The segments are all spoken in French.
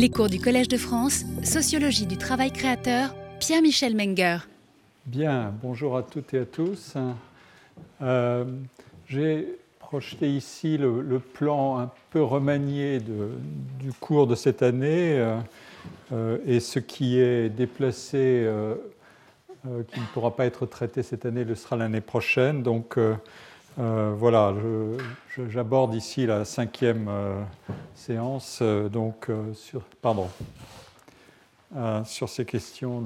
Les cours du Collège de France, Sociologie du travail créateur, Pierre-Michel Menger. Bien, bonjour à toutes et à tous. Euh, j'ai projeté ici le, plan un peu remanié du cours de cette année euh, euh, et ce qui est déplacé, qui ne pourra pas être traité cette année, le sera l'année prochaine. Donc voilà, j'aborde ici la cinquième séance donc, sur, ces questions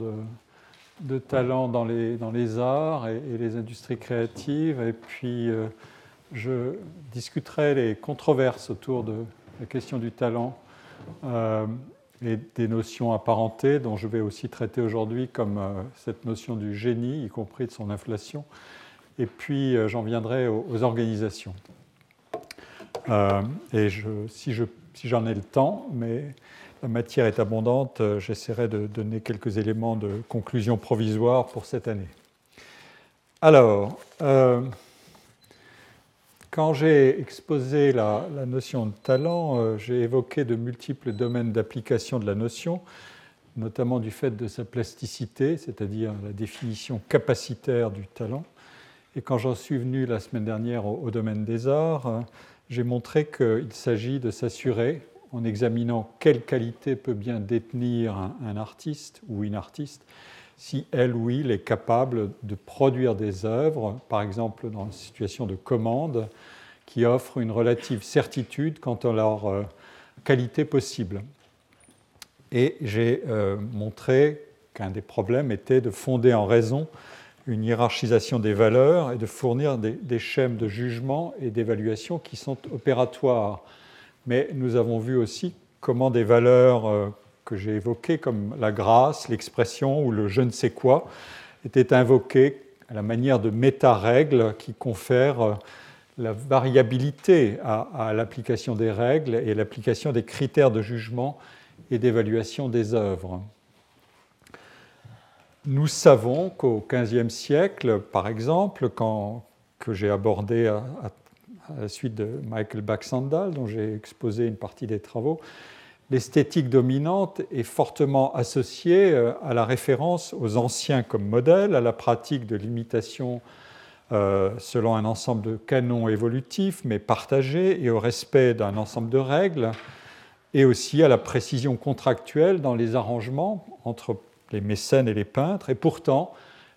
de talent dans les, arts et, les industries créatives. Et puis, euh, je discuterai les controverses autour de la question du talent euh, et des notions apparentées, dont je vais aussi traiter aujourd'hui, comme euh, cette notion du génie, y compris de son inflation. Et puis, j'en viendrai aux, organisations. et je, si j'en ai le temps, mais la matière est abondante, euh, j'essaierai de donner quelques éléments de conclusion provisoire pour cette année. Alors, euh, quand j'ai exposé la, notion de talent, euh, j'ai évoqué de multiples domaines d'application de la notion, notamment du fait de sa plasticité, c'est-à-dire la définition capacitaire du talent. Et quand j'en suis venu la semaine dernière au domaine des arts, j'ai montré qu'il s'agit de s'assurer en examinant quelle qualité peut bien détenir un, artiste ou une artiste, si elle ou il est capable de produire des œuvres, par exemple dans une situation de commande, qui offrent une relative certitude quant à leur euh, qualité possible. Et j'ai euh, montré qu'un des problèmes était de fonder en raison une hiérarchisation des valeurs et de fournir des, des schèmes de jugement et d'évaluation qui sont opératoires mais nous avons vu aussi comment des valeurs euh, que j'ai évoquées, comme la grâce, l'expression ou le je ne sais quoi, étaient invoquées à la manière de méta-règles qui confèrent euh, la variabilité à, l'application des règles et l'application des critères de jugement et d'évaluation des œuvres. Nous savons qu'au XVe siècle, par exemple, quand, que j'ai abordé à, la suite de Michael Baxandal, dont j'ai exposé une partie des travaux, l'esthétique dominante est fortement associée euh, à la référence aux anciens comme modèle, à la pratique de l'imitation euh, selon un ensemble de canons évolutifs, mais partagés, et au respect d'un ensemble de règles, et aussi à la précision contractuelle dans les arrangements entre les mécènes et les peintres. Et pourtant,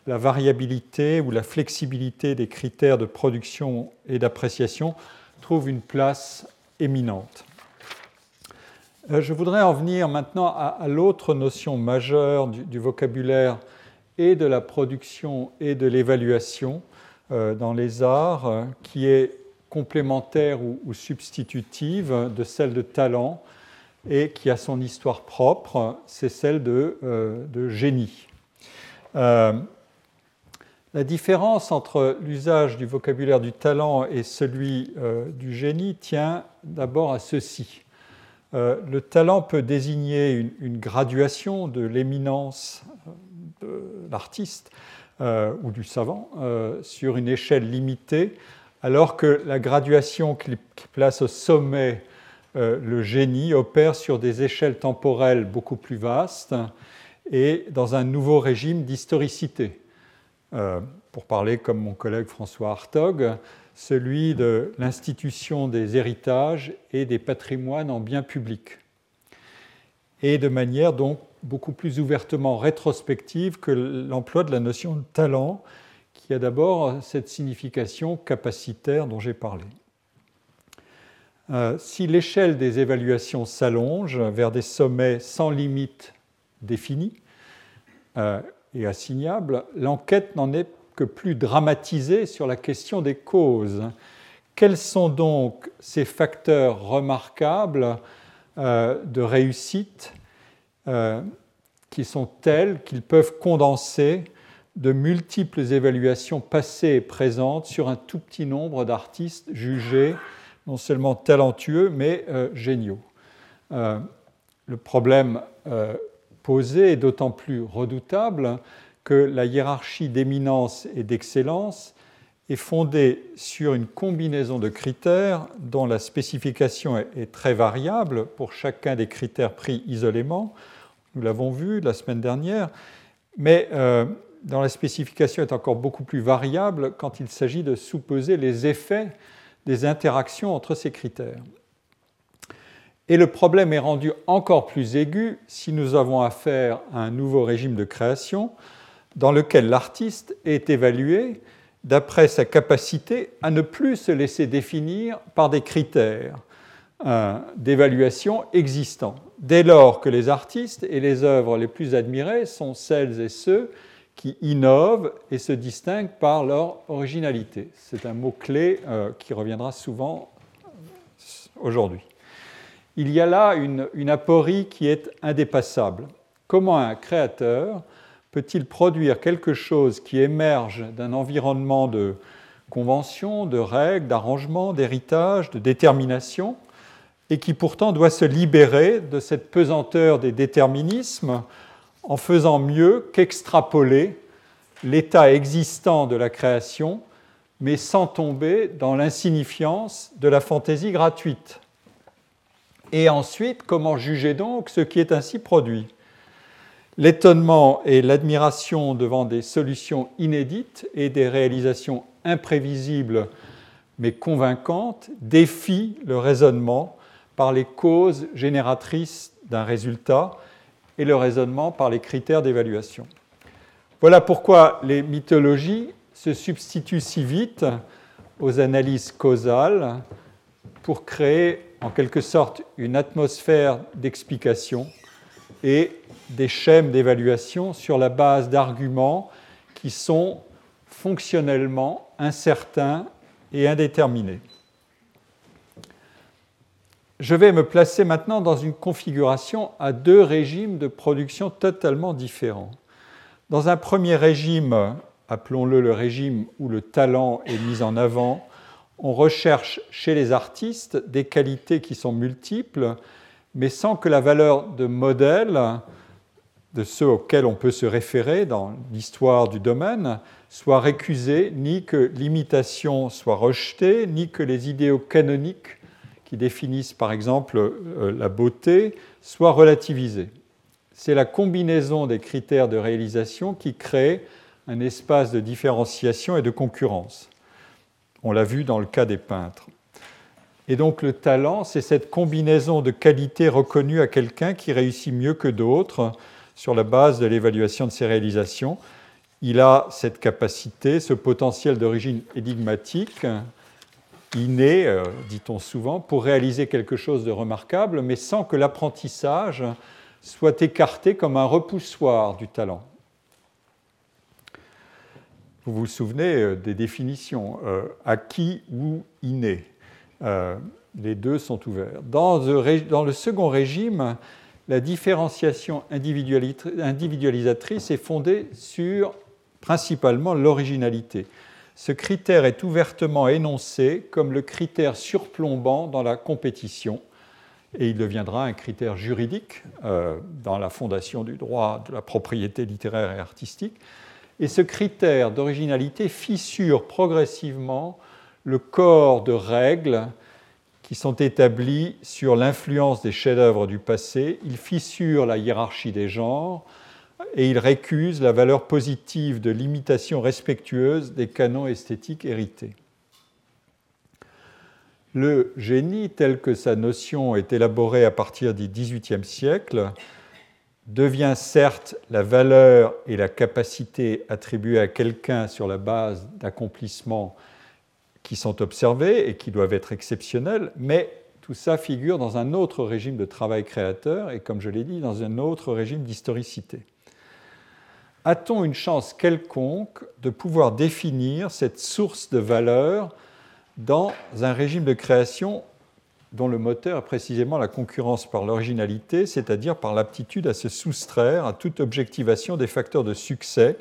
la variabilité ou la flexibilité des critères de production et d'appréciation trouve une place éminente. Euh, je voudrais en venir maintenant à, l'autre notion majeure du, vocabulaire et de la production et de l'évaluation euh, dans les arts, euh, qui est complémentaire ou, substitutive de celle de talent et qui a son histoire propre, c'est celle de, de génie. La différence entre l'usage du vocabulaire du talent et celui euh, du génie tient d'abord à ceci. Euh, le talent peut désigner une, graduation de l'éminence euh, de l'artiste ou du savant sur une échelle limitée, alors que la graduation qui, qui place au sommet le génie opère sur des échelles temporelles beaucoup plus vastes et dans un nouveau régime d'historicité. Euh, pour parler comme mon collègue François Hartog, celui de l'institution des héritages et des patrimoines en biens publics. Et de manière donc beaucoup plus ouvertement rétrospective que l'emploi de la notion de talent, qui a d'abord cette signification capacitaire dont j'ai parlé. Euh, si l'échelle des évaluations s'allonge vers des sommets sans limite définis, euh, et assignable, l'enquête n'en est que plus dramatisée sur la question des causes. Quels sont donc ces facteurs remarquables euh, de réussite qui sont tels qu'ils peuvent condenser de multiples évaluations passées et présentes sur un tout petit nombre d'artistes jugés non seulement talentueux, mais euh, géniaux. le problème posée est d'autant plus redoutable que la hiérarchie d'éminence et d'excellence est fondée sur une combinaison de critères dont la spécification est très variable pour chacun des critères pris isolément. Nous l'avons vu la semaine dernière, mais euh, dont la spécification est encore beaucoup plus variable quand il s'agit de supposer les effets des interactions entre ces critères. Et le problème est rendu encore plus aigu si nous avons affaire à un nouveau régime de création dans lequel l'artiste est évalué d'après sa capacité à ne plus se laisser définir par des critères euh, d'évaluation existants, dès lors que les artistes et les œuvres les plus admirées sont celles et ceux qui innovent et se distinguent par leur originalité. C'est un mot-clé euh, qui reviendra souvent aujourd'hui. Il y a là une, une aporie qui est indépassable. Comment un créateur peut-il produire quelque chose qui émerge d'un environnement de conventions, de règles, d'arrangements, d'héritage, de détermination, et qui pourtant doit se libérer de cette pesanteur des déterminismes en faisant mieux qu'extrapoler l'état existant de la création, mais sans tomber dans l'insignifiance de la fantaisie gratuite. Et ensuite, comment juger donc ce qui est ainsi produit? L'étonnement et l'admiration devant des solutions inédites et des réalisations imprévisibles mais convaincantes défient le raisonnement par les causes génératrices d'un résultat et le raisonnement par les critères d'évaluation. Voilà pourquoi les mythologies se substituent si vite aux analyses causales pour créer en quelque sorte une atmosphère d'explication et des schèmes d'évaluation sur la base d'arguments qui sont fonctionnellement incertains et indéterminés. Je vais me placer maintenant dans une configuration à deux régimes de production totalement différents. Dans un premier régime, appelons-le le régime où le talent est mis en avant, on recherche chez les artistes des qualités qui sont multiples, mais sans que la valeur de modèle de ceux auxquels on peut se référer dans l'histoire du domaine soit récusée, ni que l'imitation soit rejetée, ni que les idéaux canoniques qui définissent par exemple euh, la beauté soient relativisés. C'est la combinaison des critères de réalisation qui crée un espace de différenciation et de concurrence. On l'a vu dans le cas des peintres. Et donc le talent, c'est cette combinaison de qualités reconnues à quelqu'un qui réussit mieux que d'autres sur la base de l'évaluation de ses réalisations. Il a cette capacité, ce potentiel d'origine énigmatique, inné, euh, dit-on souvent, pour réaliser quelque chose de remarquable, mais sans que l'apprentissage soit écarté comme un repoussoir du talent. Vous vous souvenez euh, des définitions euh, acquis ou inné. les deux sont ouverts. Dans le second régime, la différenciation individualisatrice est fondée sur principalement l'originalité. Ce critère est ouvertement énoncé comme le critère surplombant dans la compétition et il deviendra un critère juridique euh, dans la fondation du droit de la propriété littéraire et artistique. Et ce critère d'originalité fissure progressivement le corps de règles qui sont établis sur l'influence des chefs-d'œuvre du passé. Il fissure la hiérarchie des genres et il récuse la valeur positive de l'imitation respectueuse des canons esthétiques hérités. Le génie, tel que sa notion est élaborée à partir du XVIIIe siècle, devient certes la valeur et la capacité attribuées à quelqu'un sur la base d'accomplissements qui sont observés et qui doivent être exceptionnels, mais tout ça figure dans un autre régime de travail créateur et, comme je l'ai dit, dans un autre régime d'historicité. A-t-on une chance quelconque de pouvoir définir cette source de valeur dans un régime de création dont le moteur est précisément la concurrence par l'originalité, c'est-à-dire par l'aptitude à se soustraire à toute objectivation des facteurs de succès,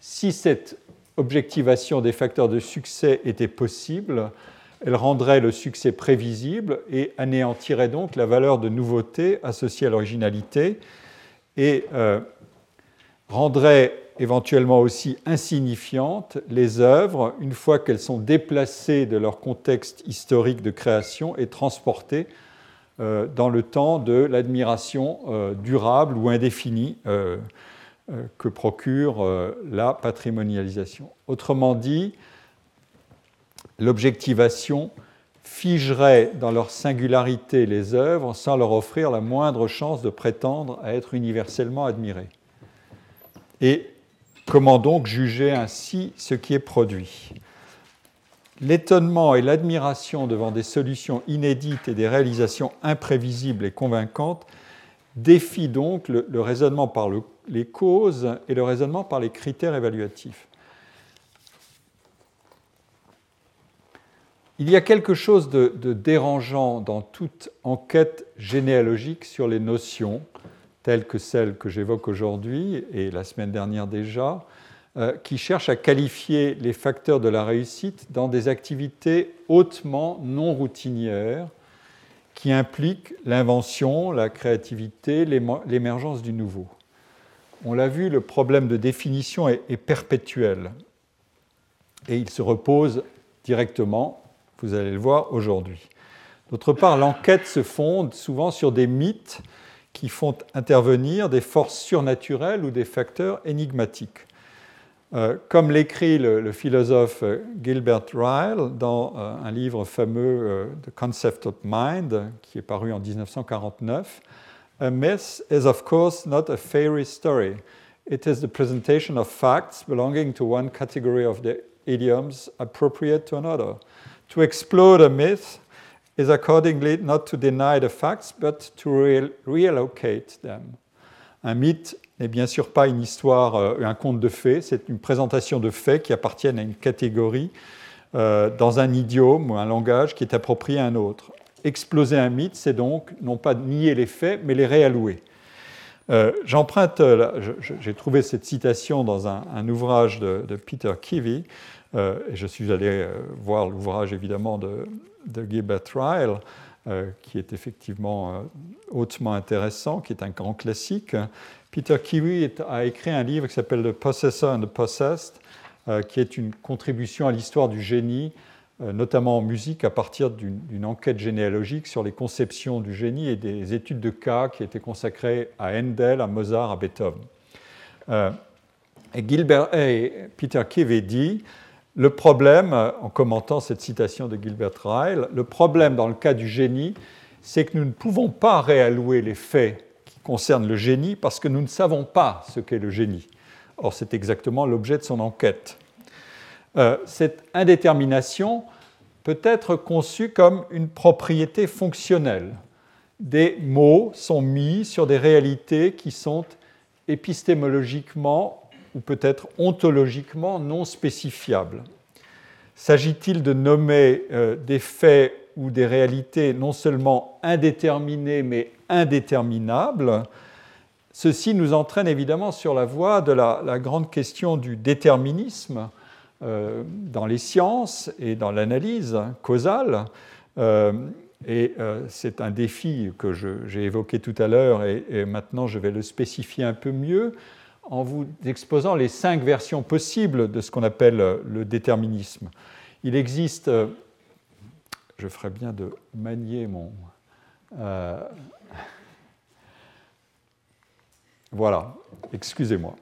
si cette objectivation des facteurs de succès était possible, elle rendrait le succès prévisible et anéantirait donc la valeur de nouveauté associée à l'originalité. Et euh, rendrait éventuellement aussi insignifiantes, les œuvres, une fois qu'elles sont déplacées de leur contexte historique de création et transportées euh, dans le temps de l'admiration euh, durable ou indéfinie euh, que procure la patrimonialisation. Autrement dit, l'objectivation figerait dans leur singularité les œuvres sans leur offrir la moindre chance de prétendre à être universellement admirées. Et comment donc juger ainsi ce qui est produit? L'étonnement et l'admiration devant des solutions inédites et des réalisations imprévisibles et convaincantes défient donc le, raisonnement par les causes et le raisonnement par les critères évaluatifs. Il y a quelque chose de, dérangeant dans toute enquête généalogique sur les notions, telles que celles que j'évoque aujourd'hui et la semaine dernière déjà, euh, qui cherche à qualifier les facteurs de la réussite dans des activités hautement non routinières qui impliquent l'invention, la créativité, l'émergence du nouveau. On l'a vu, le problème de définition est perpétuel et il se repose directement, vous allez le voir aujourd'hui. D'autre part, l'enquête se fonde souvent sur des mythes qui font intervenir des forces surnaturelles ou des facteurs énigmatiques. Euh, comme l'écrit le, philosophe euh, Gilbert Ryle dans euh, un livre fameux, The Concept of Mind, qui est paru en 1949, A myth is of course not a fairy story. It is the presentation of facts belonging to one category of the idioms appropriate to another. To explode a myth is accordingly not to deny the facts, but to reallocate them. Un mythe n'est bien sûr pas une histoire, euh, un conte de faits, c'est une présentation de faits qui appartiennent à une catégorie euh, dans un idiome ou un langage qui est approprié à un autre. Exploser un mythe, c'est donc non pas nier les faits, mais les réallouer. Euh, j'emprunte, j'ai trouvé cette citation dans un, ouvrage de, Peter Kivy, et je suis allé voir l'ouvrage évidemment de, de Gilbert Ryle, qui est effectivement hautement intéressant, qui est un grand classique. Peter Kiwi a écrit un livre qui s'appelle The Possessor and the Possessed, euh, qui est une contribution à l'histoire du génie, euh, notamment en musique, à partir d'une enquête généalogique sur les conceptions du génie et des études de cas qui étaient consacrées à Handel, à Mozart, à Beethoven. Euh, et, Gilbert, et Peter Kiwi dit le problème, en commentant cette citation de Gilbert Ryle, le problème dans le cas du génie, c'est que nous ne pouvons pas réallouer les faits concerne le génie parce que nous ne savons pas ce qu'est le génie. Or, c'est exactement l'objet de son enquête. Euh, cette indétermination peut être conçue comme une propriété fonctionnelle. Des mots sont mis sur des réalités qui sont épistémologiquement ou peut-être ontologiquement non spécifiables. S'agit-il de nommer euh, des faits ou des réalités non seulement indéterminées mais indéterminables, ceci nous entraîne évidemment sur la voie de la, grande question du déterminisme euh, dans les sciences et dans l'analyse causale. Euh, et c'est un défi que j'ai évoqué tout à l'heure et, maintenant je vais le spécifier un peu mieux en vous exposant les cinq versions possibles de ce qu'on appelle le déterminisme. Il existe je ferais bien de manier mon... Euh, voilà, excusez-moi.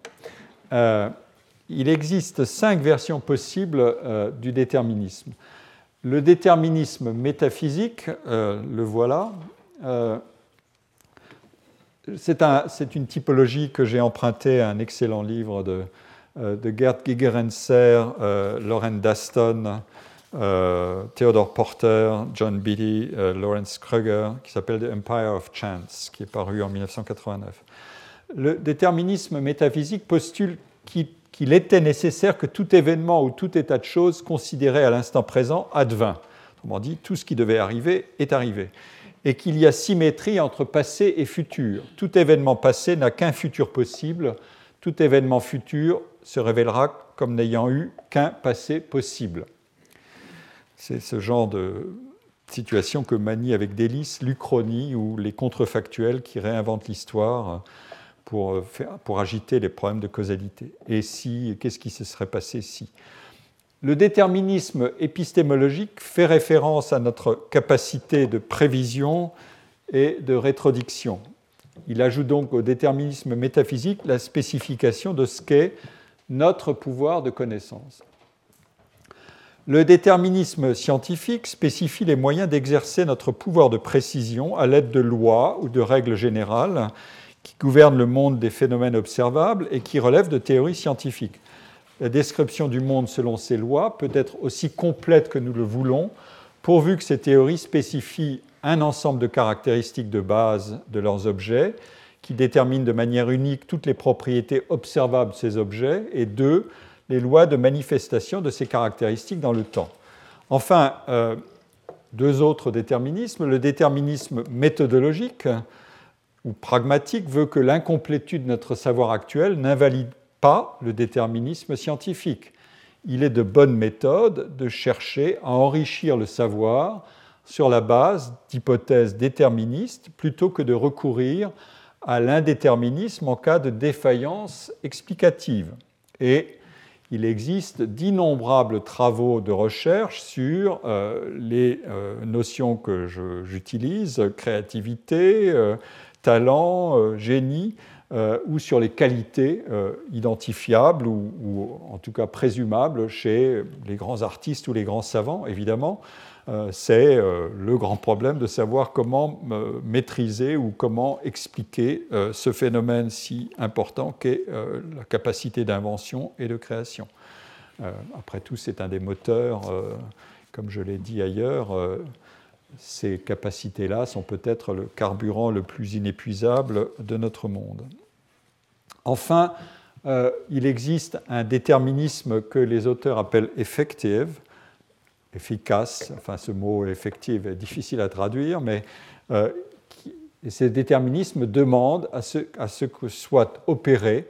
Euh, il existe cinq versions possibles euh, du déterminisme. Le déterminisme métaphysique, le voilà. C'est un, une typologie que j'ai empruntée à un excellent livre de, de Gerd Gigerenzer, Lauren Daston, euh, Theodore Porter, John Beatty, euh, Lawrence Kruger, qui s'appelle The Empire of Chance, qui est paru en 1989. Le déterminisme métaphysique postule qu'il était nécessaire que tout événement ou tout état de choses considéré à l'instant présent advint. Autrement dit, tout ce qui devait arriver est arrivé. Et qu'il y a symétrie entre passé et futur. Tout événement passé n'a qu'un futur possible. Tout événement futur se révélera comme n'ayant eu qu'un passé possible. C'est ce genre de situation que manie avec délice l'Uchronie ou les contrefactuels qui réinventent l'histoire pour, pour agiter les problèmes de causalité. Et si, qu'est-ce qui se serait passé si? Le déterminisme épistémologique fait référence à notre capacité de prévision et de rétrodiction. Il ajoute donc au déterminisme métaphysique la spécification de ce qu'est notre pouvoir de connaissance. Le déterminisme scientifique spécifie les moyens d'exercer notre pouvoir de précision à l'aide de lois ou de règles générales qui gouvernent le monde des phénomènes observables et qui relèvent de théories scientifiques. La description du monde selon ces lois peut être aussi complète que nous le voulons, pourvu que ces théories spécifient un ensemble de caractéristiques de base de leurs objets qui déterminent de manière unique toutes les propriétés observables de ces objets, et deux, les lois de manifestation de ces caractéristiques dans le temps. Enfin, euh, deux autres déterminismes. Le déterminisme méthodologique ou pragmatique veut que l'incomplétude de notre savoir actuel n'invalide pas le déterminisme scientifique. Il est de bonne méthode de chercher à enrichir le savoir sur la base d'hypothèses déterministes plutôt que de recourir à l'indéterminisme en cas de défaillance explicative. Et il existe d'innombrables travaux de recherche sur euh, les euh, notions que j'utilise, créativité, euh, talent, génie, ou sur les qualités identifiables ou, en tout cas présumables chez les grands artistes ou les grands savants, évidemment. Euh, c'est euh, le grand problème de savoir comment euh, maîtriser ou comment expliquer ce phénomène si important qu'est la capacité d'invention et de création. Après tout, c'est un des moteurs, comme je l'ai dit ailleurs, ces capacités-là sont peut-être le carburant le plus inépuisable de notre monde. Enfin, il existe un déterminisme que les auteurs appellent effective, efficace, enfin ce mot effectif est difficile à traduire, mais euh, ces déterminismes demandent à ce, à ce, que soit opérée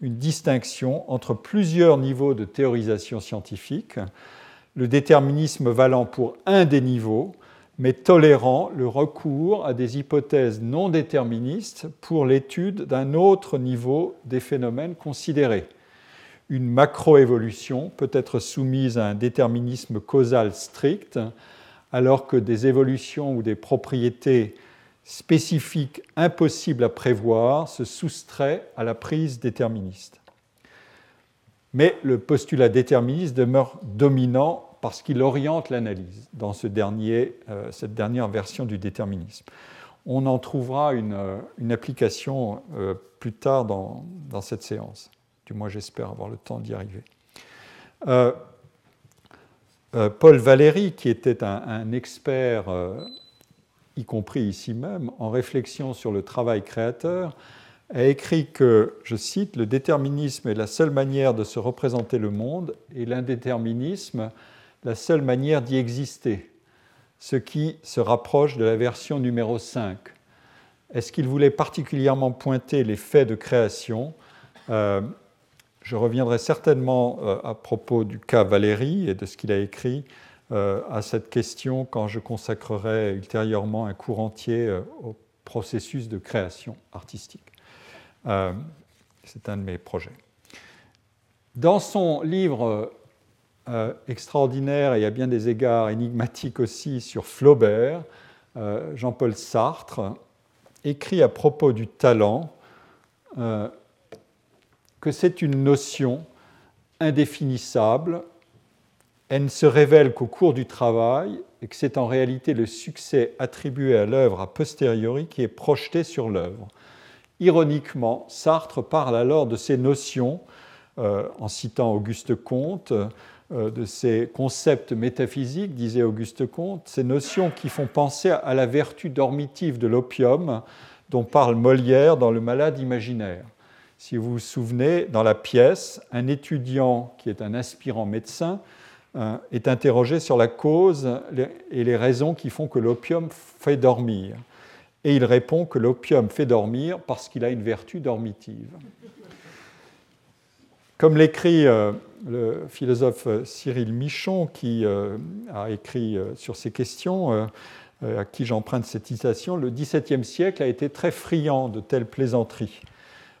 une distinction entre plusieurs niveaux de théorisation scientifique, le déterminisme valant pour un des niveaux, mais tolérant le recours à des hypothèses non déterministes pour l'étude d'un autre niveau des phénomènes considérés une macroévolution peut être soumise à un déterminisme causal strict, alors que des évolutions ou des propriétés spécifiques impossibles à prévoir se soustraient à la prise déterministe. Mais le postulat déterministe demeure dominant parce qu'il oriente l'analyse dans ce dernier, euh, cette dernière version du déterminisme. On en trouvera une, euh, application euh, plus tard dans cette séance. Du moins, j'espère avoir le temps d'y arriver. Paul Valéry, qui était un, expert, euh, y compris ici même, en réflexion sur le travail créateur, a écrit que, je cite, le déterminisme est la seule manière de se représenter le monde et l'indéterminisme la seule manière d'y exister, ce qui se rapproche de la version numéro 5. Est-ce qu'il voulait particulièrement pointer les faits de création? Je reviendrai certainement euh, à propos du cas Valéry et de ce qu'il a écrit euh, à cette question quand je consacrerai ultérieurement un cours entier euh, au processus de création artistique. C'est un de mes projets. Dans son livre extraordinaire et à bien des égards énigmatique aussi sur Flaubert, Jean-Paul Sartre écrit à propos du talent que c'est une notion indéfinissable, elle ne se révèle qu'au cours du travail et que c'est en réalité le succès attribué à l'œuvre a posteriori qui est projeté sur l'œuvre. Ironiquement, Sartre parle alors de ces notions, euh, en citant Auguste Comte, euh, de ces concepts métaphysiques, disait Auguste Comte, ces notions qui font penser à la vertu dormitive de l'opium dont parle Molière dans Le Malade imaginaire. Si vous vous souvenez, dans la pièce, un étudiant qui est un aspirant médecin euh, est interrogé sur la cause et les raisons qui font que l'opium fait dormir. Et il répond que l'opium fait dormir parce qu'il a une vertu dormitive. Comme l'écrit euh, le philosophe Cyril Michon, qui euh, a écrit sur ces questions, à qui j'emprunte cette citation, le XVIIe siècle a été très friand de telles plaisanteries.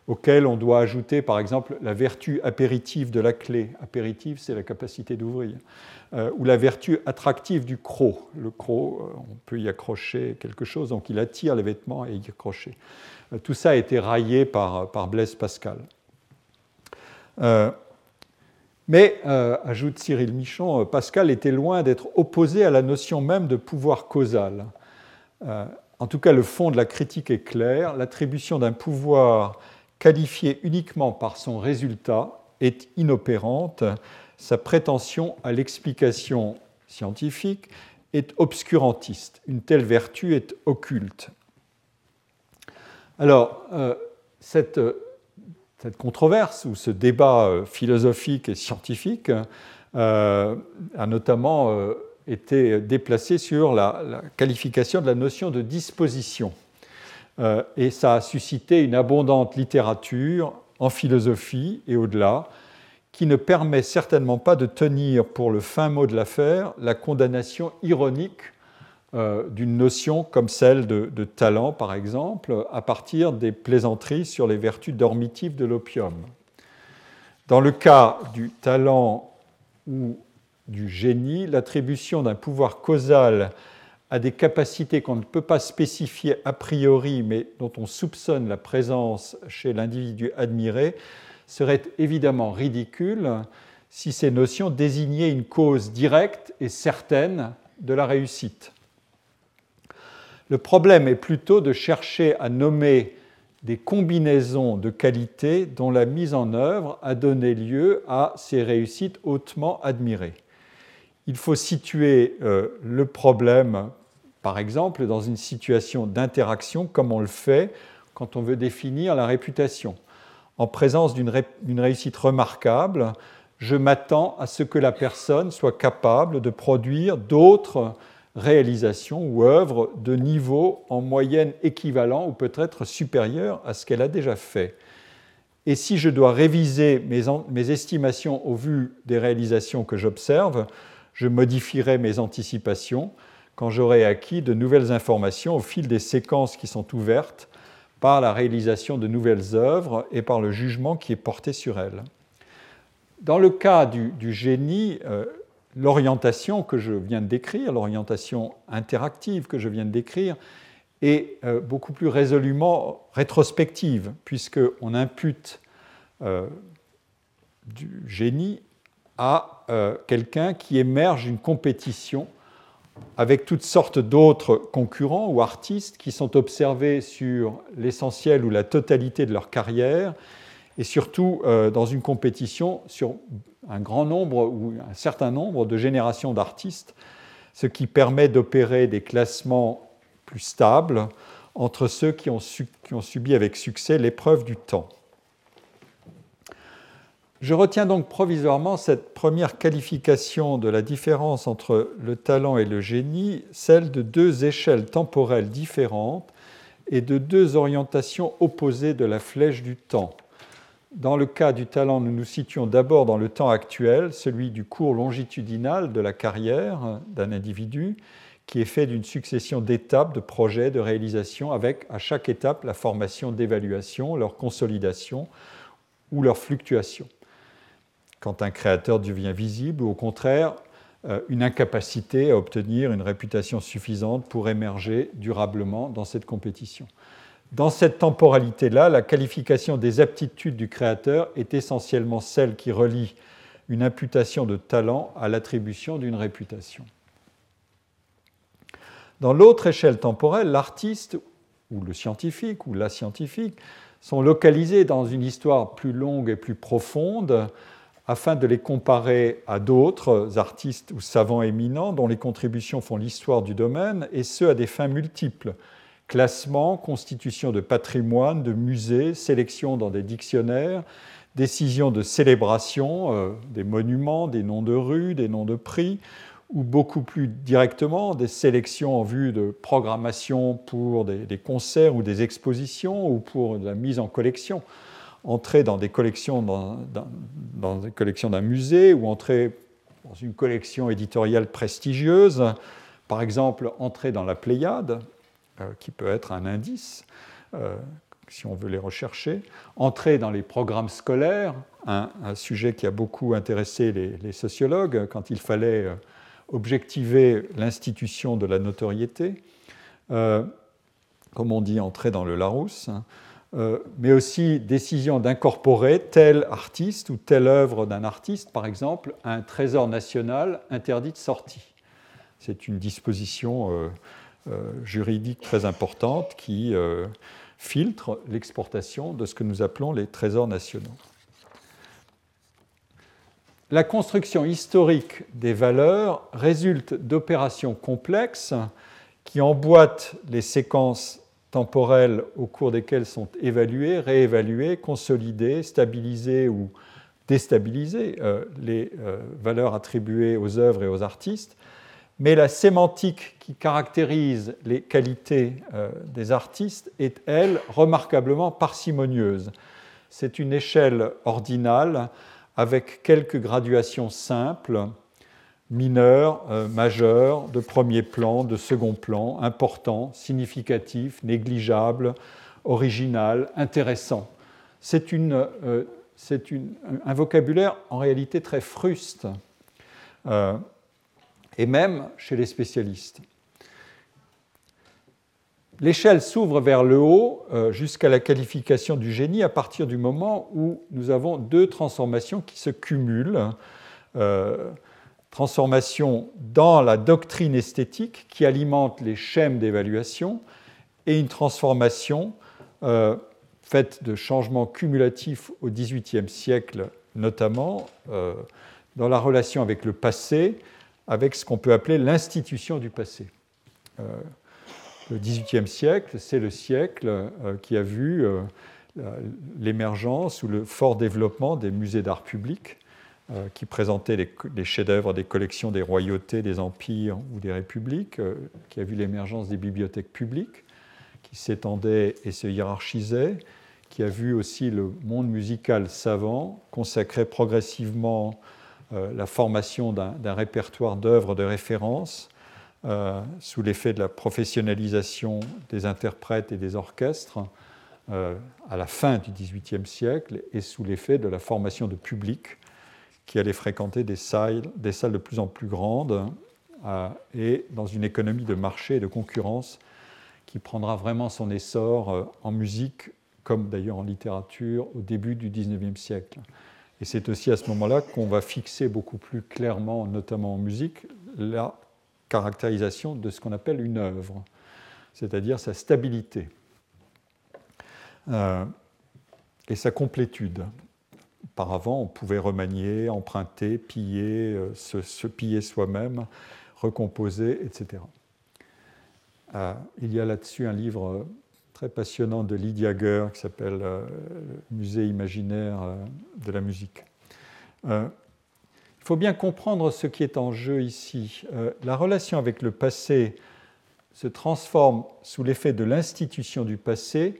auquel on doit ajouter par exemple la vertu apéritive de la clé. Apéritive, c'est la capacité d'ouvrir. Euh, ou la vertu attractive du croc. Le croc, euh, on peut y accrocher quelque chose, donc il attire les vêtements et y accrocher. Euh, tout ça a été raillé par Blaise Pascal. Mais, ajoute Cyril Michon, Pascal était loin d'être opposé à la notion même de pouvoir causal. en tout cas, le fond de la critique est clair. L'attribution d'un pouvoir qualifié uniquement par son résultat est inopérante sa prétention à l'explication scientifique est obscurantiste. Une telle vertu est occulte. Alors, euh, cette, cette, controverse ou ce débat euh, philosophique et scientifique euh, a notamment été déplacé sur la, qualification de la notion de disposition. et ça a suscité une abondante littérature en philosophie et au-delà, qui ne permet certainement pas de tenir pour le fin mot de l'affaire la condamnation ironique euh, d'une notion comme celle de, talent, par exemple, à partir des plaisanteries sur les vertus dormitives de l'opium. Dans le cas du talent ou du génie, l'attribution d'un pouvoir causal à des capacités qu'on ne peut pas spécifier a priori, mais dont on soupçonne la présence chez l'individu admiré, serait évidemment ridicule si ces notions désignaient une cause directe et certaine de la réussite. Le problème est plutôt de chercher à nommer des combinaisons de qualités dont la mise en œuvre a donné lieu à ces réussites hautement admirées. Il faut situer euh, le problème, par exemple, dans une situation d'interaction comme on le fait quand on veut définir la réputation en présence d'une réussite remarquable, je m'attends à ce que la personne soit capable de produire d'autres réalisations ou œuvres de niveau en moyenne équivalent ou peut-être supérieur à ce qu'elle a déjà fait. Et si je dois réviser mes, mes estimations au vu des réalisations que j'observe, je modifierai mes anticipations quand j'aurai acquis de nouvelles informations au fil des séquences qui sont ouvertes par la réalisation de nouvelles œuvres et par le jugement qui est porté sur elles. Dans le cas du, génie, euh, l'orientation que je viens de décrire, l'orientation interactive que je viens de décrire, est euh, beaucoup plus résolument rétrospective, puisqu'on impute euh, du génie à quelqu'un qui émerge d'une compétition avec toutes sortes d'autres concurrents ou artistes qui sont observés sur l'essentiel ou la totalité de leur carrière, et surtout euh, dans une compétition sur un grand nombre ou un certain nombre de générations d'artistes, ce qui permet d'opérer des classements plus stables entre ceux qui ont subi avec succès l'épreuve du temps. Je retiens donc provisoirement cette première qualification de la différence entre le talent et le génie, celle de deux échelles temporelles différentes et de deux orientations opposées de la flèche du temps. Dans le cas du talent, nous nous situons d'abord dans le temps actuel, celui du cours longitudinal de la carrière d'un individu, qui est fait d'une succession d'étapes, de projets, de réalisations, avec à chaque étape la formation d'évaluation, leur consolidation ou leur fluctuation quand un créateur devient visible, ou au contraire, euh, une incapacité à obtenir une réputation suffisante pour émerger durablement dans cette compétition. Dans cette temporalité-là, la qualification des aptitudes du créateur est essentiellement celle qui relie une imputation de talent à l'attribution d'une réputation. Dans l'autre échelle temporelle, l'artiste ou le scientifique ou la scientifique sont localisés dans une histoire plus longue et plus profonde afin de les comparer à d'autres artistes ou savants éminents dont les contributions font l'histoire du domaine, et ce à des fins multiples. Classement, constitution de patrimoine, de musées, sélection dans des dictionnaires, décision de célébration, euh, des monuments, des noms de rues, des noms de prix, ou beaucoup plus directement des sélections en vue de programmation pour des concerts ou des expositions ou pour la mise en collection. Entrer dans des collections dans, des collections d'un musée ou entrer dans une collection éditoriale prestigieuse, par exemple entrer dans la Pléiade, qui peut être un indice, euh, si on veut les rechercher, entrer dans les programmes scolaires, un, sujet qui a beaucoup intéressé les, sociologues quand il fallait euh, objectiver l'institution de la notoriété, euh, comme on dit, entrer dans le Larousse, hein, euh, mais aussi décision d'incorporer tel artiste ou telle œuvre d'un artiste, par exemple, à un trésor national interdit de sortie. C'est une disposition juridique très importante qui filtre l'exportation de ce que nous appelons les trésors nationaux. La construction historique des valeurs résulte d'opérations complexes qui emboîtent les séquences temporelles au cours desquelles sont évaluées, réévaluées, consolidées, stabilisées ou déstabilisées euh, les euh, valeurs attribuées aux œuvres et aux artistes, mais la sémantique qui caractérise les qualités euh, des artistes est, elle, remarquablement parcimonieuse. C'est une échelle ordinale avec quelques graduations simples, mineures, euh, majeures, de premier plan, de second plan, important, significatif, négligeable, original, intéressant. C'est euh, un vocabulaire en réalité très fruste et même chez les spécialistes. L'échelle s'ouvre vers le haut euh, jusqu'à la qualification du génie à partir du moment où nous avons deux transformations qui se cumulent. Euh, transformation dans la doctrine esthétique qui alimente les schèmes d'évaluation et une transformation euh, faite de changements cumulatifs au XVIIIe siècle notamment dans la relation avec le passé avec ce qu'on peut appeler l'institution du passé. Euh, le XVIIIe siècle, c'est le siècle euh, qui a vu euh, l'émergence ou le fort développement des musées d'art public, qui présentaient les, chefs-d'œuvre des collections des royautés, des empires ou des républiques, qui a vu l'émergence des bibliothèques publiques, qui s'étendaient et se hiérarchisaient, qui a vu aussi le monde musical savant consacrer progressivement la formation d'un répertoire d'œuvres de référence euh, sous l'effet de la professionnalisation des interprètes et des orchestres euh, à la fin du XVIIIe siècle et sous l'effet de la formation de public qui allait fréquenter des salles, des salles de plus en plus grandes et dans une économie de marché et de concurrence qui prendra vraiment son essor en musique comme d'ailleurs en littérature au début du XIXe siècle. Et c'est aussi à ce moment-là qu'on va fixer beaucoup plus clairement, notamment en musique, la caractérisation de ce qu'on appelle une œuvre, c'est-à-dire sa stabilité euh, et sa complétude. Auparavant, on pouvait remanier, emprunter, piller, euh, se, piller soi-même, recomposer, etc. Euh, il y a là-dessus un livre passionnant de Lydia Geur qui s'appelle euh, Musée imaginaire euh, de la musique. Euh, il faut bien comprendre ce qui est en jeu ici. la relation avec le passé se transforme sous l'effet de l'institution du passé,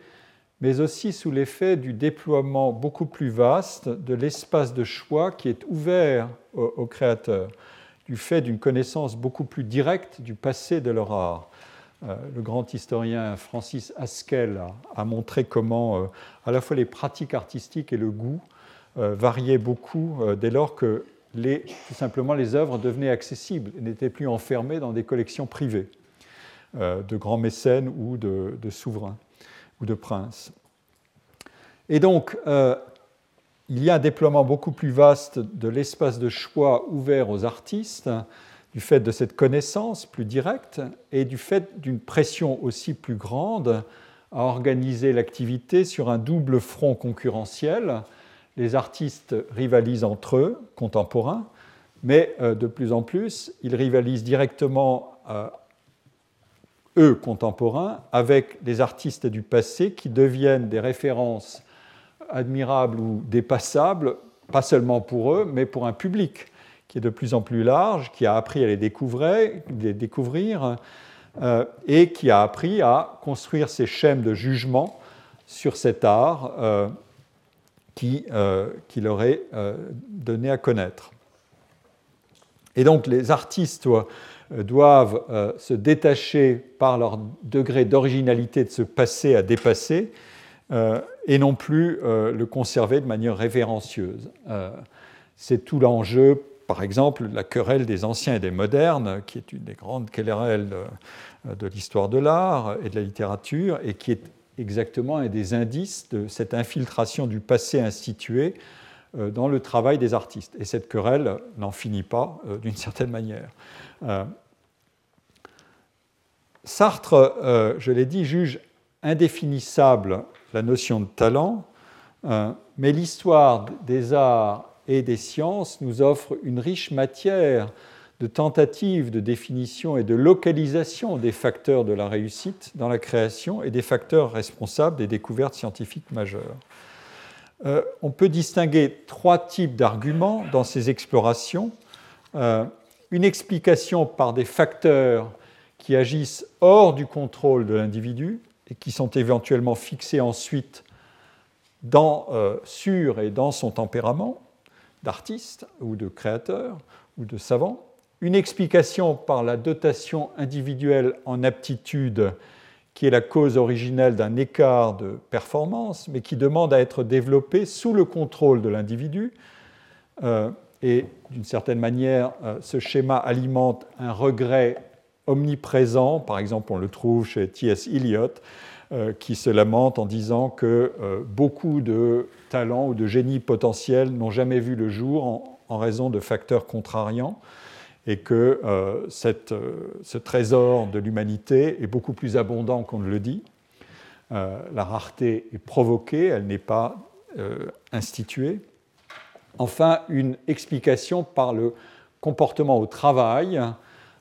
mais aussi sous l'effet du déploiement beaucoup plus vaste de l'espace de choix qui est ouvert aux créateurs, du fait d'une connaissance beaucoup plus directe du passé de leur art. Euh, le grand historien Francis Haskell a, montré comment euh, à la fois les pratiques artistiques et le goût euh, variaient beaucoup dès lors que les, tout simplement les œuvres devenaient accessibles et n'étaient plus enfermées dans des collections privées de grands mécènes ou de, de, souverains ou de princes. Et donc, il y a un déploiement beaucoup plus vaste de l'espace de choix ouvert aux artistes du fait de cette connaissance plus directe et du fait d'une pression aussi plus grande à organiser l'activité sur un double front concurrentiel. Les artistes rivalisent entre eux, contemporains, mais euh, de plus en plus, ils rivalisent directement, euh, eux, contemporains, avec les artistes du passé qui deviennent des références admirables ou dépassables, pas seulement pour eux, mais pour un public qui est de plus en plus large, qui a appris à les découvrir, les découvrir euh, et qui a appris à construire ses schèmes de jugement sur cet art euh, qui, euh, qui, leur est donné à connaître. Et donc les artistes doivent se détacher par leur degré d'originalité de ce passé à dépasser et non plus le conserver de manière révérencieuse. C'est tout l'enjeu, par exemple, la querelle des anciens et des modernes, qui est une des grandes querelles de l'histoire de l'art et de la littérature, et qui est exactement un des indices de cette infiltration du passé institué euh, dans le travail des artistes. Et cette querelle n'en finit pas euh, d'une certaine manière. Euh, Sartre, je l'ai dit, juge indéfinissable la notion de talent, mais l'histoire des arts et des sciences nous offre une riche matière de tentatives de définition et de localisation des facteurs de la réussite dans la création et des facteurs responsables des découvertes scientifiques majeures. Euh, on peut distinguer trois types d'arguments dans ces explorations. Euh, une explication par des facteurs qui agissent hors du contrôle de l'individu et qui sont éventuellement fixés ensuite dans, euh, sur et dans son tempérament d'artiste ou de créateur ou de savant une explication par la dotation individuelle en aptitude qui est la cause originelle d'un écart de performance, mais qui demande à être développé sous le contrôle de l'individu. Euh, et d'une certaine manière, euh, ce schéma alimente un regret omniprésent. Par exemple, on le trouve chez T.S. Eliot, qui se lamente en disant que beaucoup de talents ou de génies potentiels n'ont jamais vu le jour en raison de facteurs contrariants et que euh, euh, ce trésor de l'humanité est beaucoup plus abondant qu'on ne le dit. Euh, la rareté est provoquée, elle n'est pas instituée. Enfin, une explication par le comportement au travail,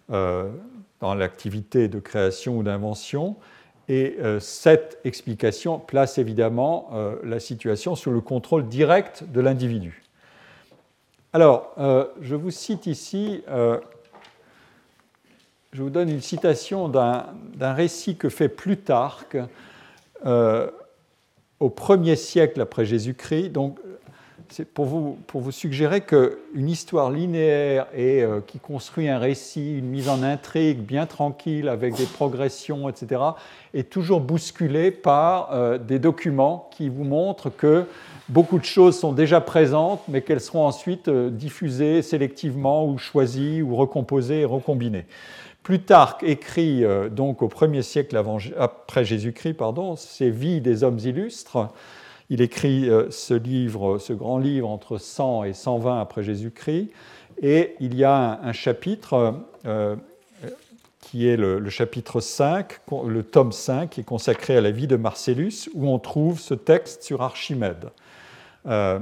dans l'activité de création ou d'invention, et cette explication place évidemment la situation sous le contrôle direct de l'individu. Alors, euh, je vous cite ici, euh, je vous donne une citation d'un récit que fait Plutarque euh, au premier siècle après Jésus-Christ. C'est pour vous, pour vous suggérer qu'une histoire linéaire et qui construit un récit, une mise en intrigue bien tranquille avec des progressions, etc., est toujours bousculée par des documents qui vous montrent que beaucoup de choses sont déjà présentes, mais qu'elles seront ensuite euh, diffusées sélectivement ou choisies ou recomposées et recombinées. Plutarque écrit euh, donc au 1er siècle après Jésus-Christ, pardon, ses vies des hommes illustres. Il écrit euh, ce livre, ce grand livre entre 100 et 120 après Jésus-Christ, et il y a un, chapitre qui est le, chapitre 5, le tome 5, qui est consacré à la vie de Marcellus, où on trouve ce texte sur Archimède. Euh,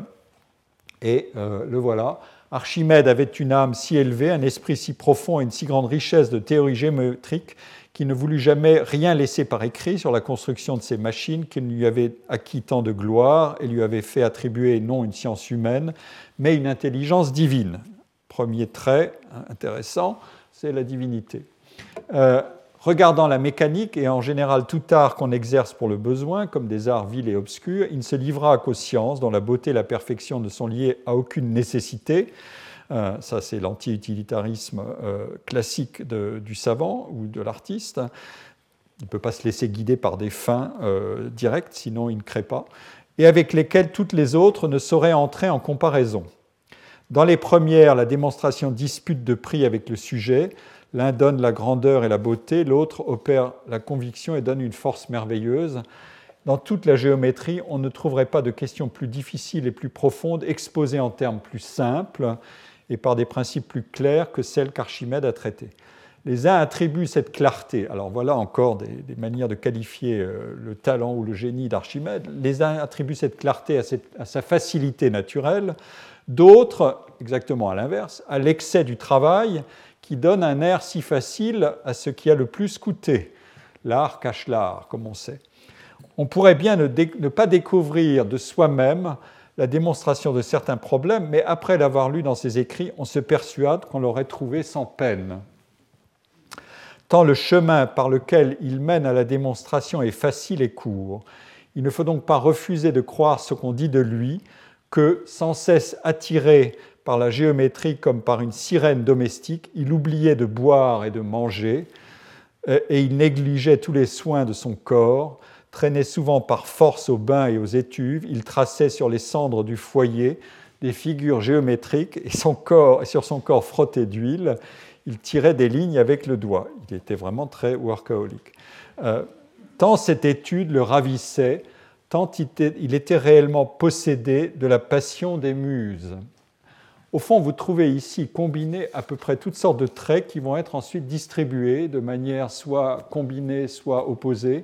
et euh, le voilà. Archimède avait une âme si élevée, un esprit si profond et une si grande richesse de théorie géométrique qu'il ne voulut jamais rien laisser par écrit sur la construction de ces machines qu'il lui avait acquis tant de gloire et lui avait fait attribuer non une science humaine, mais une intelligence divine. Premier trait intéressant, c'est la divinité. Euh, Regardant la mécanique et en général tout art qu'on exerce pour le besoin, comme des arts vils et obscurs, il ne se livra qu'aux sciences dont la beauté et la perfection ne sont liées à aucune nécessité. Euh, ça, c'est l'anti-utilitarisme euh, classique du savant ou de l'artiste. Il ne peut pas se laisser guider par des fins euh, directes, sinon il ne crée pas, et avec lesquelles toutes les autres ne sauraient entrer en comparaison. Dans les premières, la démonstration dispute de prix avec le sujet, L'un donne la grandeur et la beauté, l'autre opère la conviction et donne une force merveilleuse. Dans toute la géométrie, on ne trouverait pas de questions plus difficiles et plus profondes exposées en termes plus simples et par des principes plus clairs que celles qu'Archimède a traitées. Les uns attribuent cette clarté, alors voilà encore des, manières de qualifier euh, le talent ou le génie d'Archimède, les uns attribuent cette clarté à, à sa facilité naturelle, d'autres, exactement à l'inverse, à l'excès du travail qui donne un air si facile à ce qui a le plus coûté. L'art cache l'art, comme on sait. On pourrait bien ne, pas découvrir de soi-même la démonstration de certains problèmes, mais après l'avoir lu dans ses écrits, on se persuade qu'on l'aurait trouvé sans peine. Tant le chemin par lequel il mène à la démonstration est facile et court. Il ne faut donc pas refuser de croire ce qu'on dit de lui, que, sans cesse attiré par la géométrie comme par une sirène domestique, il oubliait de boire et de manger, et il négligeait tous les soins de son corps, traînait souvent par force aux bains et aux étuves. Il traçait sur les cendres du foyer des figures géométriques et, sur son corps frotté d'huile, il tirait des lignes avec le doigt. Il était vraiment très workaholic. Euh, tant cette étude le ravissait, tant il était réellement possédé de la passion des muses. Au fond, vous trouvez ici combiné à peu près toutes sortes de traits qui vont être ensuite distribués de manière soit combinée, soit opposée.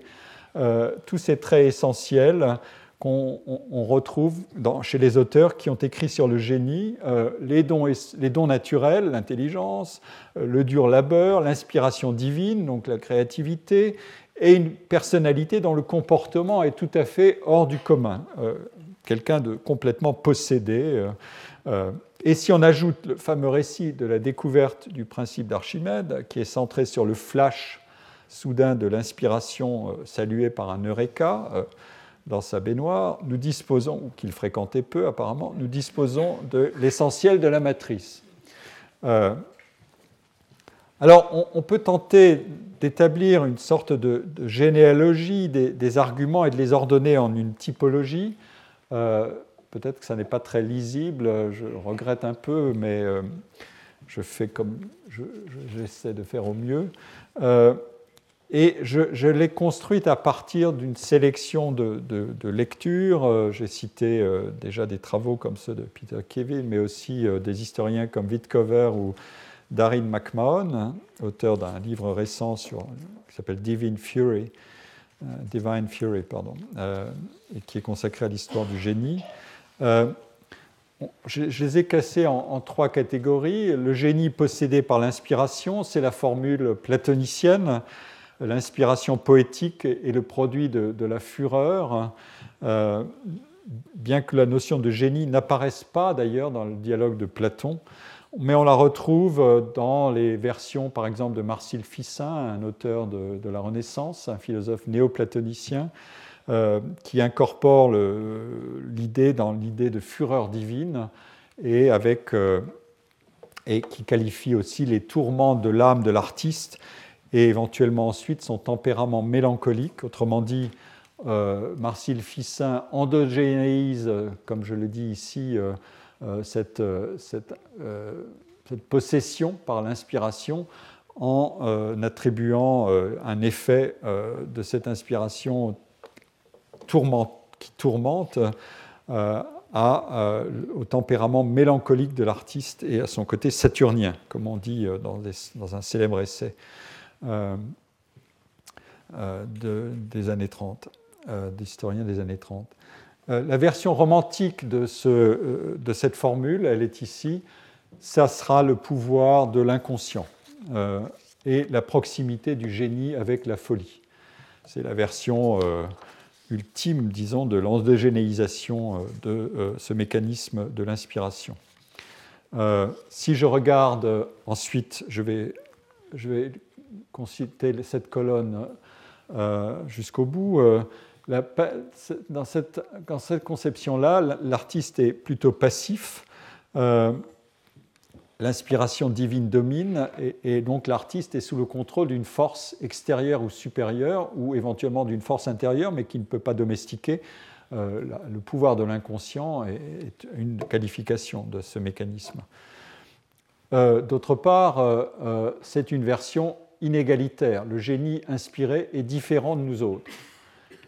Euh, tous ces traits essentiels qu'on retrouve chez les auteurs qui ont écrit sur le génie, euh, les, dons, naturels, l'intelligence, euh, le dur labeur, l'inspiration divine, donc la créativité, et une personnalité dont le comportement est tout à fait hors du commun, quelqu'un de complètement possédé. et si on ajoute le fameux récit de la découverte du principe d'Archimède, qui est centré sur le flash soudain de l'inspiration euh, saluée par un Eureka euh, dans sa baignoire, nous disposons, ou qu'il fréquentait peu apparemment, nous disposons de l'essentiel de la matrice. Euh, alors, on, peut tenter d'établir une sorte de, généalogie des, arguments et de les ordonner en une typologie. Peut-être que ça n'est pas très lisible, je regrette un peu, mais je fais comme j'essaie de faire au mieux. Et je, l'ai construite à partir d'une sélection de, lectures. Euh, j'ai cité euh, déjà des travaux comme ceux de Peter Kevin, mais aussi euh, des historiens comme Wittcover ou Darin McMahon, hein, auteur d'un livre récent qui s'appelle Divine Fury, Divine Fury pardon, qui est consacré à l'histoire du génie. Je, les ai cassés en, trois catégories. Le génie possédé par l'inspiration, c'est la formule platonicienne l'inspiration poétique est le produit de, la fureur, euh, bien que la notion de génie n'apparaisse pas d'ailleurs dans le dialogue de Platon, mais on la retrouve dans les versions, par exemple, de Marcille Ficin, un auteur de, la Renaissance, un philosophe néoplatonicien, euh, qui incorpore l'idée dans l'idée de fureur divine et, avec, euh, et qui qualifie aussi les tourments de l'âme de l'artiste et éventuellement ensuite son tempérament mélancolique. Autrement dit, euh, Marcille Ficin endogénéise, comme je le dis ici, euh, euh, cette, possession par l'inspiration en attribuant un effet de cette inspiration qui tourmente au tempérament mélancolique de l'artiste et à son côté saturnien, comme on dit dans un célèbre essai. Euh, euh, des années 30, euh, d'historiens des années 30. la version romantique de, ce, de, cette formule, elle est ici, ça sera le pouvoir de l'inconscient et la proximité du génie avec la folie. C'est la version ultime, disons, de l'endogénéisation de ce mécanisme de l'inspiration. si je regarde ensuite, je vais citer cette colonne euh, jusqu'au bout. Euh, dans, cette, cette conception-là, l'artiste est plutôt passif. Euh, l'inspiration divine domine et, donc l'artiste est sous le contrôle d'une force extérieure ou supérieure ou éventuellement d'une force intérieure mais qui ne peut pas domestiquer. le pouvoir de l'inconscient est, une qualification de ce mécanisme. D'autre part, c'est une version inégalitaire. Le génie inspiré est différent de nous autres.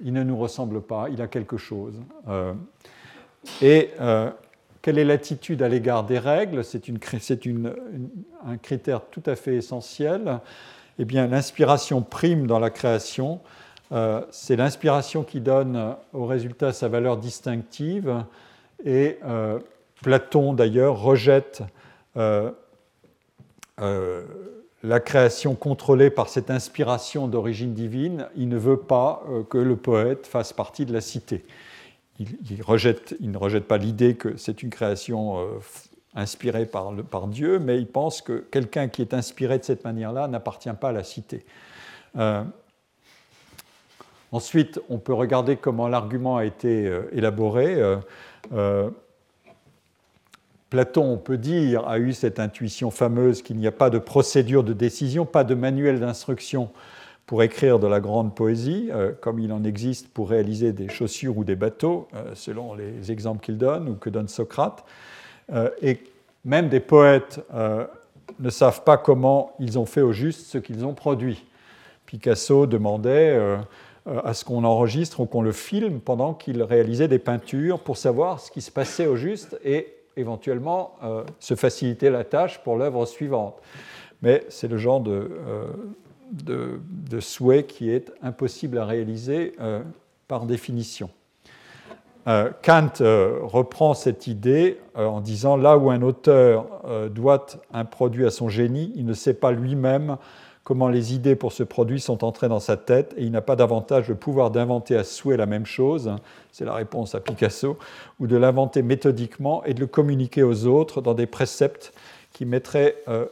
Il ne nous ressemble pas, il a quelque chose. Euh, et euh, quelle est l'attitude à l'égard des règles? C'est un critère tout à fait essentiel. Eh bien, l'inspiration prime dans la création. Euh, c'est l'inspiration qui donne au résultat sa valeur distinctive. Et Platon, d'ailleurs, rejette la création contrôlée par cette inspiration d'origine divine, il ne veut pas euh, que le poète fasse partie de la cité. Il, ne rejette pas l'idée que c'est une création euh, inspirée par, Dieu, mais il pense que quelqu'un qui est inspiré de cette manière-là n'appartient pas à la cité. Euh, ensuite, on peut regarder comment l'argument a été élaboré. Platon, on peut dire, a eu cette intuition fameuse qu'il n'y a pas de procédure de décision, pas de manuel d'instruction pour écrire de la grande poésie, comme il en existe pour réaliser des chaussures ou des bateaux, selon les exemples qu'il donne ou que donne Socrate. et même des poètes ne savent pas comment ils ont fait au juste ce qu'ils ont produit. Picasso demandait à ce qu'on enregistre ou qu'on le filme pendant qu'il réalisait des peintures pour savoir ce qui se passait au juste et éventuellement euh, se faciliter la tâche pour l'œuvre suivante. Mais c'est le genre de, euh, de, souhait qui est impossible à réaliser euh, par définition. Kant reprend cette idée en disant là où un auteur doit un produit à son génie, il ne sait pas lui-même comment les idées pour ce produit sont entrées dans sa tête et il n'a pas davantage le pouvoir d'inventer à souhait la même chose, c'est la réponse à Picasso, ou de l'inventer méthodiquement et de le communiquer aux autres dans des préceptes qui, euh,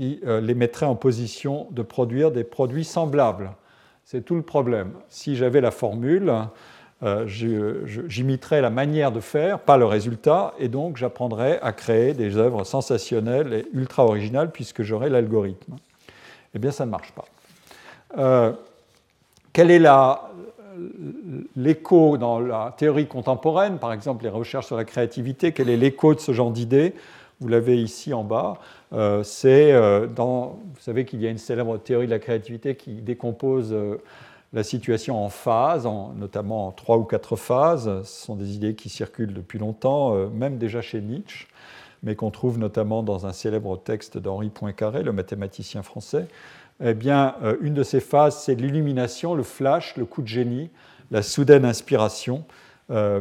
euh, les mettraient en position de produire des produits semblables. C'est tout le problème. Si j'avais la formule, euh, j'imiterais la manière de faire, pas le résultat, et donc j'apprendrais à créer des œuvres sensationnelles et ultra originales puisque j'aurais l'algorithme eh bien ça ne marche pas. Euh, quel est l'écho dans la théorie contemporaine, par exemple les recherches sur la créativité, quel est l'écho de ce genre d'idée? Vous l'avez ici en bas. Euh, c'est euh, dans, vous savez qu'il y a une célèbre théorie de la créativité qui décompose la situation en phases, notamment en trois ou quatre phases. Ce sont des idées qui circulent depuis longtemps, même déjà chez Nietzsche mais qu'on trouve notamment dans un célèbre texte d'Henri Poincaré, le mathématicien français, eh bien, euh, une de ces phases, c'est l'illumination, le flash, le coup de génie, la soudaine inspiration. Euh,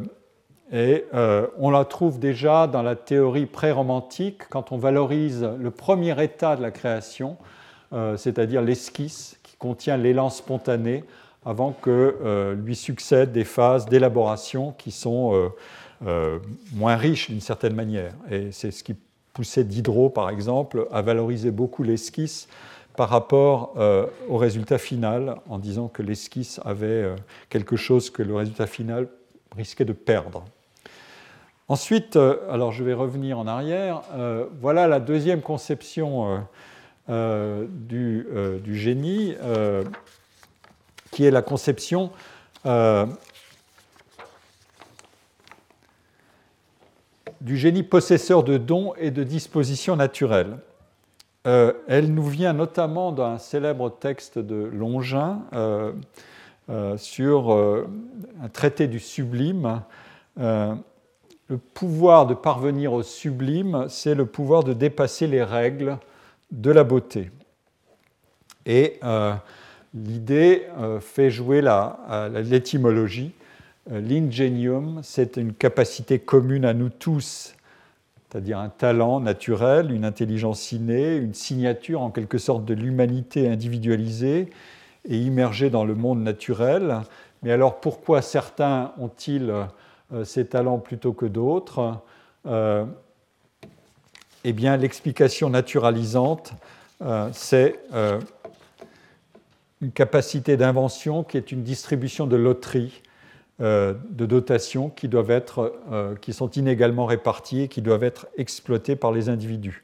et euh, on la trouve déjà dans la théorie pré-romantique, quand on valorise le premier état de la création, c'est-à-dire l'esquisse qui contient l'élan spontané, avant que lui succèdent des phases d'élaboration qui sont euh, moins riche d'une certaine manière. Et c'est ce qui poussait Diderot, par exemple, à valoriser beaucoup l'esquisse par rapport euh, au résultat final, en disant que l'esquisse avait euh, quelque chose que le résultat final risquait de perdre. Ensuite, alors je vais revenir en arrière, voilà la deuxième conception du, du, génie, qui est la conception du génie possesseur de dons et de dispositions naturelles. Euh, elle nous vient notamment d'un célèbre texte de Longin euh, euh, sur un traité du sublime. le pouvoir de parvenir au sublime, c'est le pouvoir de dépasser les règles de la beauté. Et l'idée fait jouer l'étymologie l'ingenium, c'est une capacité commune à nous tous, c'est-à-dire un talent naturel, une intelligence innée, une signature en quelque sorte de l'humanité individualisée et immergée dans le monde naturel. Mais alors pourquoi certains ont-ils euh, ces talents plutôt que d'autres? Euh, Eh bien l'explication naturalisante, c'est une capacité d'invention qui est une distribution de loterie euh, de dotations qui, doivent être, euh, qui sont inégalement réparties et qui doivent être exploitées par les individus.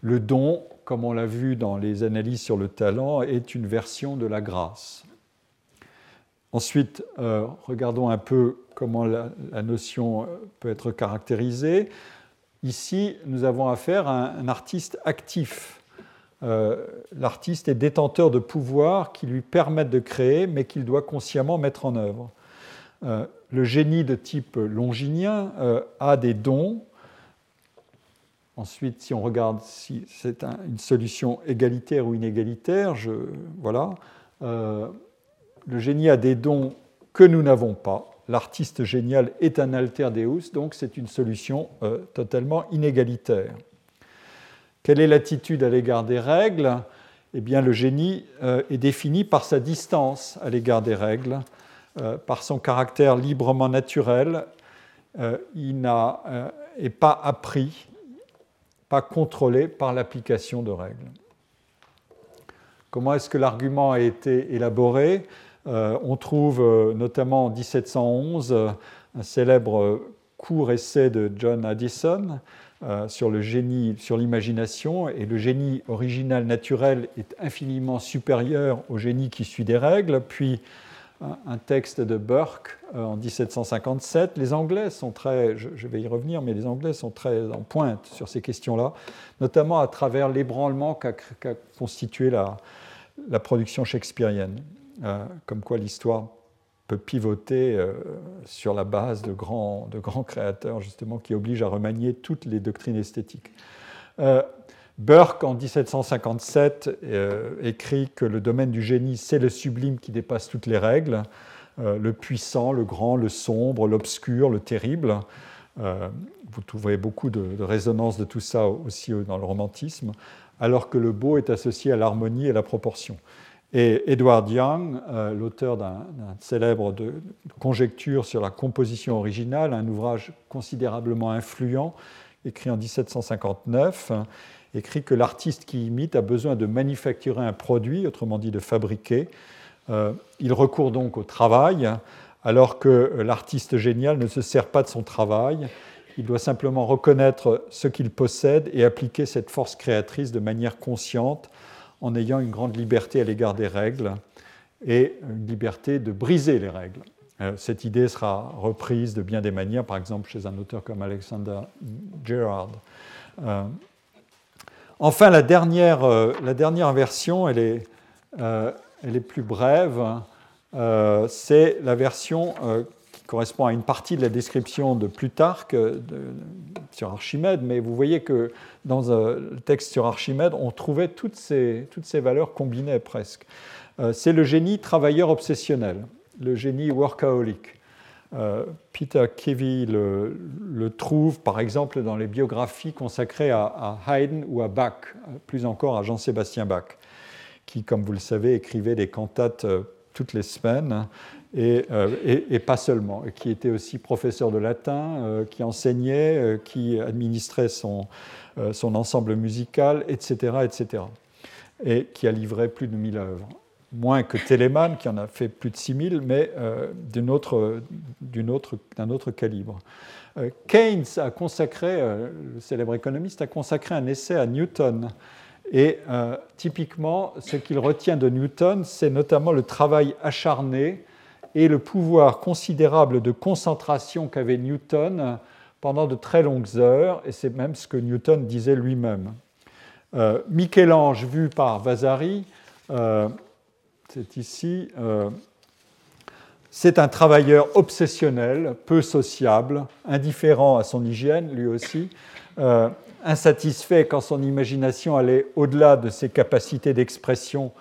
Le don, comme on l'a vu dans les analyses sur le talent, est une version de la grâce. Ensuite, euh, regardons un peu comment la, notion peut être caractérisée. Ici, nous avons affaire à un, artiste actif. L'artiste est détenteur de pouvoirs qui lui permettent de créer, mais qu'il doit consciemment mettre en œuvre. Euh, le génie de type longinien euh, a des dons. Ensuite, si on regarde si c'est une solution égalitaire ou inégalitaire, voilà, euh, le génie a des dons que nous n'avons pas. L'artiste génial est un alter deus, donc c'est une solution totalement inégalitaire. Quelle est l'attitude à l'égard des règles? Eh bien, le génie est défini par sa distance à l'égard des règles. Euh, par son caractère librement naturel, euh, il n'est euh, pas appris, pas contrôlé par l'application de règles. Comment est-ce que l'argument a été élaboré? On trouve notamment en 1711 un célèbre court essai de John Addison sur le génie, sur l'imagination, et le génie original naturel est infiniment supérieur au génie qui suit des règles. Un texte de Burke en 1757. Les Anglais sont très, je vais y revenir, mais les Anglais sont très en pointe sur ces questions-là, notamment à travers l'ébranlement qu'a constitué la, production shakespearienne, comme quoi l'histoire peut pivoter euh, sur la base de grands, de grands créateurs, justement, qui obligent à remanier toutes les doctrines esthétiques. Euh, Burke, en 1757, euh, écrit que le domaine du génie, c'est le sublime qui dépasse toutes les règles, le puissant, le grand, le sombre, l'obscur, le terrible. vous trouverez beaucoup de, de, résonance de tout ça aussi dans le romantisme, alors que le beau est associé à l'harmonie et la proportion. Et Edward Young, euh, l'auteur d'un célèbre de, conjecture sur la composition originale, un ouvrage considérablement influent, écrit en 1759, écrit que l'artiste qui imite a besoin de manufacturer un produit, autrement dit de fabriquer. Euh, il recourt donc au travail, alors que l'artiste génial ne se sert pas de son travail. Il doit simplement reconnaître ce qu'il possède et appliquer cette force créatrice de manière consciente en ayant une grande liberté à l'égard des règles et une liberté de briser les règles. Euh, cette idée sera reprise de bien des manières, par exemple chez un auteur comme Alexander Gerard. Euh, enfin, la dernière, euh, la dernière version, elle est, est plus brève. C'est la version correspond à une partie de la description de Plutarque sur Archimède, mais vous voyez que dans euh, le texte sur Archimède, on trouvait toutes ces, valeurs combinées presque. Euh, c'est le génie travailleur obsessionnel, le génie workaholic. Euh, Peter Kevy le, trouve par exemple dans les biographies consacrées à, Haydn ou à Bach, plus encore à Jean-Sébastien Bach, qui, comme vous le savez, écrivait des cantates toutes les semaines euh, et, pas seulement, qui était aussi professeur de latin, euh, qui enseignait, euh, qui administrait son, son, ensemble musical, etc., etc. Et qui a livré plus de 1000 œuvres. Moins que Telemann, qui en a fait plus de 6000, mais d'un autre, calibre. Keynes a consacré, le célèbre économiste, a consacré un essai à Newton. Et typiquement, ce qu'il retient de Newton, c'est notamment le travail acharné et le pouvoir considérable de concentration qu'avait Newton pendant de très longues heures, et c'est même ce que Newton disait lui-même. Euh, Michel-Ange, vu par Vasari, euh, c'est ici, euh, c'est un travailleur obsessionnel, peu sociable, indifférent à son hygiène, lui aussi, insatisfait quand son imagination allait au-delà de ses capacités d'expression,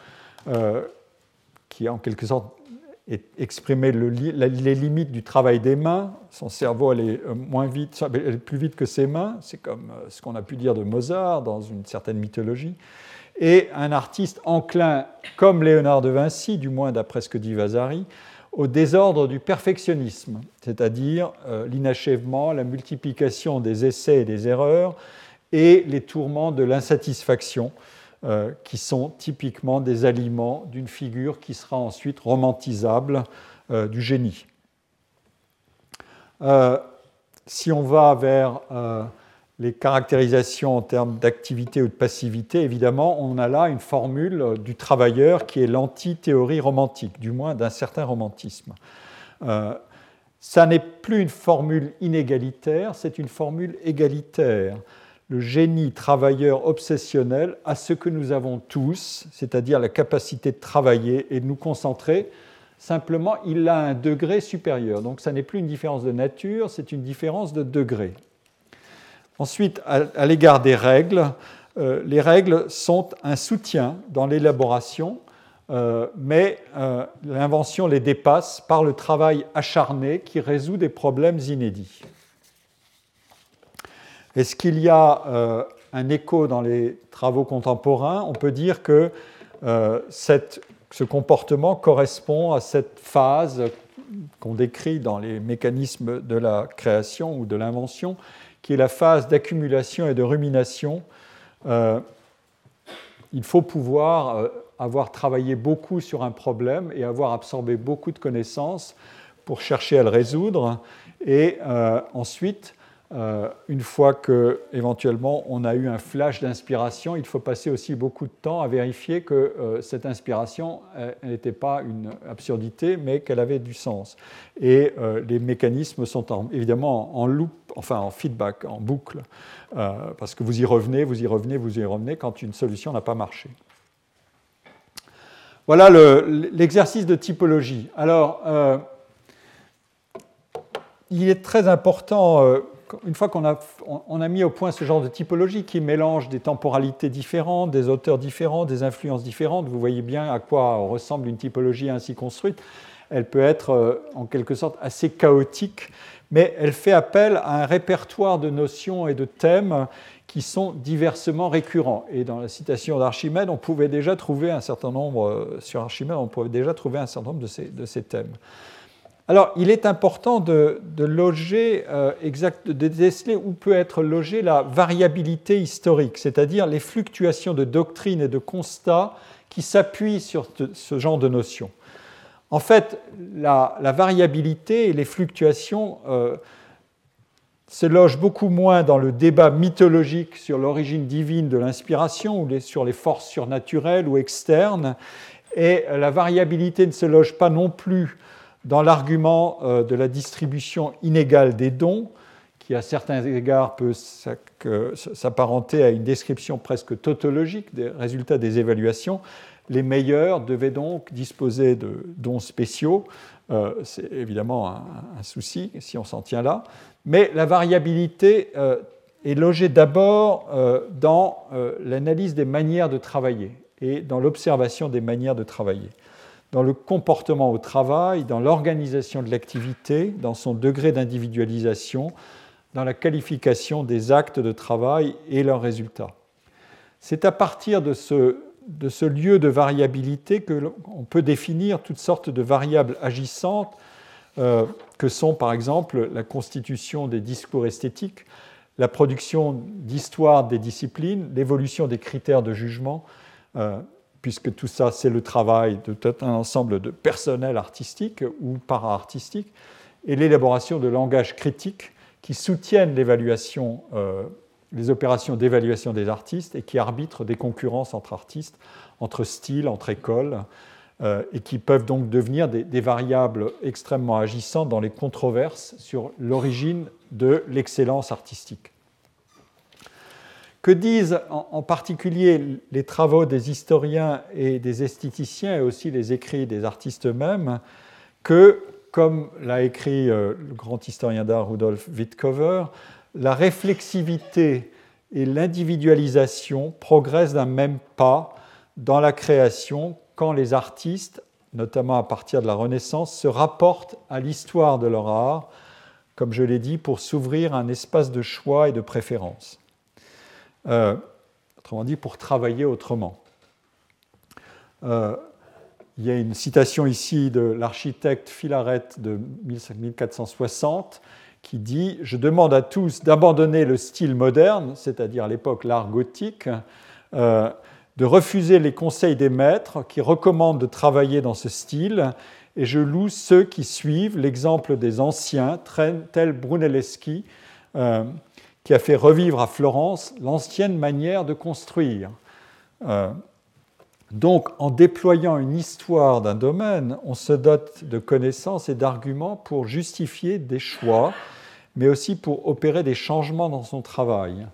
qui en quelque sorte et exprimer les limites du travail des mains. Son cerveau allait euh, plus vite que ses mains. C'est comme euh, ce qu'on a pu dire de Mozart dans une certaine mythologie. Et un artiste enclin, comme Léonard de Vinci, du moins d'après ce que dit Vasari, au désordre du perfectionnisme, c'est-à-dire euh, l'inachèvement, la multiplication des essais et des erreurs et les tourments de l'insatisfaction euh, qui sont typiquement des aliments d'une figure qui sera ensuite romantisable euh, du génie. Si on va vers les caractérisations en termes d'activité ou de passivité, évidemment, on a là une formule du travailleur qui est l'anti-théorie romantique, du moins d'un certain romantisme. ça n'est plus une formule inégalitaire, c'est une formule égalitaire le génie travailleur obsessionnel a ce que nous avons tous, c'est-à-dire la capacité de travailler et de nous concentrer. Simplement, il a un degré supérieur. Donc, ça n'est plus une différence de nature, c'est une différence de degré. Ensuite, à, l'égard des règles, euh, les règles sont un soutien dans l'élaboration, euh, mais euh, l'invention les dépasse par le travail acharné qui résout des problèmes inédits. Est-ce qu'il y a un écho dans les travaux contemporains? On peut dire que ce comportement correspond à cette phase qu'on décrit dans les mécanismes de la création ou de l'invention, qui est la phase d'accumulation et de rumination. Euh, il faut pouvoir avoir travaillé beaucoup sur un problème et avoir absorbé beaucoup de connaissances pour chercher à le résoudre. Et ensuite, euh, une fois que éventuellement on a eu un flash d'inspiration, il faut passer aussi beaucoup de temps à vérifier que euh, cette inspiration n'était pas une absurdité, mais qu'elle avait du sens. Et euh, les mécanismes sont évidemment en loop, enfin en feedback, en boucle, parce que vous y revenez, vous y revenez, vous y revenez quand une solution n'a pas marché. Voilà l'exercice de typologie. Alors, il est très important une fois qu'on a, mis au point ce genre de typologie qui mélange des temporalités différentes, des auteurs différents, des influences différentes, vous voyez bien à quoi ressemble une typologie ainsi construite. Elle peut être euh, en quelque sorte assez chaotique, mais elle fait appel à un répertoire de notions et de thèmes qui sont diversement récurrents. Et dans la citation d'Archimède, on pouvait déjà trouver un certain nombre, euh, sur Archimède, on pouvait déjà trouver un certain nombre de ces thèmes. Alors, il est important de, loger, euh, de déceler où peut être logée la variabilité historique, c'est-à-dire les fluctuations de doctrine et de constat qui s'appuient sur ce genre de notions. En fait, la, variabilité et les fluctuations euh, se logent beaucoup moins dans le débat mythologique sur l'origine divine de l'inspiration ou sur les forces surnaturelles ou externes, et la variabilité ne se loge pas non plus dans l'argument euh, de la distribution inégale des dons, qui à certains égards peut s'apparenter à une description presque tautologique des résultats des évaluations, les meilleurs devaient donc disposer de dons spéciaux. Euh, c'est évidemment un, souci si on s'en tient là. Mais la variabilité euh, est logée d'abord dans l'analyse des manières de travailler et dans l'observation des manières de travailler dans le comportement au travail, dans l'organisation de l'activité, dans son degré d'individualisation, dans la qualification des actes de travail et leurs résultats. C'est à partir de ce, lieu de variabilité que peut définir toutes sortes de variables agissantes euh, que sont par exemple la constitution des discours esthétiques, la production d'histoires des disciplines, l'évolution des critères de jugement, euh, puisque tout ça, c'est le travail de tout un ensemble de personnel artistique ou para-artistique, et l'élaboration de langages critiques qui soutiennent l'évaluation, euh, les opérations d'évaluation des artistes et qui arbitrent des concurrences entre artistes, entre styles, entre écoles, euh, et qui peuvent donc devenir des, variables extrêmement agissantes dans les controverses sur l'origine de l'excellence artistique. Que disent en particulier les travaux des historiens et des esthéticiens et aussi les écrits des artistes eux-mêmes que, comme l'a écrit euh, le grand historien d'art Rudolf Wittkower, la réflexivité et l'individualisation progressent d'un même pas dans la création quand les artistes, notamment à partir de la Renaissance, se rapportent à l'histoire de leur art, comme je l'ai dit, pour s'ouvrir un espace de choix et de préférence. Euh, autrement dit, pour travailler autrement. Euh, il y a une citation ici de l'architecte Filaret de 1460 qui dit Je demande à tous d'abandonner le style moderne, c'est-à-dire l'époque l'art gothique, euh, de refuser les conseils des maîtres qui recommandent de travailler dans ce style, et je loue ceux qui suivent l'exemple des anciens, tels Brunelleschi, qui a fait revivre à Florence l'ancienne manière de construire. Euh, donc, en déployant une histoire d'un domaine, on se dote de connaissances et d'arguments pour justifier des choix, mais aussi pour opérer des changements dans son travail.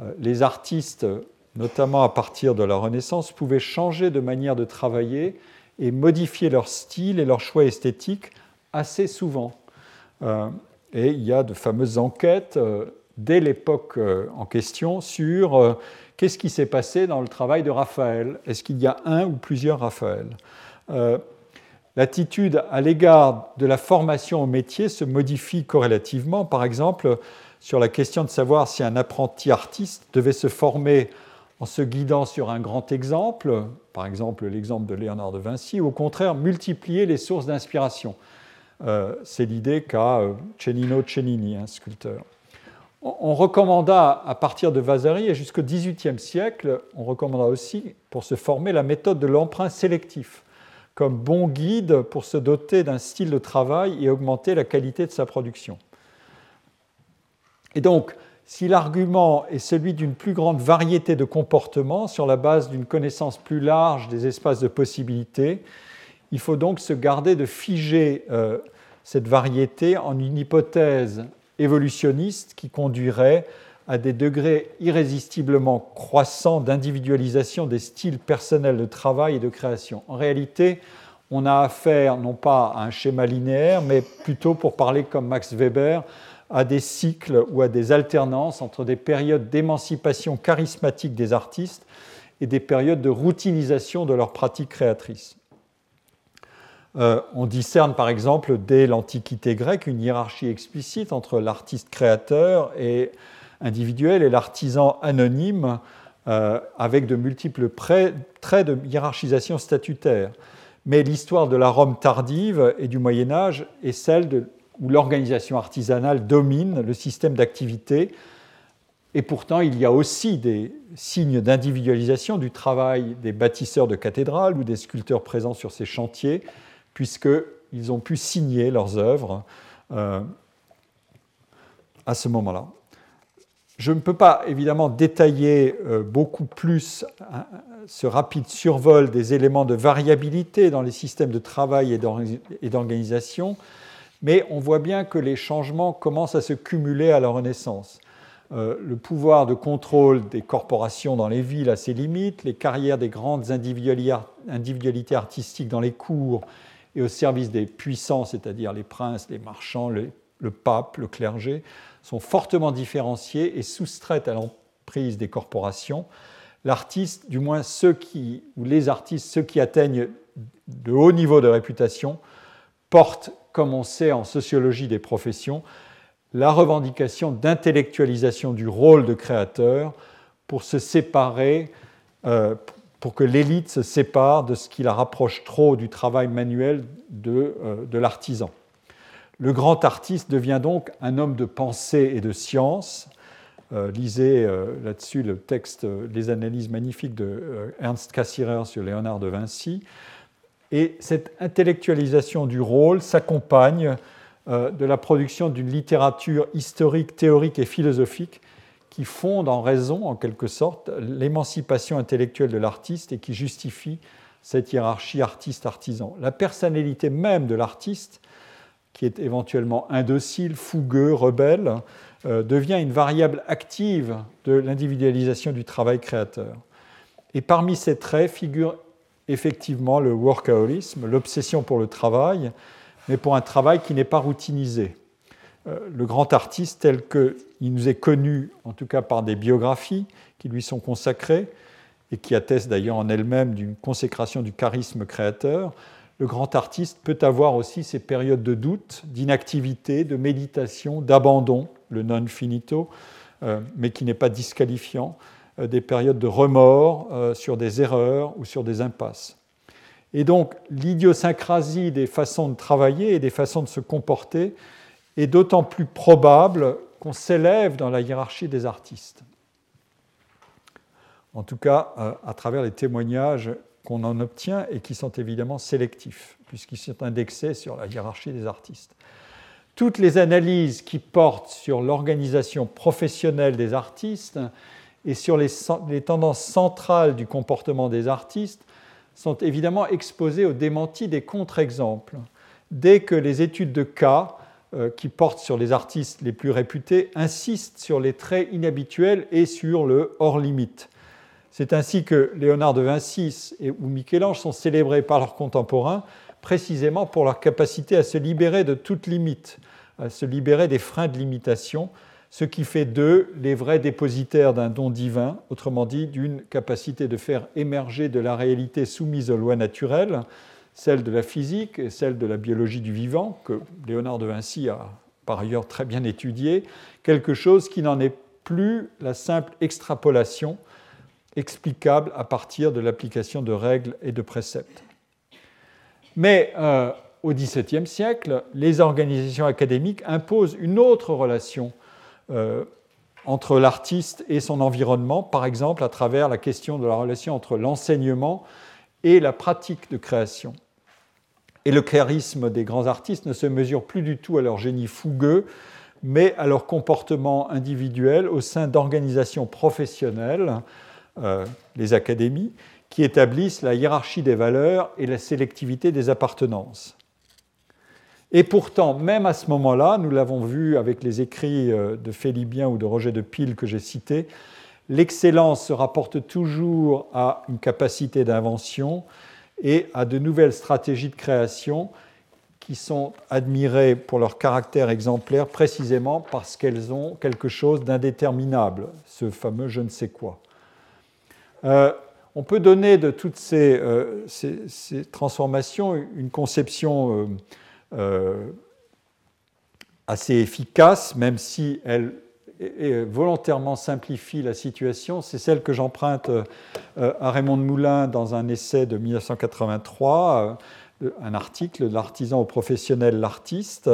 Euh, les artistes, notamment à partir de la Renaissance, pouvaient changer de manière de travailler et modifier leur style et leur choix esthétique assez souvent. Euh, et il y a de fameuses enquêtes dès l'époque euh, en question sur euh, qu'est-ce qui s'est passé dans le travail de Raphaël? Est-ce qu'il y a un ou plusieurs Raphaël? Euh, L'attitude à l'égard de la formation au métier se modifie corrélativement. Par exemple, sur la question de savoir si un apprenti artiste devait se former en se guidant sur un grand exemple, par exemple l'exemple de Léonard de Vinci, ou au contraire multiplier les sources d'inspiration. C'est l'idée qu'a Cennino Cennini, un sculpteur on recommanda à partir de Vasari et jusqu'au XVIIIe siècle, on recommanda aussi pour se former la méthode de l'emprunt sélectif comme bon guide pour se doter d'un style de travail et augmenter la qualité de sa production. Et donc, si l'argument est celui d'une plus grande variété de comportements sur la base d'une connaissance plus large des espaces de possibilités, il faut donc se garder de figer euh, cette variété en une hypothèse évolutionniste qui conduirait à des degrés irrésistiblement croissants d'individualisation des styles personnels de travail et de création. En réalité, on a affaire non pas à un schéma linéaire, mais plutôt, pour parler comme Max Weber, à des cycles ou à des alternances entre des périodes d'émancipation charismatique des artistes et des périodes de routinisation de leurs pratiques créatrices. Euh, on discerne par exemple dès l'Antiquité grecque une hiérarchie explicite entre l'artiste créateur et individuel et l'artisan anonyme euh, avec de multiples traits de hiérarchisation statutaire. Mais l'histoire de la Rome tardive et du Moyen Âge est celle où l'organisation artisanale domine le système d'activité. Et pourtant, il y a aussi des signes d'individualisation du travail des bâtisseurs de cathédrales ou des sculpteurs présents sur ces chantiers, puisqu'ils ont pu signer leurs œuvres euh, à ce moment-là. Je ne peux pas évidemment détailler euh, beaucoup plus hein, ce rapide survol des éléments de variabilité dans les systèmes de travail et d'organisation, mais on voit bien que les changements commencent à se cumuler à la Renaissance. Euh, le pouvoir de contrôle des corporations dans les villes a ses limites, les carrières des grandes individualités artistiques dans les cours et au service des puissants, c'est-à-dire les princes, les marchands, le, pape, le clergé, sont fortement différenciées et soustraites à l'emprise des corporations. L'artiste, du moins ceux qui, ou les artistes, ceux qui atteignent de hauts niveaux de réputation, portent comme on sait en sociologie des professions, la revendication d'intellectualisation du rôle de créateur pour se séparer, euh, pour que l'élite se sépare de ce qui la rapproche trop du travail manuel de, euh, l'artisan. Le grand artiste devient donc un homme de pensée et de science. Euh, lisez là-dessus le texte, les analyses magnifiques de Ernst Cassirer sur Léonard de Vinci. Et cette intellectualisation du rôle s'accompagne euh, de la production d'une littérature historique, théorique et philosophique qui fonde en raison, en quelque sorte, l'émancipation intellectuelle de l'artiste et qui justifie cette hiérarchie artiste-artisan. La personnalité même de l'artiste, qui est éventuellement indocile, fougueux, rebelle, euh, devient une variable active de l'individualisation du travail créateur. Et parmi ces traits figure effectivement le workaholisme, l'obsession pour le travail, mais pour un travail qui n'est pas routinisé. Euh, le grand artiste tel qu'il nous est connu, en tout cas par des biographies qui lui sont consacrées, et qui attestent d'ailleurs en elles-mêmes d'une consécration du charisme créateur, le grand artiste peut avoir aussi ses périodes de doute, d'inactivité, de méditation, d'abandon, le non finito, euh, mais qui n'est pas disqualifiant, euh, des périodes de remords sur des erreurs ou sur des impasses. Et donc l'idiosyncrasie des façons de travailler et des façons de se comporter est d'autant plus probable qu'on s'élève dans la hiérarchie des artistes. En tout cas, euh, à travers les témoignages qu'on en obtient et qui sont évidemment sélectifs, puisqu'ils sont indexés sur la hiérarchie des artistes. Toutes les analyses qui portent sur l'organisation professionnelle des artistes et sur les, tendances centrales du comportement des artistes sont évidemment exposées au démenti des contre-exemples. Dès que les études de cas qui portent sur les artistes les plus réputés insistent sur les traits inhabituels et sur le hors-limite. C'est ainsi que Léonard de Vinci ou Michel-Ange sont célébrés par leurs contemporains précisément pour leur capacité à se libérer de toute limite, à se libérer des freins de limitation, ce qui fait d'eux les vrais dépositaires d'un don divin, autrement dit d'une capacité de faire émerger de la réalité soumise aux lois naturelles, celle de la physique et celle de la biologie du vivant, que Léonard de Vinci a par ailleurs très bien étudié, quelque chose qui n'en est plus la simple extrapolation explicable à partir de l'application de règles et de préceptes. Mais euh, au XVIIe siècle, les organisations académiques imposent une autre relation euh, entre l'artiste et son environnement, par exemple à travers la question de la relation entre l'enseignement et la pratique de création. Et le charisme des grands artistes ne se mesure plus du tout à leur génie fougueux, mais à leur comportement individuel au sein d'organisations professionnelles, euh, les académies, qui établissent la hiérarchie des valeurs et la sélectivité des appartenances. Et pourtant, même à ce moment-là, nous l'avons vu avec les écrits euh, de Félibien ou de Roger de Pile que j'ai cités, l'excellence se rapporte toujours à une capacité d'invention et à de nouvelles stratégies de création qui sont admirées pour leur caractère exemplaire précisément parce qu'elles ont quelque chose d'indéterminable, ce fameux je ne sais quoi. Euh, on peut donner de toutes ces, euh, transformations une conception euh, assez efficace, même si elle volontairement simplifie la situation. C'est celle que j'emprunte à Raymond Moulin dans un essai de 1983 un article, L'artisan au professionnel, l'artiste.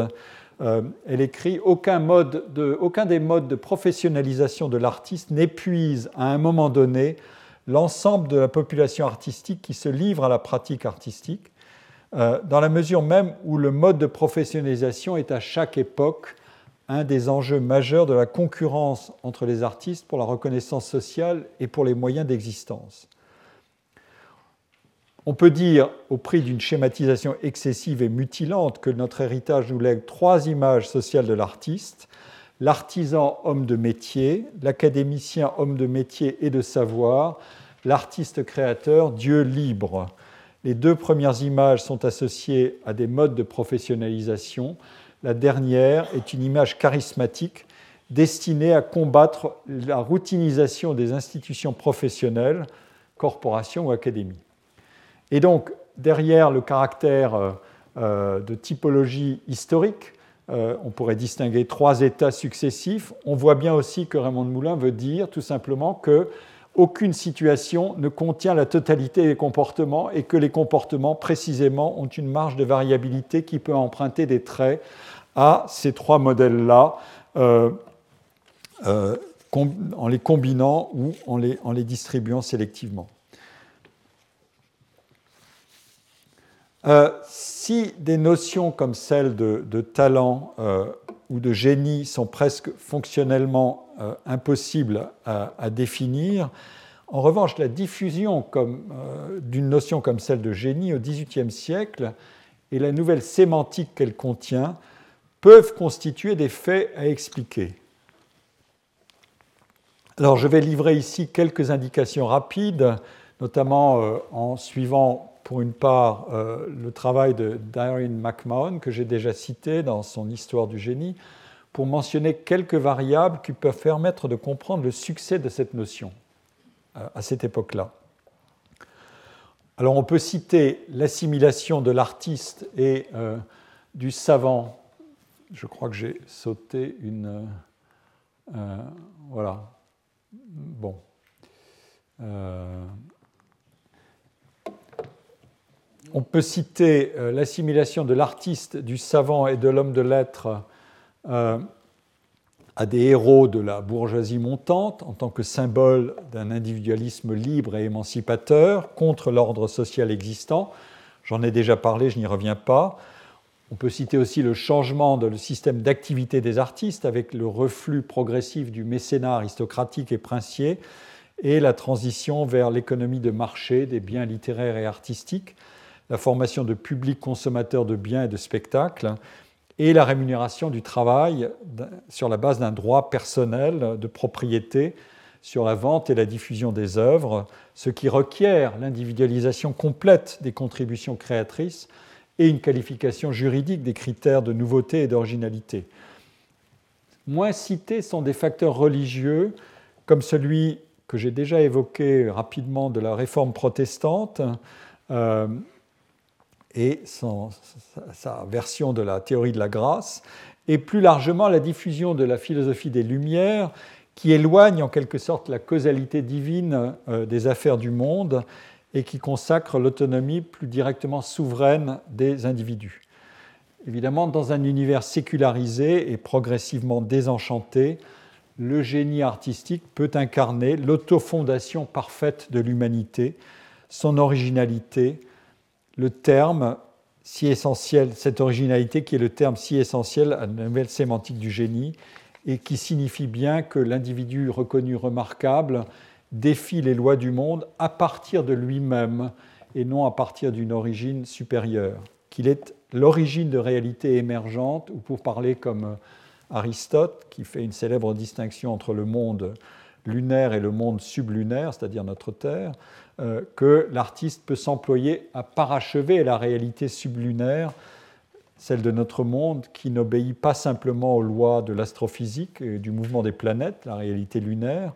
Euh, elle écrit aucun, des modes de professionnalisation de l'artiste n'épuise à un moment donné l'ensemble de la population artistique qui se livre à la pratique artistique, euh, dans la mesure même où le mode de professionnalisation est à chaque époque un des enjeux majeurs de la concurrence entre les artistes pour la reconnaissance sociale et pour les moyens d'existence. On peut dire, au prix d'une schématisation excessive et mutilante, que notre héritage nous lègue trois images sociales de l'artiste l'artisan homme de métier, l'académicien homme de métier et de savoir, l'artiste créateur Dieu libre. Les deux premières images sont associées à des modes de professionnalisation. La dernière est une image charismatique destinée à combattre la routinisation des institutions professionnelles, corporations ou académies. Et donc, derrière le caractère euh, euh, de typologie historique, euh, on pourrait distinguer trois états successifs. On voit bien aussi que Raymond de Moulin veut dire tout simplement que aucune situation ne contient la totalité des comportements et que les comportements précisément ont une marge de variabilité qui peut emprunter des traits à ces trois modèles-là en les combinant ou en les distribuant sélectivement. Euh, si des notions comme celle de, talent euh, ou de génie sont presque fonctionnellement euh, impossibles à, définir, en revanche, la diffusion d'une notion comme celle de génie au XVIIIe siècle et la nouvelle sémantique qu'elle contient peuvent constituer des faits à expliquer. Alors je vais livrer ici quelques indications rapides, notamment en suivant pour une part euh, le travail de Darren McMahon, que j'ai déjà cité dans son Histoire du génie, pour mentionner quelques variables qui peuvent permettre de comprendre le succès de cette notion euh, à cette époque-là. Alors on peut citer l'assimilation de l'artiste et euh, du savant. Je crois que j'ai sauté une... voilà. Bon. On peut citer euh, l'assimilation de l'artiste, du savant et de l'homme de lettres euh, à des héros de la bourgeoisie montante en tant que symbole d'un individualisme libre et émancipateur contre l'ordre social existant. J'en ai déjà parlé, je n'y reviens pas. On peut citer aussi le changement de le système d'activité des artistes avec le reflux progressif du mécénat aristocratique et princier et la transition vers l'économie de marché des biens littéraires et artistiques la formation de publics consommateurs de biens et de spectacles, et la rémunération du travail sur la base d'un droit personnel de propriété sur la vente et la diffusion des œuvres, ce qui requiert l'individualisation complète des contributions créatrices et une qualification juridique des critères de nouveauté et d'originalité. Moins cités sont des facteurs religieux, comme celui que j'ai déjà évoqué rapidement de la réforme protestante, euh, et sa, version de la théorie de la grâce, et plus largement la diffusion de la philosophie des Lumières, qui éloigne en quelque sorte la causalité divine euh, des affaires du monde et qui consacre l'autonomie plus directement souveraine des individus. Évidemment, dans un univers sécularisé et progressivement désenchanté, le génie artistique peut incarner l'autofondation parfaite de l'humanité, son originalité, le terme si essentiel, cette originalité qui est le terme si essentiel à la nouvelle sémantique du génie et qui signifie bien que l'individu reconnu remarquable défie les lois du monde à partir de lui-même et non à partir d'une origine supérieure, qu'il est l'origine de réalité émergente, ou pour parler comme Aristote, qui fait une célèbre distinction entre le monde lunaire et le monde sublunaire, c'est-à-dire notre Terre, euh, que l'artiste peut s'employer à parachever la réalité sublunaire, celle de notre monde, qui n'obéit pas simplement aux lois de l'astrophysique et du mouvement des planètes, la réalité lunaire,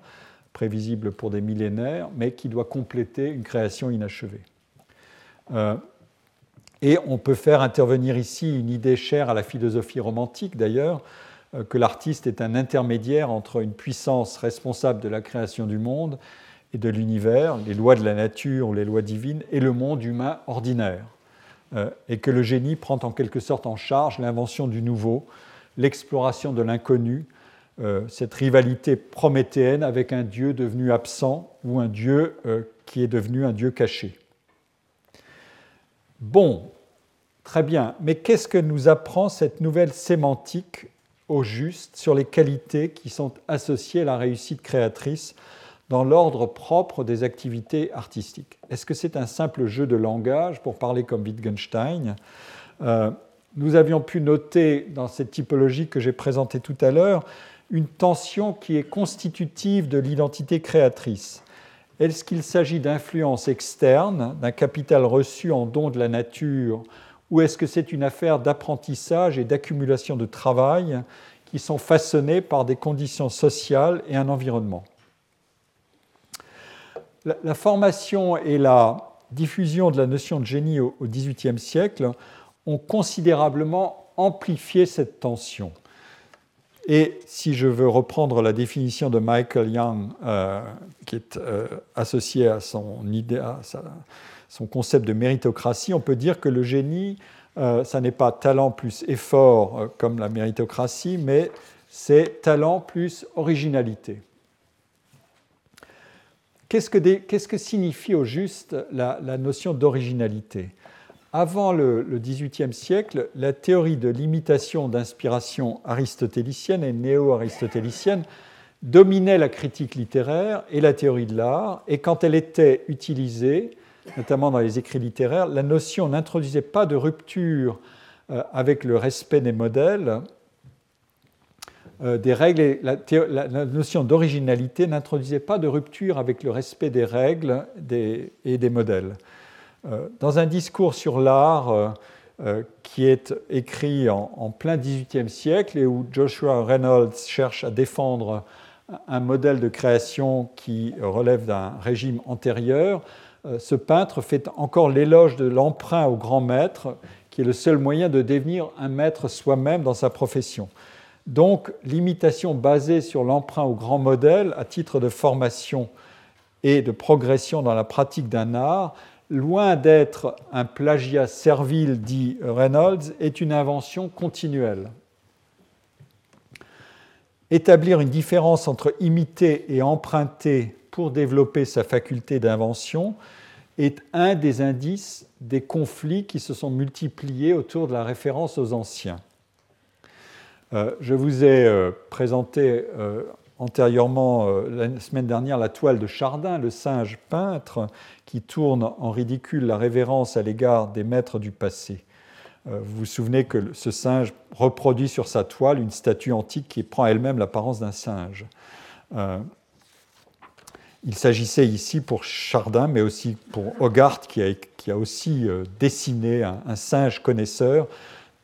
prévisible pour des millénaires, mais qui doit compléter une création inachevée. Euh, et on peut faire intervenir ici une idée chère à la philosophie romantique d'ailleurs, euh, que l'artiste est un intermédiaire entre une puissance responsable de la création du monde et de l'univers, les lois de la nature ou les lois divines, et le monde humain ordinaire. Euh, et que le génie prend en quelque sorte en charge l'invention du nouveau, l'exploration de l'inconnu, euh, cette rivalité prométhéenne avec un dieu devenu absent ou un dieu qui est devenu un dieu caché. Bon, très bien, mais qu'est-ce que nous apprend cette nouvelle sémantique au juste sur les qualités qui sont associées à la réussite créatrice dans l'ordre propre des activités artistiques? Est-ce que c'est un simple jeu de langage, pour parler comme Wittgenstein? Euh, Nous avions pu noter dans cette typologie que j'ai présentée tout à l'heure une tension qui est constitutive de l'identité créatrice. Est-ce qu'il s'agit d'influence externe, d'un capital reçu en don de la nature ou est-ce que c'est une affaire d'apprentissage et d'accumulation de travail qui sont façonnés par des conditions sociales et un environnement? La, formation et la diffusion de la notion de génie au XVIIIe siècle ont considérablement amplifié cette tension. Et si je veux reprendre la définition de Michael Young, euh, qui est euh, associée à son idée, à son concept de méritocratie, on peut dire que le génie, euh, ça n'est pas talent plus effort euh, comme la méritocratie, mais c'est talent plus originalité. Qu'est-ce que, signifie au juste la, notion d'originalité? Avant le, XVIIIe siècle, la théorie de l'imitation d'inspiration aristotélicienne et néo-aristotélicienne dominait la critique littéraire et la théorie de l'art, et quand elle était utilisée, notamment dans les écrits littéraires, la notion n'introduisait pas de rupture euh, avec le respect des modèles, euh, des règles, la, notion d'originalité n'introduisait pas de rupture avec le respect des règles et des modèles. Euh, dans un discours sur l'art qui est écrit en, plein XVIIIe siècle et où Joshua Reynolds cherche à défendre un modèle de création qui relève d'un régime antérieur, euh, ce peintre fait encore l'éloge de l'emprunt au grand maître, qui est le seul moyen de devenir un maître soi-même dans sa profession. Donc l'imitation basée sur l'emprunt au grand modèle à titre de formation et de progression dans la pratique d'un art, loin d'être un plagiat servile, dit Reynolds, est une invention continuelle. Établir une différence entre imiter et emprunter pour développer sa faculté d'invention est un des indices des conflits qui se sont multipliés autour de la référence aux anciens. Euh, je vous ai euh, présenté euh, antérieurement, la semaine dernière, la toile de Chardin, le singe peintre, qui tourne en ridicule la révérence à l'égard des maîtres du passé. Vous vous souvenez que ce singe reproduit sur sa toile une statue antique qui prend elle-même l'apparence d'un singe. Il s'agissait ici pour Chardin, mais aussi pour Hogarth, qui a, aussi euh, dessiné un, singe connaisseur,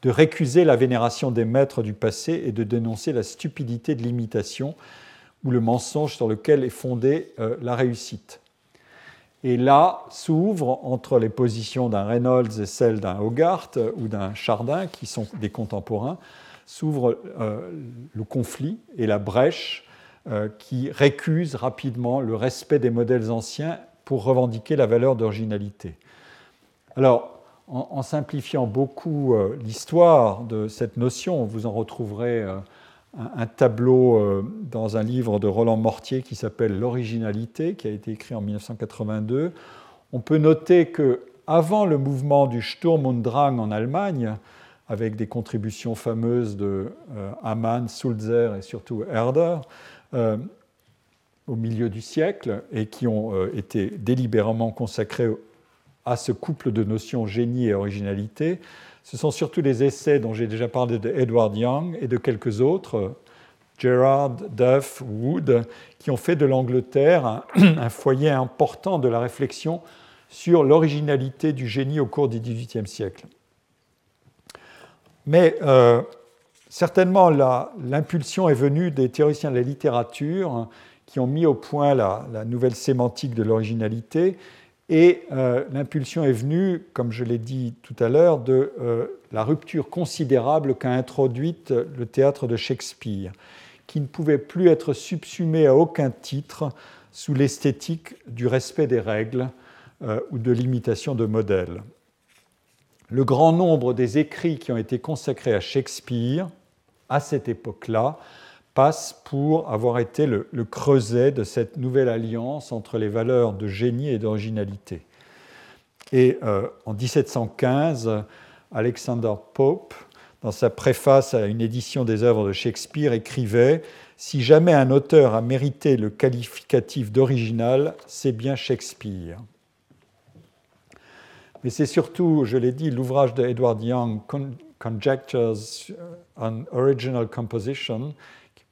de récuser la vénération des maîtres du passé et de dénoncer la stupidité de l'imitation ou le mensonge sur lequel est fondée euh, la réussite. Et là s'ouvre entre les positions d'un Reynolds et celles d'un Hogarth euh, ou d'un Chardin, qui sont des contemporains, s'ouvre le conflit et la brèche euh, qui récuse rapidement le respect des modèles anciens pour revendiquer la valeur d'originalité. Alors, en, simplifiant beaucoup euh, l'histoire de cette notion, vous en retrouverez euh, un, tableau dans un livre de Roland Mortier qui s'appelle L'originalité, qui a été écrit en 1982. On peut noter que avant le mouvement du Sturm und Drang en Allemagne, avec des contributions fameuses de euh, Hamann, Sulzer et surtout Herder, euh, au milieu du siècle, et qui ont euh, été délibérément consacrés à ce couple de notions génie et originalité. Ce sont surtout les essais dont j'ai déjà parlé de Edward Young et de quelques autres, Gerard, Duff, Wood, qui ont fait de l'Angleterre un, foyer important de la réflexion sur l'originalité du génie au cours du XVIIIe siècle. Mais euh, certainement, l'impulsion est venue des théoriciens de la littérature qui ont mis au point la, nouvelle sémantique de l'originalité. Et euh, l'impulsion est venue, comme je l'ai dit tout à l'heure, de euh, la rupture considérable qu'a introduite le théâtre de Shakespeare, qui ne pouvait plus être subsumé à aucun titre sous l'esthétique du respect des règles ou de l'imitation de modèles. Le grand nombre des écrits qui ont été consacrés à Shakespeare à cette époque-là passe pour avoir été le, creuset de cette nouvelle alliance entre les valeurs de génie et d'originalité. Et euh, en 1715, Alexander Pope, dans sa préface à une édition des œuvres de Shakespeare, écrivait Si jamais un auteur a mérité le qualificatif d'original, c'est bien Shakespeare. Mais c'est surtout, je l'ai dit, l'ouvrage de Edward Young, Conjectures on Original Composition,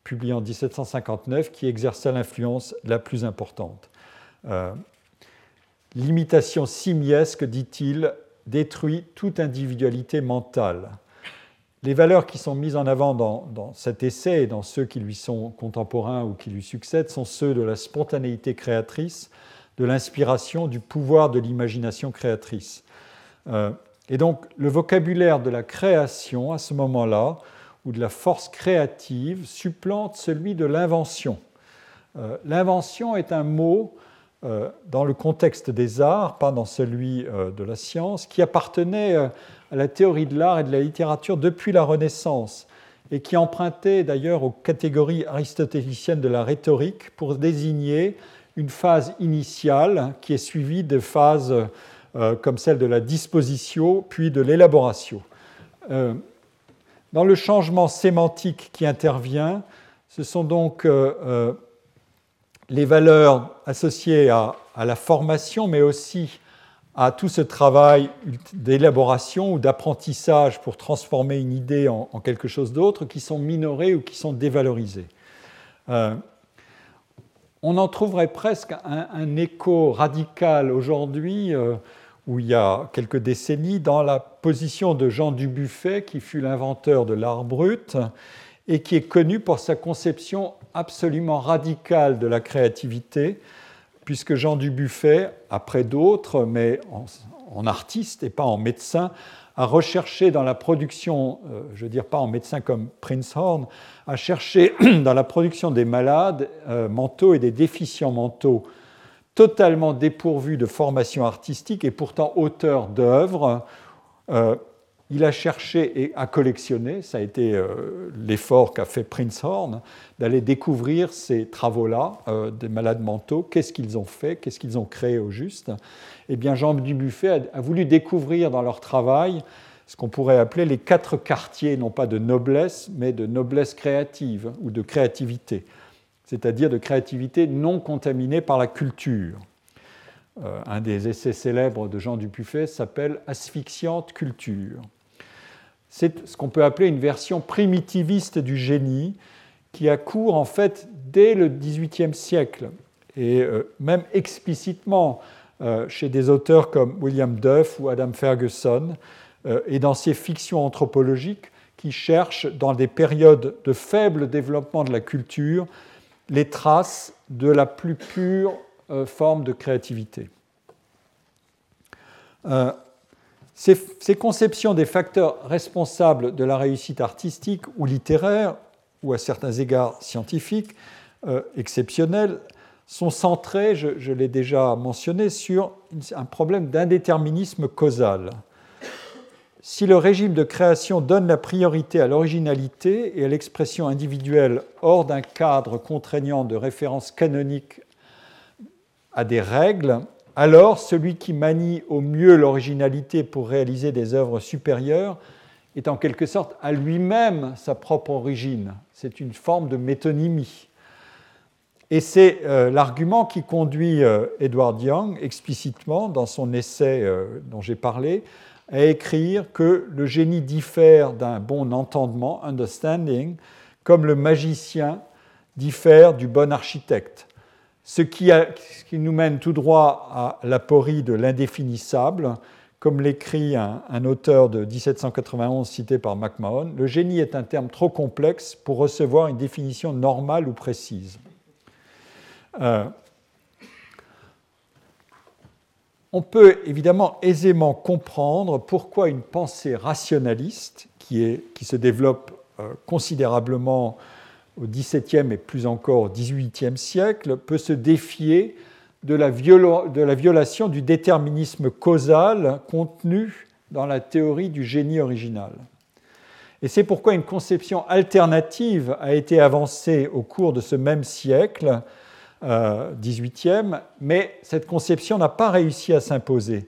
publié en 1759, qui exerça l'influence la plus importante. Euh, l'imitation simiesque, dit-il, détruit toute individualité mentale. Les valeurs qui sont mises en avant dans, cet essai et dans ceux qui lui sont contemporains ou qui lui succèdent sont ceux de la spontanéité créatrice, de l'inspiration, du pouvoir de l'imagination créatrice. Euh, et donc le vocabulaire de la création à ce moment-là, ou de la force créative, supplante celui de l'invention. Euh, l'invention est un mot euh, dans le contexte des arts, pas dans celui de la science, qui appartenait à la théorie de l'art et de la littérature depuis la Renaissance et qui empruntait d'ailleurs aux catégories aristotéliciennes de la rhétorique pour désigner une phase initiale qui est suivie de phases euh, comme celle de la disposition, puis de l'élaboration. Euh, dans le changement sémantique qui intervient, ce sont donc euh, les valeurs associées à, la formation, mais aussi à tout ce travail d'élaboration ou d'apprentissage pour transformer une idée en, quelque chose d'autre, qui sont minorées ou qui sont dévalorisées. on en trouverait presque un, écho radical aujourd'hui où il y a quelques décennies, dans la position de Jean Dubuffet, qui fut l'inventeur de l'art brut et qui est connu pour sa conception absolument radicale de la créativité, puisque Jean Dubuffet, après d'autres, mais en, artiste et pas en médecin, a recherché dans la production, euh, je veux dire pas en médecin comme Prince Horn, a cherché dans la production des malades euh, mentaux et des déficients mentaux totalement dépourvu de formation artistique et pourtant auteur d'œuvres. Euh, il a cherché et a collectionné, ça a été euh, l'effort qu'a fait Prince Horn, d'aller découvrir ces travaux-là euh, des malades mentaux, qu'est-ce qu'ils ont fait, qu'est-ce qu'ils ont créé au juste? Eh bien, Jean Dubuffet a voulu découvrir dans leur travail ce qu'on pourrait appeler les quatre quartiers, non pas de noblesse, mais de noblesse créative ou de créativité c'est-à-dire de créativité non contaminée par la culture. Euh, un des essais célèbres de Jean Dubuffet s'appelle Asphyxiante culture. C'est ce qu'on peut appeler une version primitiviste du génie qui a cours en fait dès le XVIIIe siècle et euh, même explicitement euh, chez des auteurs comme William Duff ou Adam Ferguson et dans ses fictions anthropologiques qui cherchent dans des périodes de faible développement de la culture les traces de la plus pure euh, forme de créativité. Euh, ces, conceptions des facteurs responsables de la réussite artistique ou littéraire, ou à certains égards scientifiques, euh, exceptionnelles, sont centrées, je l'ai déjà mentionné, sur un problème d'indéterminisme causal si le régime de création donne la priorité à l'originalité et à l'expression individuelle hors d'un cadre contraignant de référence canonique à des règles, alors celui qui manie au mieux l'originalité pour réaliser des œuvres supérieures est en quelque sorte à lui-même sa propre origine. C'est une forme de métonymie. Et c'est euh, l'argument qui conduit euh, Edward Young explicitement dans son essai euh, dont j'ai parlé à écrire que le génie diffère d'un bon entendement, understanding, comme le magicien diffère du bon architecte. Ce qui, nous mène tout droit à l'aporie de l'indéfinissable, comme l'écrit un, auteur de 1791 cité par MacMahon, le génie est un terme trop complexe pour recevoir une définition normale ou précise. Euh, on peut évidemment aisément comprendre pourquoi une pensée rationaliste, qui, se développe euh, considérablement au XVIIe et plus encore au XVIIIe siècle, peut se défier de la violation du déterminisme causal contenu dans la théorie du génie original. Et c'est pourquoi une conception alternative a été avancée au cours de ce même siècle, 18e, mais cette conception n'a pas réussi à s'imposer.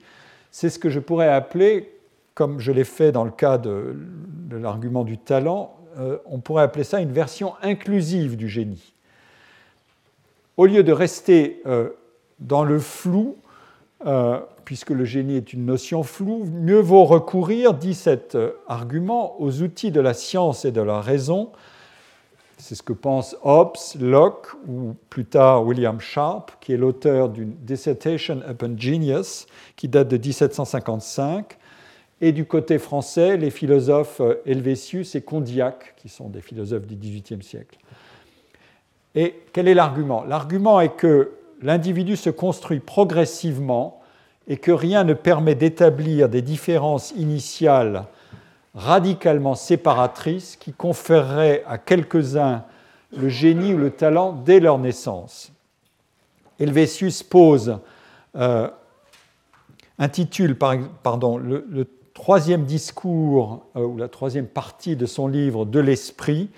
C'est ce que je pourrais appeler, comme je l'ai fait dans le cas de, l'argument du talent, euh, on pourrait appeler ça une version inclusive du génie. Au lieu de rester euh, dans le flou, euh, puisque le génie est une notion floue, mieux vaut recourir, dit cet argument, aux outils de la science et de la raison c'est ce que pensent Hobbes, Locke ou plus tard William Sharp, qui est l'auteur d'une Dissertation upon Genius, qui date de 1755. Et du côté français, les philosophes euh, Helvétius et Condillac, qui sont des philosophes du XVIIIe siècle. Et quel est l'argument? L'argument est que l'individu se construit progressivement et que rien ne permet d'établir des différences initiales radicalement séparatrice qui conférerait à quelques-uns le génie ou le talent dès leur naissance. Helvétius pose, euh, intitule pardon, le, troisième discours euh, ou la troisième partie de son livre De l'esprit,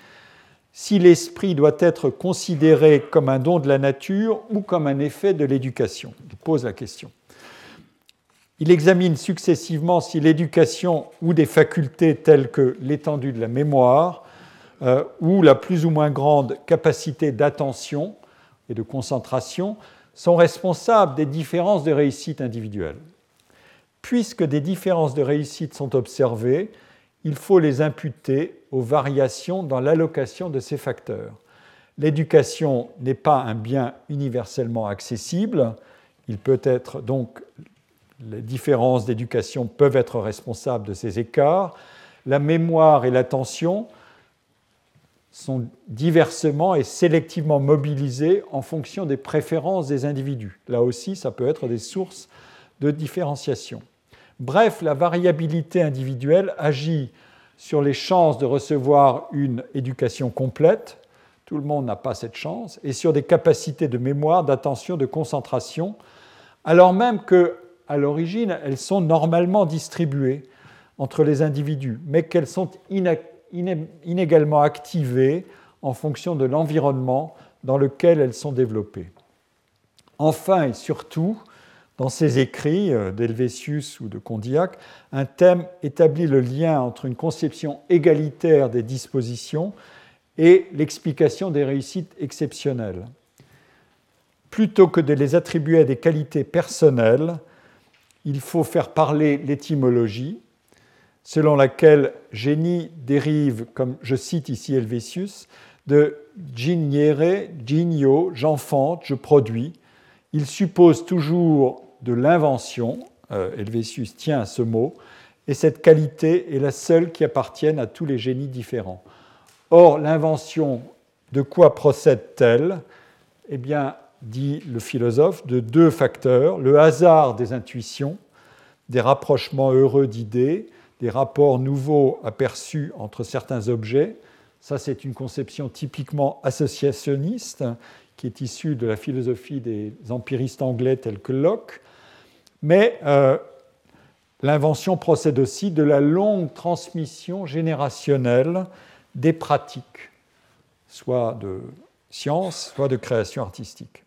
si l'esprit doit être considéré comme un don de la nature ou comme un effet de l'éducation. Il pose la question. Il examine successivement si l'éducation ou des facultés telles que l'étendue de la mémoire euh, ou la plus ou moins grande capacité d'attention et de concentration sont responsables des différences de réussite individuelles. Puisque des différences de réussite sont observées, il faut les imputer aux variations dans l'allocation de ces facteurs. L'éducation n'est pas un bien universellement accessible, il peut être donc les différences d'éducation peuvent être responsables de ces écarts. La mémoire et l'attention sont diversement et sélectivement mobilisées en fonction des préférences des individus. Là aussi, ça peut être des sources de différenciation. Bref, la variabilité individuelle agit sur les chances de recevoir une éducation complète, tout le monde n'a pas cette chance, et sur des capacités de mémoire, d'attention, de concentration, alors même que à l'origine, elles sont normalement distribuées entre les individus, mais qu'elles sont inégalement activées en fonction de l'environnement dans lequel elles sont développées. Enfin et surtout, dans ses écrits euh, d'Helvétius ou de Condillac, un thème établit le lien entre une conception égalitaire des dispositions et l'explication des réussites exceptionnelles. Plutôt que de les attribuer à des qualités personnelles, il faut faire parler l'étymologie, selon laquelle génie dérive, comme je cite ici Helvétius, de geniere, genio, j'enfante, je produis. Il suppose toujours de l'invention, euh, Helvétius tient à ce mot, et cette qualité est la seule qui appartienne à tous les génies différents. Or, l'invention, de quoi procède-t-elle? Eh bien, dit le philosophe, de deux facteurs, le hasard des intuitions, des rapprochements heureux d'idées, des rapports nouveaux aperçus entre certains objets. Ça, c'est une conception typiquement associationniste qui est issue de la philosophie des empiristes anglais tels que Locke. Mais euh, l'invention procède aussi de la longue transmission générationnelle des pratiques, soit de science, soit de création artistique.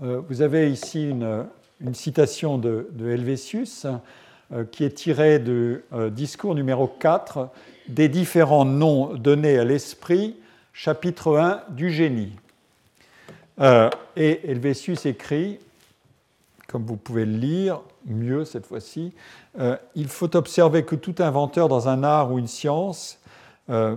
Vous avez ici une, citation de, Helvétius qui est tirée du discours numéro 4 des différents noms donnés à l'esprit, chapitre 1 du génie. et Helvétius écrit comme vous pouvez le lire, mieux cette fois-ci, euh, il faut observer que tout inventeur dans un art ou une science, euh,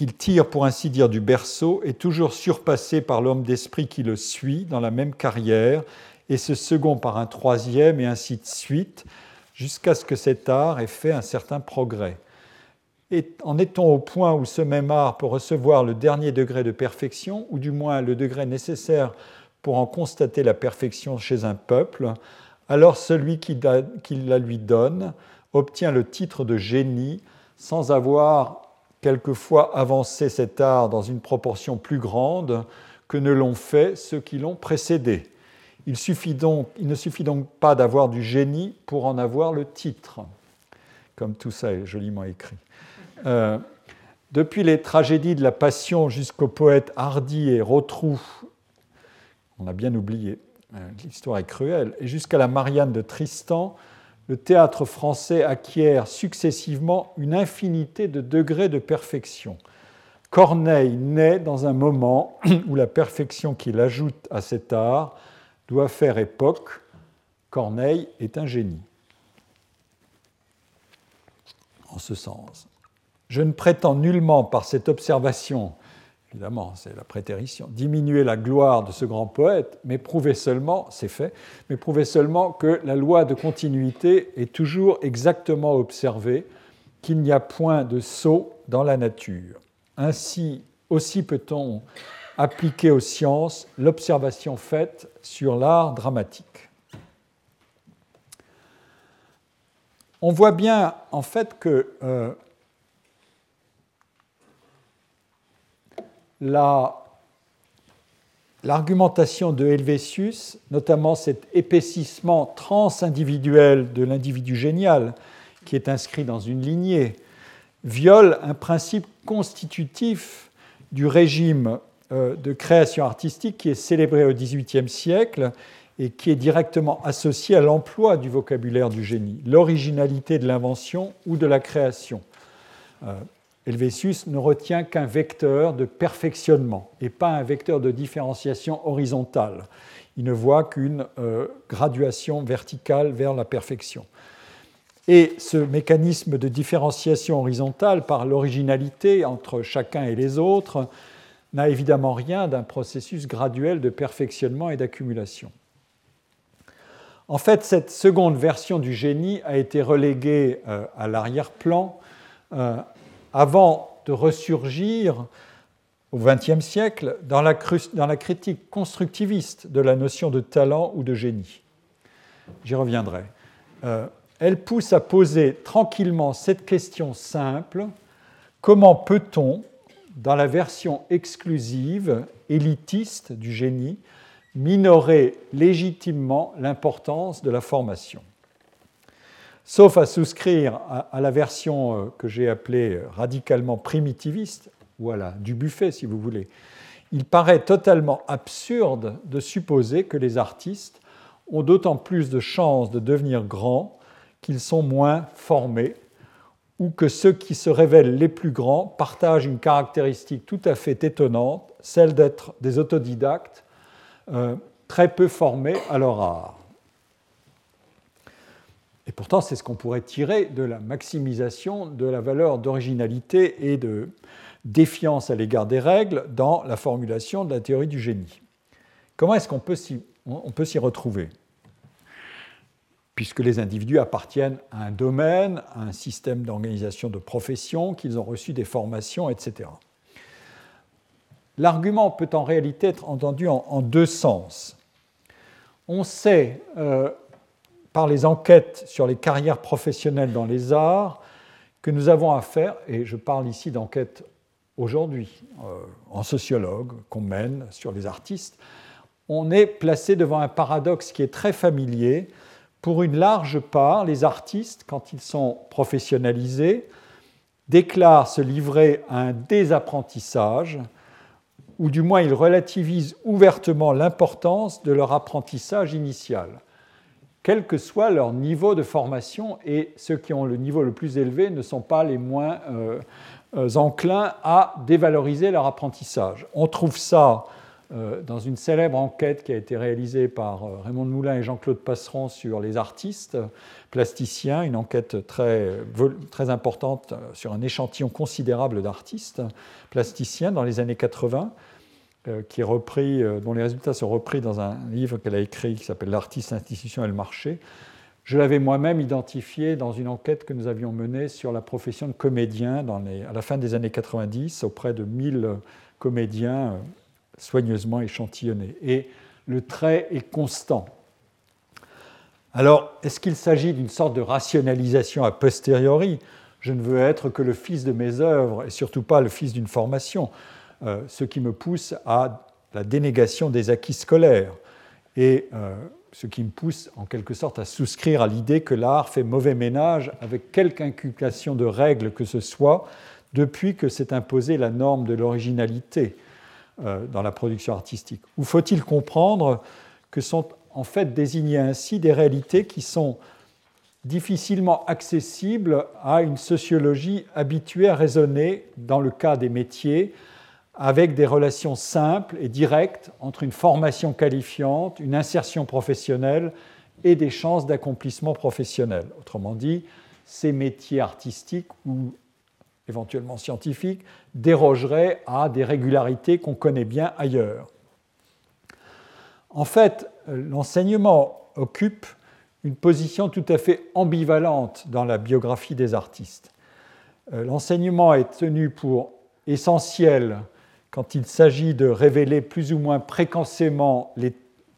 qu'il tire pour ainsi dire du berceau, est toujours surpassé par l'homme d'esprit qui le suit dans la même carrière, et ce second par un troisième, et ainsi de suite, jusqu'à ce que cet art ait fait un certain progrès. Et en est-on au point où ce même art peut recevoir le dernier degré de perfection, ou du moins le degré nécessaire pour en constater la perfection chez un peuple, alors celui qui, la lui donne obtient le titre de génie sans avoir quelquefois avancé cet art dans une proportion plus grande que ne l'ont fait ceux qui l'ont précédé. Il ne suffit donc pas d'avoir du génie pour en avoir le titre, comme tout ça est joliment écrit. Euh, depuis les tragédies de la Passion jusqu'aux poètes Hardy et Rotrou on a bien oublié. Euh, l'histoire est cruelle. Et jusqu'à la Marianne de Tristan, le théâtre français acquiert successivement une infinité de degrés de perfection. Corneille naît dans un moment où la perfection qu'il ajoute à cet art doit faire époque. Corneille est un génie. En ce sens. Je ne prétends nullement par cette observation évidemment, c'est la prétérition, diminuer la gloire de ce grand poète, mais prouver seulement, c'est fait, mais prouver seulement que la loi de continuité est toujours exactement observée, qu'il n'y a point de saut dans la nature. Ainsi aussi peut-on appliquer aux sciences l'observation faite sur l'art dramatique. On voit bien en fait que euh, l'argumentation de Helvétius, notamment cet épaississement transindividuel de l'individu génial qui est inscrit dans une lignée, viole un principe constitutif du régime euh, de création artistique qui est célébré au XVIIIe siècle et qui est directement associé à l'emploi du vocabulaire du génie, l'originalité de l'invention ou de la création. Euh, Helvétius ne retient qu'un vecteur de perfectionnement et pas un vecteur de différenciation horizontale. Il ne voit qu'une euh, graduation verticale vers la perfection. Et ce mécanisme de différenciation horizontale par l'originalité entre chacun et les autres n'a évidemment rien d'un processus graduel de perfectionnement et d'accumulation. En fait, cette seconde version du génie a été reléguée euh, à l'arrière-plan euh, avant de ressurgir au XXe siècle dans la, critique constructiviste de la notion de talent ou de génie. J'y reviendrai. Euh, elle pousse à poser tranquillement cette question simple comment peut-on, dans la version exclusive, élitiste du génie, minorer légitimement l'importance de la formation? Sauf à souscrire à, la version euh, que j'ai appelée radicalement primitiviste, voilà, du buffet si vous voulez. Il paraît totalement absurde de supposer que les artistes ont d'autant plus de chances de devenir grands qu'ils sont moins formés, ou que ceux qui se révèlent les plus grands partagent une caractéristique tout à fait étonnante, celle d'être des autodidactes euh, très peu formés à leur art. Et pourtant, c'est ce qu'on pourrait tirer de la maximisation de la valeur d'originalité et de défiance à l'égard des règles dans la formulation de la théorie du génie. Comment est-ce qu'on peut s'y retrouver? Puisque les individus appartiennent à un domaine, à un système d'organisation de profession, qu'ils ont reçu des formations, etc. L'argument peut en réalité être entendu en, deux sens. On sait euh, par les enquêtes sur les carrières professionnelles dans les arts que nous avons à faire, et je parle ici d'enquêtes aujourd'hui euh, en sociologue qu'on mène sur les artistes, on est placé devant un paradoxe qui est très familier. Pour une large part, les artistes, quand ils sont professionnalisés, déclarent se livrer à un désapprentissage ou du moins il relativise ouvertement l'importance de leur apprentissage initial, quel que soit leur niveau de formation, et ceux qui ont le niveau le plus élevé ne sont pas les moins euh, euh, enclins à dévaloriser leur apprentissage. On trouve ça euh, dans une célèbre enquête qui a été réalisée par Raymond Moulin et Jean-Claude Passeron sur les artistes plasticiens, une enquête très, très importante sur un échantillon considérable d'artistes plasticiens dans les années 80. Euh, qui est repris, euh, dont les résultats sont repris dans un livre qu'elle a écrit qui s'appelle L'artiste, l'institution et le marché. Je l'avais moi-même identifié dans une enquête que nous avions menée sur la profession de comédien à la fin des années 90 auprès de 1000 comédiens euh, soigneusement échantillonnés. Et le trait est constant. Alors, est-ce qu'il s'agit d'une sorte de rationalisation a posteriori? Je ne veux être que le fils de mes œuvres et surtout pas le fils d'une formation. Euh, ce qui me pousse à la dénégation des acquis scolaires et euh, ce qui me pousse en quelque sorte à souscrire à l'idée que l'art fait mauvais ménage avec quelque inculcation de règles que ce soit depuis que s'est imposée la norme de l'originalité euh, dans la production artistique. Ou faut-il comprendre que sont en fait désignées ainsi des réalités qui sont difficilement accessibles à une sociologie habituée à raisonner dans le cas des métiers avec des relations simples et directes entre une formation qualifiante, une insertion professionnelle et des chances d'accomplissement professionnel. Autrement dit, ces métiers artistiques ou éventuellement scientifiques dérogeraient à des régularités qu'on connaît bien ailleurs. En fait, l'enseignement occupe une position tout à fait ambivalente dans la biographie des artistes. Euh, l'enseignement est tenu pour essentiel quand il s'agit de révéler plus ou moins précocement les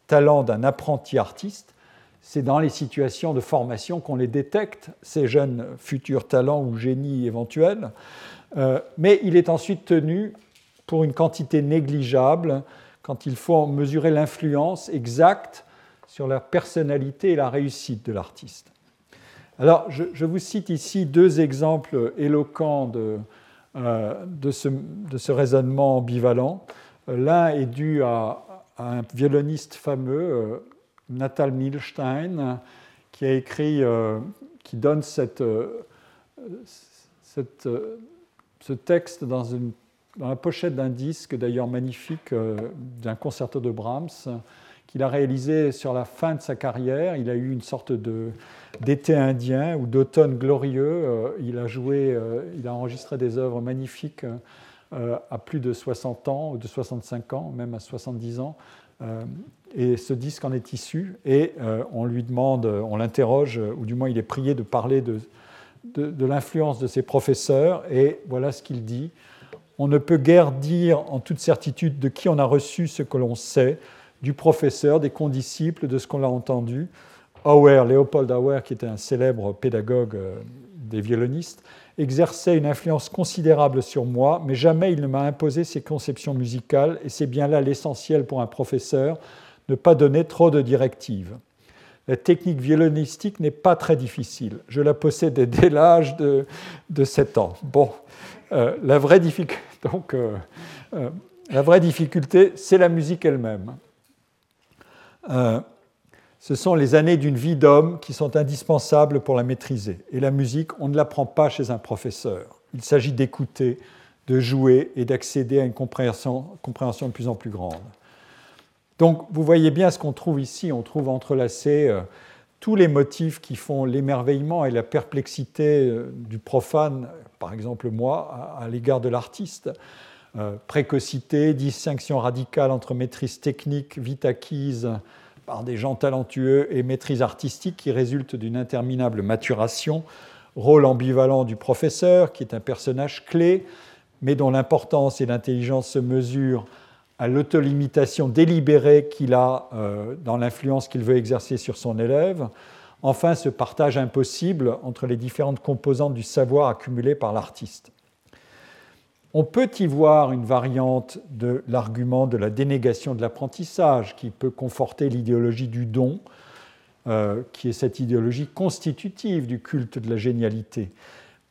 talents d'un apprenti artiste, c'est dans les situations de formation qu'on les détecte, ces jeunes futurs talents ou génies éventuels. Euh, mais il est ensuite tenu pour une quantité négligeable quand il faut mesurer l'influence exacte sur la personnalité et la réussite de l'artiste. Alors, je, vous cite ici deux exemples éloquents de, euh, de ce, raisonnement ambivalent. L'un est dû à, un violoniste fameux, euh, Natal Milstein, qui a écrit, euh, qui donne cette, ce texte dans, une, dans, la pochette d'un disque, d'ailleurs magnifique, d'un concerto de Brahms, qu'il a réalisé sur la fin de sa carrière. Il a eu une sorte de, d'été indien ou d'automne glorieux. Euh, il a joué, euh, il a enregistré des œuvres magnifiques euh, à plus de 60 ans, ou de 65 ans, même à 70 ans. Et ce disque en est issu. Et on lui demande, on l'interroge, ou du moins il est prié de parler de, de, l'influence de ses professeurs. Et voilà ce qu'il dit. On ne peut guère dire en toute certitude de qui on a reçu ce que l'on sait, du professeur, des condisciples, de ce qu'on a entendu. Auer, Léopold Auer, qui était un célèbre pédagogue euh, des violonistes, exerçait une influence considérable sur moi, mais jamais il ne m'a imposé ses conceptions musicales, et c'est bien là l'essentiel pour un professeur, ne pas donner trop de directives. La technique violonistique n'est pas très difficile. Je la possédais dès l'âge de, de 7 ans. Bon, euh, euh, la vraie difficulté, c'est la musique elle-même ce sont les années d'une vie d'homme qui sont indispensables pour la maîtriser. Et la musique, on ne l'apprend pas chez un professeur. Il s'agit d'écouter, de jouer et d'accéder à une compréhension, de plus en plus grande. Donc vous voyez bien ce qu'on trouve ici, on trouve entrelacés euh, tous les motifs qui font l'émerveillement et la perplexité euh, du profane, par exemple moi, à, l'égard de l'artiste. Euh, précocité, distinction radicale entre maîtrise technique, vite acquise, par des gens talentueux et maîtrise artistique qui résulte d'une interminable maturation, rôle ambivalent du professeur, qui est un personnage clé, mais dont l'importance et l'intelligence se mesurent à l'autolimitation délibérée qu'il a euh, dans l'influence qu'il veut exercer sur son élève. Enfin, ce partage impossible entre les différentes composantes du savoir accumulé par l'artiste. On peut y voir une variante de l'argument de la dénégation de l'apprentissage qui peut conforter l'idéologie du don, euh, qui est cette idéologie constitutive du culte de la génialité.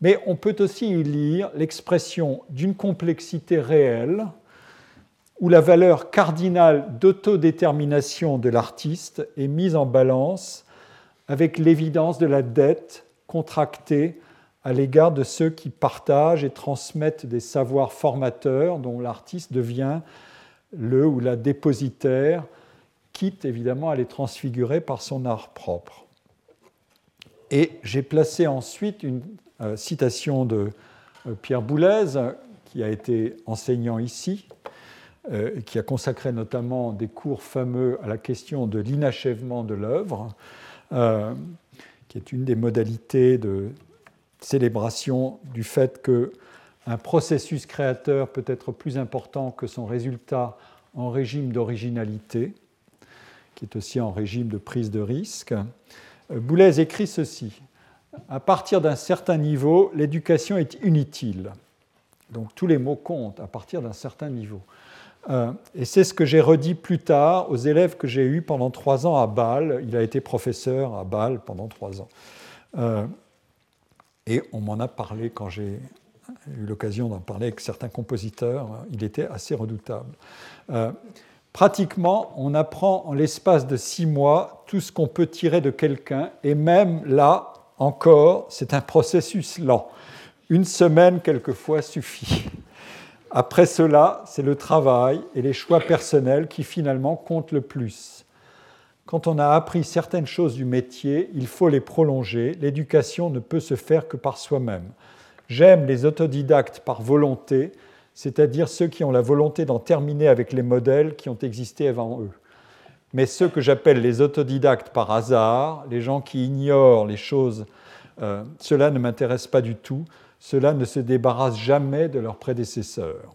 Mais on peut aussi y lire l'expression d'une complexité réelle où la valeur cardinale d'autodétermination de l'artiste est mise en balance avec l'évidence de la dette contractée à l'égard de ceux qui partagent et transmettent des savoirs formateurs dont l'artiste devient le ou la dépositaire, quitte évidemment à les transfigurer par son art propre. Et j'ai placé ensuite une euh, citation de euh, Pierre Boulez, qui a été enseignant ici, euh, qui a consacré notamment des cours fameux à la question de l'inachèvement de l'œuvre, qui est une des modalités de célébration du fait que un processus créateur peut être plus important que son résultat en régime d'originalité, qui est aussi en régime de prise de risque. Euh, Boulez écrit ceci. À partir d'un certain niveau, l'éducation est inutile. Donc tous les mots comptent à partir d'un certain niveau. Euh, et c'est ce que j'ai redit plus tard aux élèves que j'ai eus pendant trois ans à Bâle. Il a été professeur à Bâle pendant trois ans. Euh, et on m'en a parlé quand j'ai eu l'occasion d'en parler avec certains compositeurs. Il était assez redoutable. Euh, pratiquement, on apprend en l'espace de six mois tout ce qu'on peut tirer de quelqu'un. Et même là, encore, c'est un processus lent. Une semaine, quelquefois, suffit. Après cela, c'est le travail et les choix personnels qui finalement comptent le plus. Quand on a appris certaines choses du métier, il faut les prolonger. L'éducation ne peut se faire que par soi-même. J'aime les autodidactes par volonté, c'est-à-dire ceux qui ont la volonté d'en terminer avec les modèles qui ont existé avant eux. Mais ceux que j'appelle les autodidactes par hasard, les gens qui ignorent les choses, euh, cela ne m'intéresse pas du tout. Cela ne se débarrasse jamais de leurs prédécesseurs.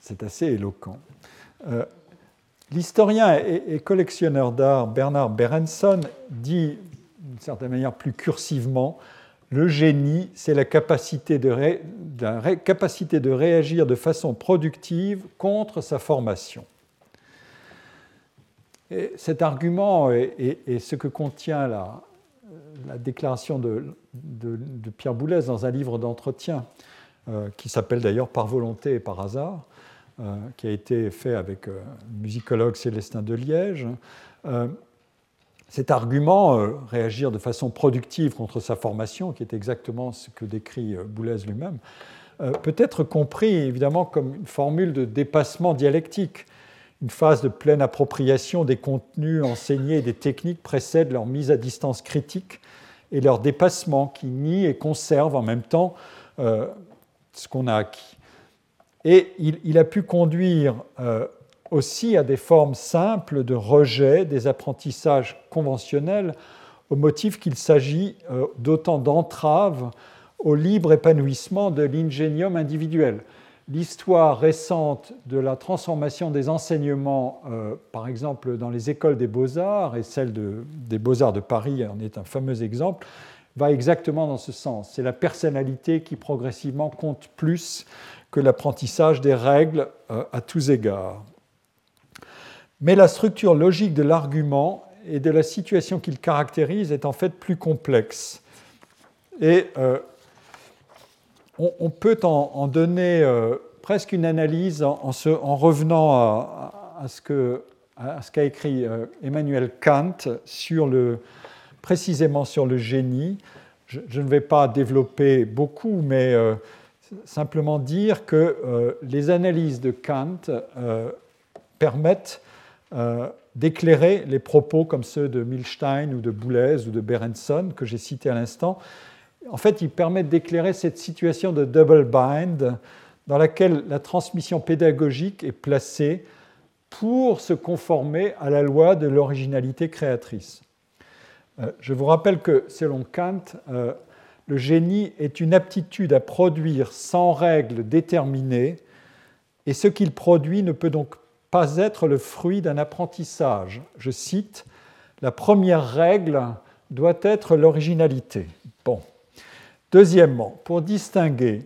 C'est assez éloquent. Euh, L'historien et, collectionneur d'art Bernard Berenson dit, d'une certaine manière plus cursivement, le génie, c'est la capacité de, réagir de façon productive contre sa formation. Et cet argument est, ce que contient la, la déclaration de, Pierre Boulez dans un livre d'entretien euh, qui s'appelle d'ailleurs Par volonté et par hasard. Euh, qui a été fait avec euh, le musicologue Célestin de Liège. Euh, cet argument, réagir de façon productive contre sa formation, qui est exactement ce que décrit Boulez lui-même, peut être compris évidemment comme une formule de dépassement dialectique. Une phase de pleine appropriation des contenus enseignés et des techniques précède leur mise à distance critique et leur dépassement qui nie et conserve en même temps ce qu'on a acquis. Et il, a pu conduire euh, aussi à des formes simples de rejet des apprentissages conventionnels au motif qu'il s'agit euh, d'autant d'entraves au libre épanouissement de l'ingénium individuel. L'histoire récente de la transformation des enseignements, euh, par exemple dans les écoles des beaux-arts, et celle des beaux-arts de Paris en est un fameux exemple, va exactement dans ce sens. C'est la personnalité qui progressivement compte plus que l'apprentissage des règles euh, à tous égards. Mais la structure logique de l'argument et de la situation qu'il caractérise est en fait plus complexe. Et euh, on, peut en, donner euh, presque une analyse en, en revenant à, ce qu'a écrit Emmanuel Kant sur le, précisément sur le génie. Je, je, ne vais pas développer beaucoup, mais simplement dire que euh, les analyses de Kant euh, permettent euh, d'éclairer les propos comme ceux de Milstein ou de Boulez ou de Berenson que j'ai cités à l'instant. En fait, ils permettent d'éclairer cette situation de double bind dans laquelle la transmission pédagogique est placée pour se conformer à la loi de l'originalité créatrice. Je vous rappelle que selon Kant, le génie est une aptitude à produire sans règles déterminées, et ce qu'il produit ne peut donc pas être le fruit d'un apprentissage. Je cite, La première règle doit être l'originalité. Bon. Deuxièmement, pour distinguer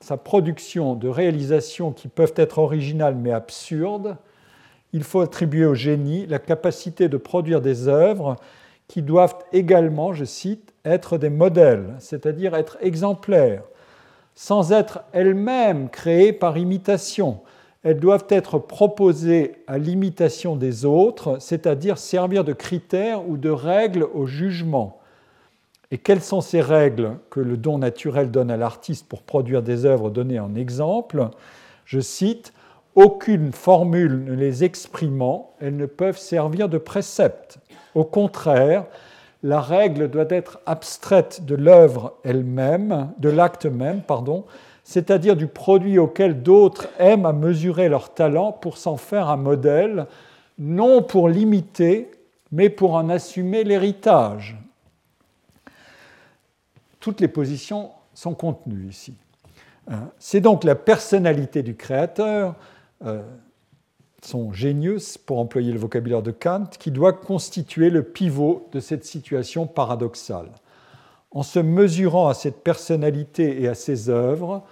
sa production de réalisations qui peuvent être originales mais absurdes, il faut attribuer au génie la capacité de produire des œuvres qui doivent également, je cite, être des modèles, c'est-à-dire être exemplaires, sans être elles-mêmes créées par imitation. Elles doivent être proposées à l'imitation des autres, c'est-à-dire servir de critères ou de règles au jugement. Et quelles sont ces règles que le don naturel donne à l'artiste pour produire des œuvres données en exemple Je cite Aucune formule ne les exprimant, elles ne peuvent servir de précepte. Au contraire, la règle doit être abstraite de l'œuvre elle-même, de l'acte même, pardon, c'est-à-dire du produit auquel d'autres aiment à mesurer leur talent pour s'en faire un modèle, non pour l'imiter, mais pour en assumer l'héritage. Toutes les positions sont contenues ici. Euh, c'est donc la personnalité du créateur, euh, son génius, pour employer le vocabulaire de Kant, qui doit constituer le pivot de cette situation paradoxale. En se mesurant à cette personnalité et à ses œuvres,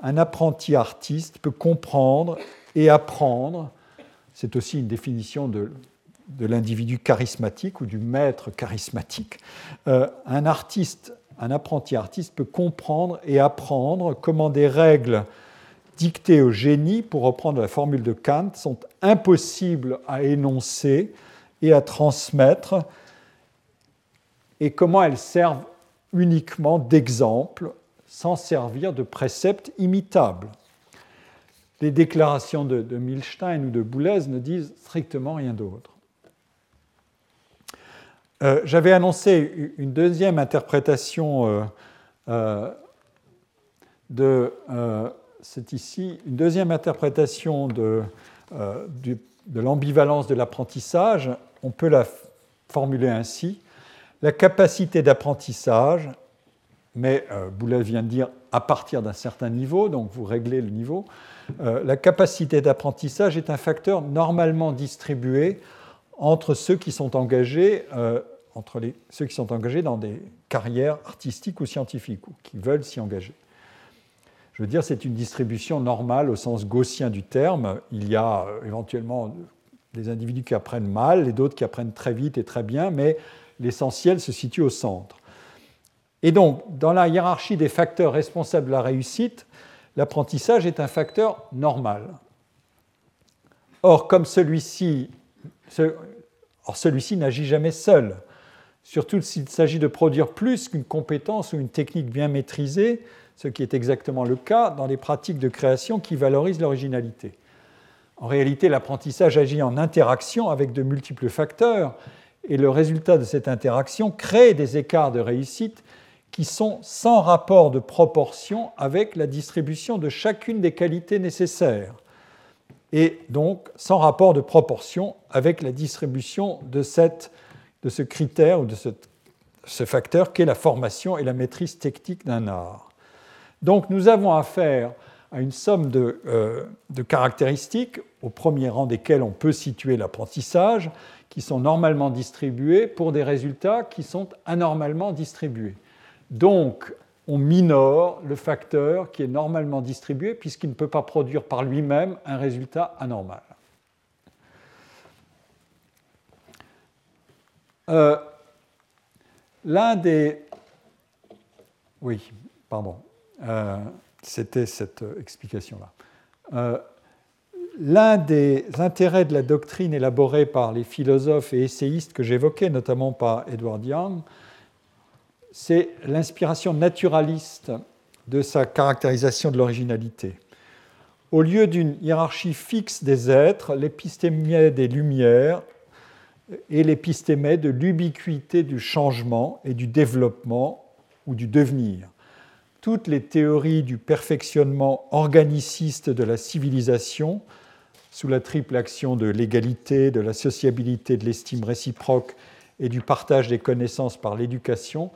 un apprenti artiste peut comprendre et apprendre, c'est aussi une définition de, de l'individu charismatique ou du maître charismatique, euh, un artiste un apprenti artiste peut comprendre et apprendre comment des règles dictées au génie, pour reprendre la formule de Kant, sont impossibles à énoncer et à transmettre, et comment elles servent uniquement d'exemple, sans servir de préceptes imitables. Les déclarations de, Milstein ou de Boulez ne disent strictement rien d'autre. Euh, j'avais annoncé une deuxième interprétation euh, euh, de, c'est ici, une deuxième interprétation de, de l'ambivalence de l'apprentissage. On peut la formuler ainsi. La capacité d'apprentissage, mais Boulez vient de dire à partir d'un certain niveau, donc vous réglez le niveau, la capacité d'apprentissage est un facteur normalement distribué entre ceux qui sont engagés ceux qui sont engagés dans des carrières artistiques ou scientifiques, ou qui veulent s'y engager. Je veux dire, c'est une distribution normale au sens gaussien du terme. Il y a euh, éventuellement des individus qui apprennent mal, et d'autres qui apprennent très vite et très bien, mais l'essentiel se situe au centre. Et donc, dans la hiérarchie des facteurs responsables de la réussite, l'apprentissage est un facteur normal. Or, comme celui-ci celui n'agit jamais seul surtout s'il s'agit de produire plus qu'une compétence ou une technique bien maîtrisée, ce qui est exactement le cas dans les pratiques de création qui valorisent l'originalité. En réalité, l'apprentissage agit en interaction avec de multiples facteurs et le résultat de cette interaction crée des écarts de réussite qui sont sans rapport de proportion avec la distribution de chacune des qualités nécessaires et donc sans rapport de proportion avec la distribution de cette de ce critère ou de ce, facteur qu'est la formation et la maîtrise technique d'un art. Donc nous avons affaire à une somme de, euh, de, caractéristiques, au premier rang desquelles on peut situer l'apprentissage, qui sont normalement distribuées pour des résultats qui sont anormalement distribués. Donc on minore le facteur qui est normalement distribué puisqu'il ne peut pas produire par lui-même un résultat anormal. Euh, l'un des... Oui, pardon. Euh, c'était cette explication-là. Euh, l'un des intérêts de la doctrine élaborée par les philosophes et essayistes que j'évoquais, notamment par Edward Young, c'est l'inspiration naturaliste de sa caractérisation de l'originalité. Au lieu d'une hiérarchie fixe des êtres, l'épistémie des lumières et l'épistémé de l'ubiquité du changement et du développement ou du devenir. Toutes les théories du perfectionnement organiciste de la civilisation, sous la triple action de l'égalité, de la sociabilité, de l'estime réciproque et du partage des connaissances par l'éducation,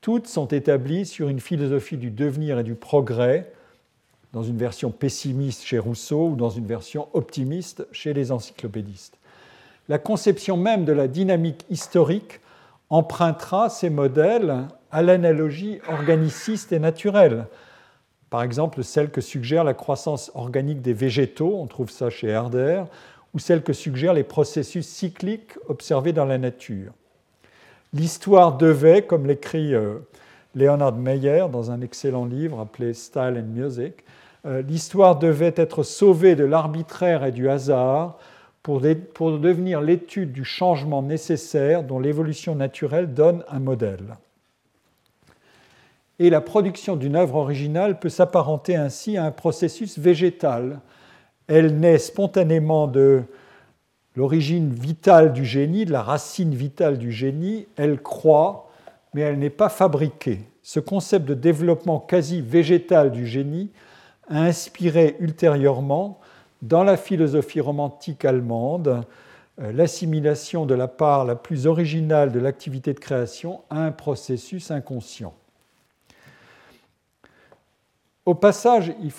toutes sont établies sur une philosophie du devenir et du progrès, dans une version pessimiste chez Rousseau ou dans une version optimiste chez les encyclopédistes. La conception même de la dynamique historique empruntera ces modèles à l'analogie organiciste et naturelle. Par exemple, celle que suggère la croissance organique des végétaux, on trouve ça chez Herder, ou celle que suggèrent les processus cycliques observés dans la nature. L'histoire devait, comme l'écrit euh, Leonard Meyer dans un excellent livre appelé Style and Music. Euh, l'histoire devait être sauvée de l'arbitraire et du hasard pour, pour devenir l'étude du changement nécessaire dont l'évolution naturelle donne un modèle. Et la production d'une œuvre originale peut s'apparenter ainsi à un processus végétal. Elle naît spontanément de l'origine vitale du génie, de la racine vitale du génie, elle croît, mais elle n'est pas fabriquée. Ce concept de développement quasi végétal du génie a inspiré ultérieurement, dans la philosophie romantique allemande, euh, l'assimilation de la part la plus originale de l'activité de création à un processus inconscient. Au passage, il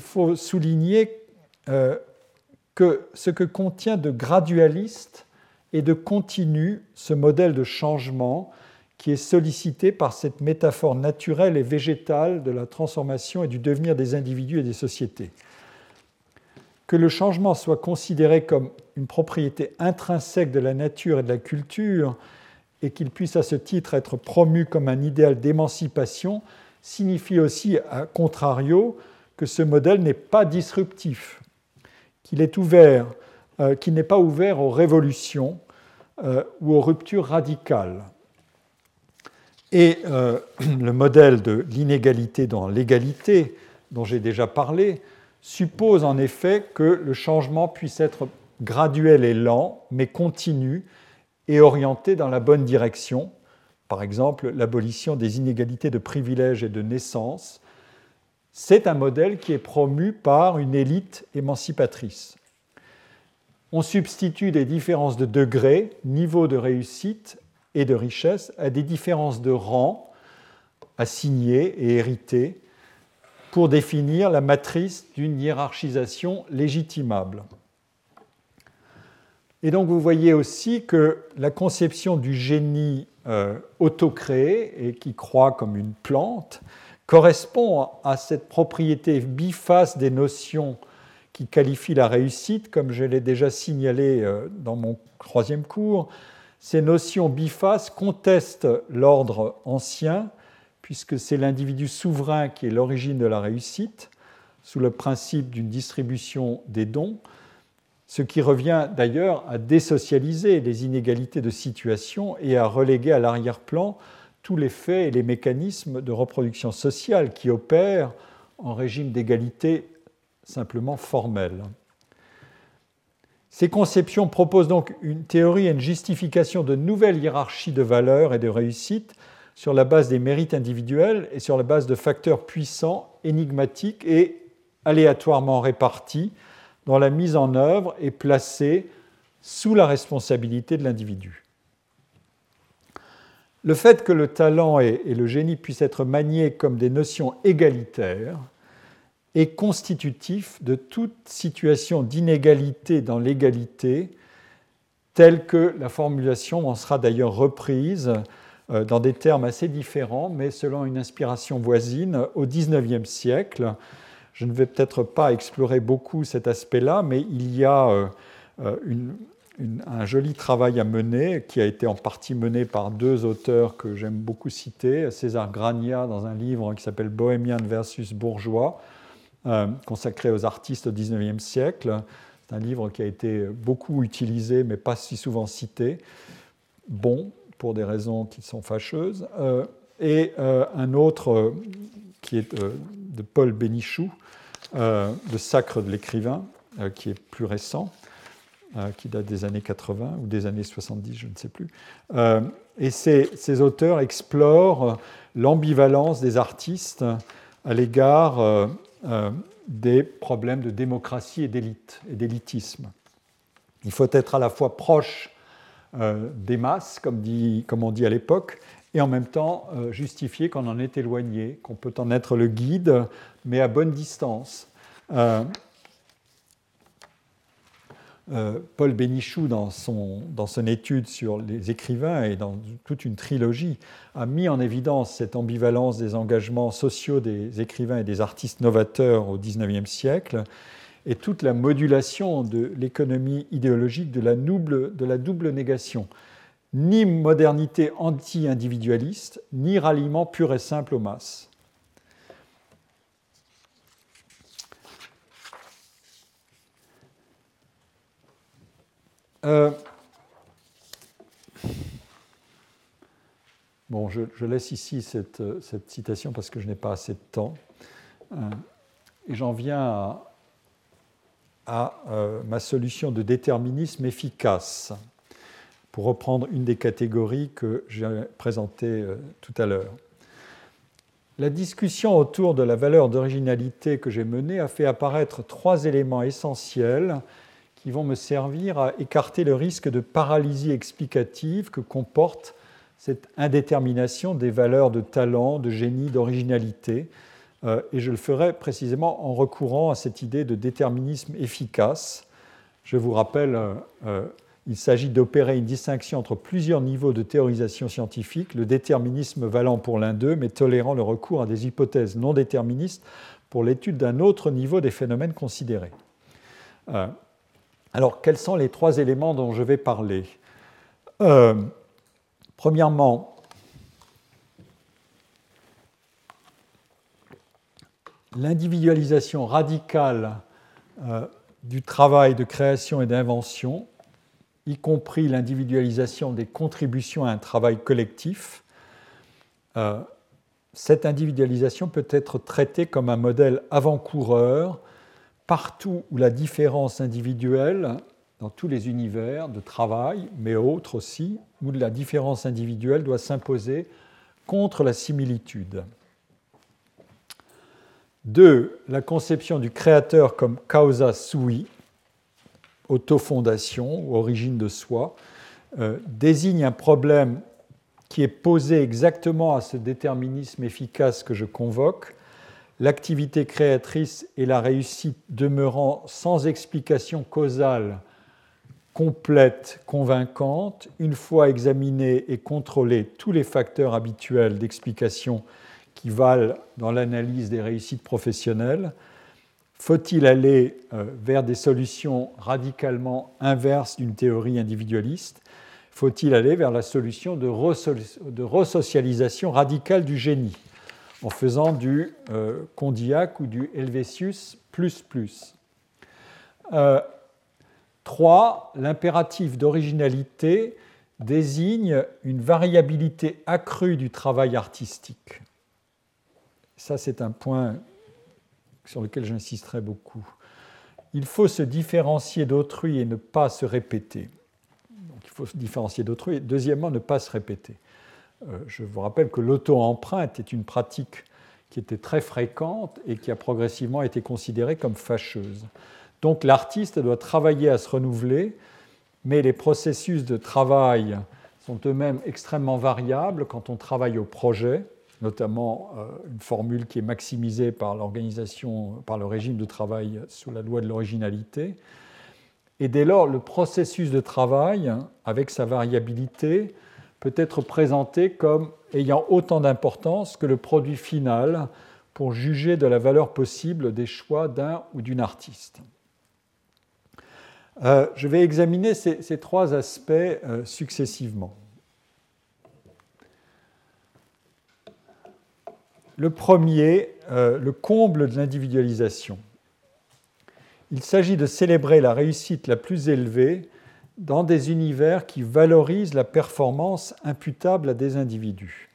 faut, souligner euh, que ce que contient de gradualiste et de continu ce modèle de changement qui est sollicité par cette métaphore naturelle et végétale de la transformation et du devenir des individus et des sociétés. Que le changement soit considéré comme une propriété intrinsèque de la nature et de la culture et qu'il puisse à ce titre être promu comme un idéal d'émancipation signifie aussi, à contrario, que ce modèle n'est pas disruptif qu'il est ouvert, euh, n'est pas ouvert aux révolutions euh, ou aux ruptures radicales. Et euh, le modèle de l'inégalité dans l'égalité, dont j'ai déjà parlé, suppose en effet que le changement puisse être graduel et lent, mais continu et orienté dans la bonne direction. Par exemple, l'abolition des inégalités de privilèges et de naissance, c'est un modèle qui est promu par une élite émancipatrice. On substitue des différences de degré, niveau de réussite et de richesse à des différences de rang assignées et héritées pour définir la matrice d'une hiérarchisation légitimable. Et donc vous voyez aussi que la conception du génie euh, autocréé et qui croît comme une plante correspond à cette propriété biface des notions qui qualifient la réussite, comme je l'ai déjà signalé euh, dans mon troisième cours. Ces notions bifaces contestent l'ordre ancien, puisque c'est l'individu souverain qui est l'origine de la réussite, sous le principe d'une distribution des dons, ce qui revient d'ailleurs à désocialiser les inégalités de situation et à reléguer à l'arrière-plan tous les faits et les mécanismes de reproduction sociale qui opèrent en régime d'égalité simplement formel. Ces conceptions proposent donc une théorie et une justification de nouvelles hiérarchies de valeurs et de réussite sur la base des mérites individuels et sur la base de facteurs puissants, énigmatiques et aléatoirement répartis, dont la mise en œuvre est placée sous la responsabilité de l'individu. Le fait que le talent et, le génie puissent être maniés comme des notions égalitaires est constitutif de toute situation d'inégalité dans l'égalité, telle que la formulation en sera d'ailleurs reprise euh, dans des termes assez différents, mais selon une inspiration voisine au XIXe siècle. Je ne vais peut-être pas explorer beaucoup cet aspect-là, mais il y a euh, euh, un joli travail à mener qui a été en partie mené par deux auteurs que j'aime beaucoup citer, César Grania dans un livre qui s'appelle Bohémien versus Bourgeois, euh, consacré aux artistes au XIXe siècle. C'est un livre qui a été beaucoup utilisé mais pas si souvent cité. Bon, pour des raisons qui sont fâcheuses. Et un autre qui est de Paul Bénichou, Le Sacre de l'écrivain, qui est plus récent. Euh, qui date des années 80 ou des années 70, je ne sais plus. Euh, et ces, auteurs explorent l'ambivalence des artistes à l'égard euh, des problèmes de démocratie et d'élite et d'élitisme. Il faut être à la fois proche des masses, comme, comme, on dit à l'époque, et en même temps justifier qu'on en est éloigné, qu'on peut en être le guide, mais à bonne distance. Euh, Paul Bénichou, dans son, dans son, étude sur les écrivains et dans toute une trilogie, a mis en évidence cette ambivalence des engagements sociaux des écrivains et des artistes novateurs au XIXe siècle et toute la modulation de l'économie idéologique de la double négation. Ni modernité anti-individualiste, ni ralliement pur et simple aux masses. Euh, bon, je, laisse ici cette, citation parce que je n'ai pas assez de temps. Euh, et j'en viens à, euh, ma solution de déterminisme efficace, pour reprendre une des catégories que j'ai présentées tout à l'heure. La discussion autour de la valeur d'originalité que j'ai menée a fait apparaître trois éléments essentiels qui vont me servir à écarter le risque de paralysie explicative que comporte cette indétermination des valeurs de talent, de génie, d'originalité. Euh, et je le ferai précisément en recourant à cette idée de déterminisme efficace. Je vous rappelle, euh, euh, il s'agit d'opérer une distinction entre plusieurs niveaux de théorisation scientifique, le déterminisme valant pour l'un d'eux, mais tolérant le recours à des hypothèses non déterministes pour l'étude d'un autre niveau des phénomènes considérés. Alors, quels sont les trois éléments dont je vais parler? Euh, Premièrement, l'individualisation radicale euh, du travail de création et d'invention, y compris l'individualisation des contributions à un travail collectif. Euh, cette individualisation peut être traitée comme un modèle avant-coureur partout où la différence individuelle, dans tous les univers de travail, mais autres aussi, où la différence individuelle doit s'imposer contre la similitude. Deux, la conception du créateur comme causa sui, autofondation ou origine de soi, euh, désigne un problème qui est posé exactement à ce déterminisme efficace que je convoque, l'activité créatrice et la réussite demeurant sans explication causale complète, convaincante, une fois examinés et contrôlés tous les facteurs habituels d'explication qui valent dans l'analyse des réussites professionnelles, faut-il aller euh, vers des solutions radicalement inverses d'une théorie individualiste? Faut-il aller vers la solution de resocialisation radicale du génie en faisant du euh, Condillac ou du Helvétius plus plus? 3. Euh, l'impératif d'originalité désigne une variabilité accrue du travail artistique. Ça, c'est un point sur lequel j'insisterai beaucoup. Il faut se différencier d'autrui et ne pas se répéter. Il faut se différencier d'autrui et, deuxièmement, ne pas se répéter. Euh, je vous rappelle que l'auto-empreinte est une pratique qui était très fréquente et qui a progressivement été considérée comme fâcheuse. Donc l'artiste doit travailler à se renouveler, mais les processus de travail sont eux-mêmes extrêmement variables quand on travaille au projet, notamment euh, une formule qui est maximisée par l'organisation, par le régime de travail sous la loi de l'originalité. Et dès lors, le processus de travail, avec sa variabilité, peut être présenté comme ayant autant d'importance que le produit final pour juger de la valeur possible des choix d'un ou d'une artiste. Euh, je vais examiner ces, trois aspects euh, successivement. Le premier, euh, le comble de l'individualisation. Il s'agit de célébrer la réussite la plus élevée dans des univers qui valorisent la performance imputable à des individus.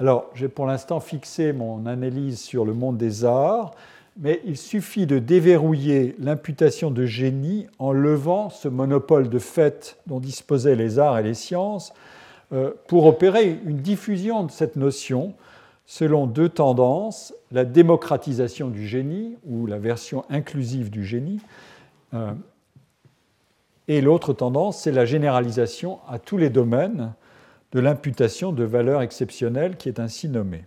Alors, j'ai pour l'instant fixé mon analyse sur le monde des arts, mais il suffit de déverrouiller l'imputation de génie en levant ce monopole de fait dont disposaient les arts et les sciences euh, pour opérer une diffusion de cette notion selon deux tendances, la démocratisation du génie ou la version inclusive du génie, euh, et l'autre tendance, c'est la généralisation à tous les domaines de l'imputation de valeur exceptionnelle qui est ainsi nommée.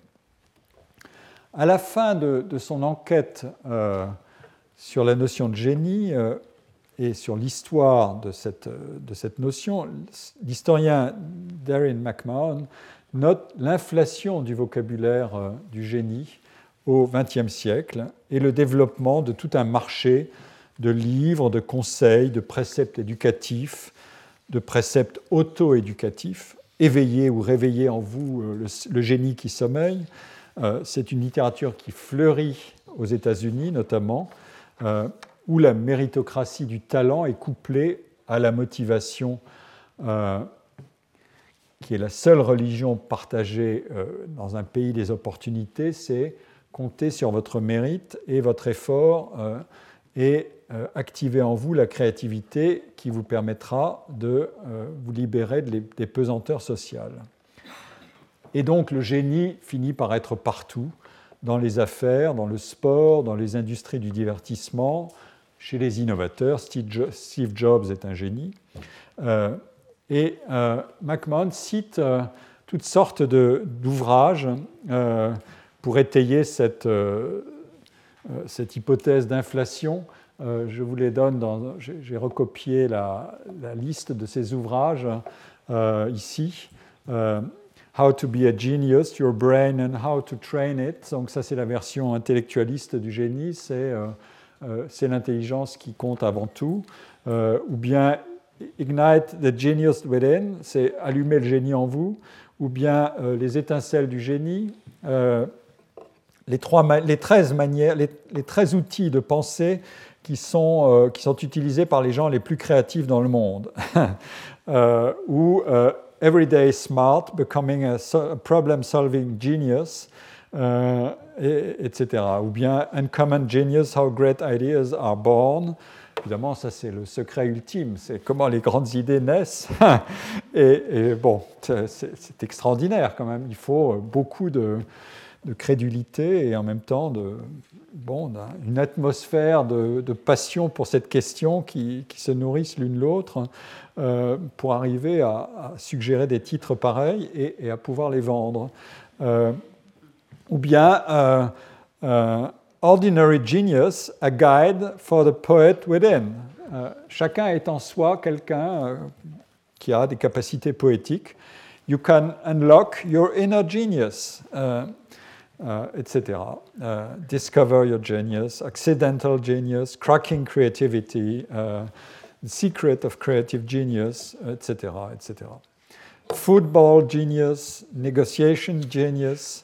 À la fin de, son enquête euh, sur la notion de génie euh, et sur l'histoire de cette, de cette notion, l'historien Darren McMahon note l'inflation du vocabulaire euh, du génie au XXe siècle et le développement de tout un marché de livres, de conseils, de préceptes éducatifs, de préceptes auto-éducatifs, éveiller ou réveiller en vous euh, le, génie qui sommeille. Euh, c'est une littérature qui fleurit aux États-Unis notamment, où la méritocratie du talent est couplée à la motivation, qui est la seule religion partagée dans un pays des opportunités, c'est compter sur votre mérite et votre effort et euh, activer en vous la créativité qui vous permettra de euh, vous libérer des pesanteurs sociales. Et donc le génie finit par être partout, dans les affaires, dans le sport, dans les industries du divertissement, chez les innovateurs. Steve Jobs est un génie. Euh, et McMahon cite toutes sortes d'ouvrages pour étayer cette, cette hypothèse d'inflation euh, je vous les donne, j'ai recopié la, liste de ces ouvrages euh, ici. Euh, how to be a genius, your brain and how to train it. Donc ça c'est la version intellectualiste du génie, c'est l'intelligence qui compte avant tout. ou bien Ignite the genius within, c'est allumer le génie en vous. Ou bien les étincelles du génie. les, trois, les, 13 manières, les, les 13 outils de pensée qui sont, euh, qui sont utilisés par les gens les plus créatifs dans le monde. euh, ou euh, Everyday Smart, Becoming a, Problem-Solving Genius, euh, etc. Ou bien Uncommon Genius, How Great Ideas Are Born. Évidemment, ça c'est le secret ultime, c'est comment les grandes idées naissent. et, bon, c'est extraordinaire quand même. Il faut beaucoup de, crédulité et en même temps bon, une atmosphère de, passion pour cette question qui, se nourrissent l'une l'autre euh, pour arriver à, suggérer des titres pareils et, à pouvoir les vendre. Euh, ou bien euh, Ordinary Genius, a guide for the poet within. chacun est en soi quelqu'un qui a des capacités poétiques. You can unlock your inner genius. Uh, etc. Discover your genius, accidental genius, cracking creativity, secret of creative genius, etc., etc. Football genius, negotiation genius,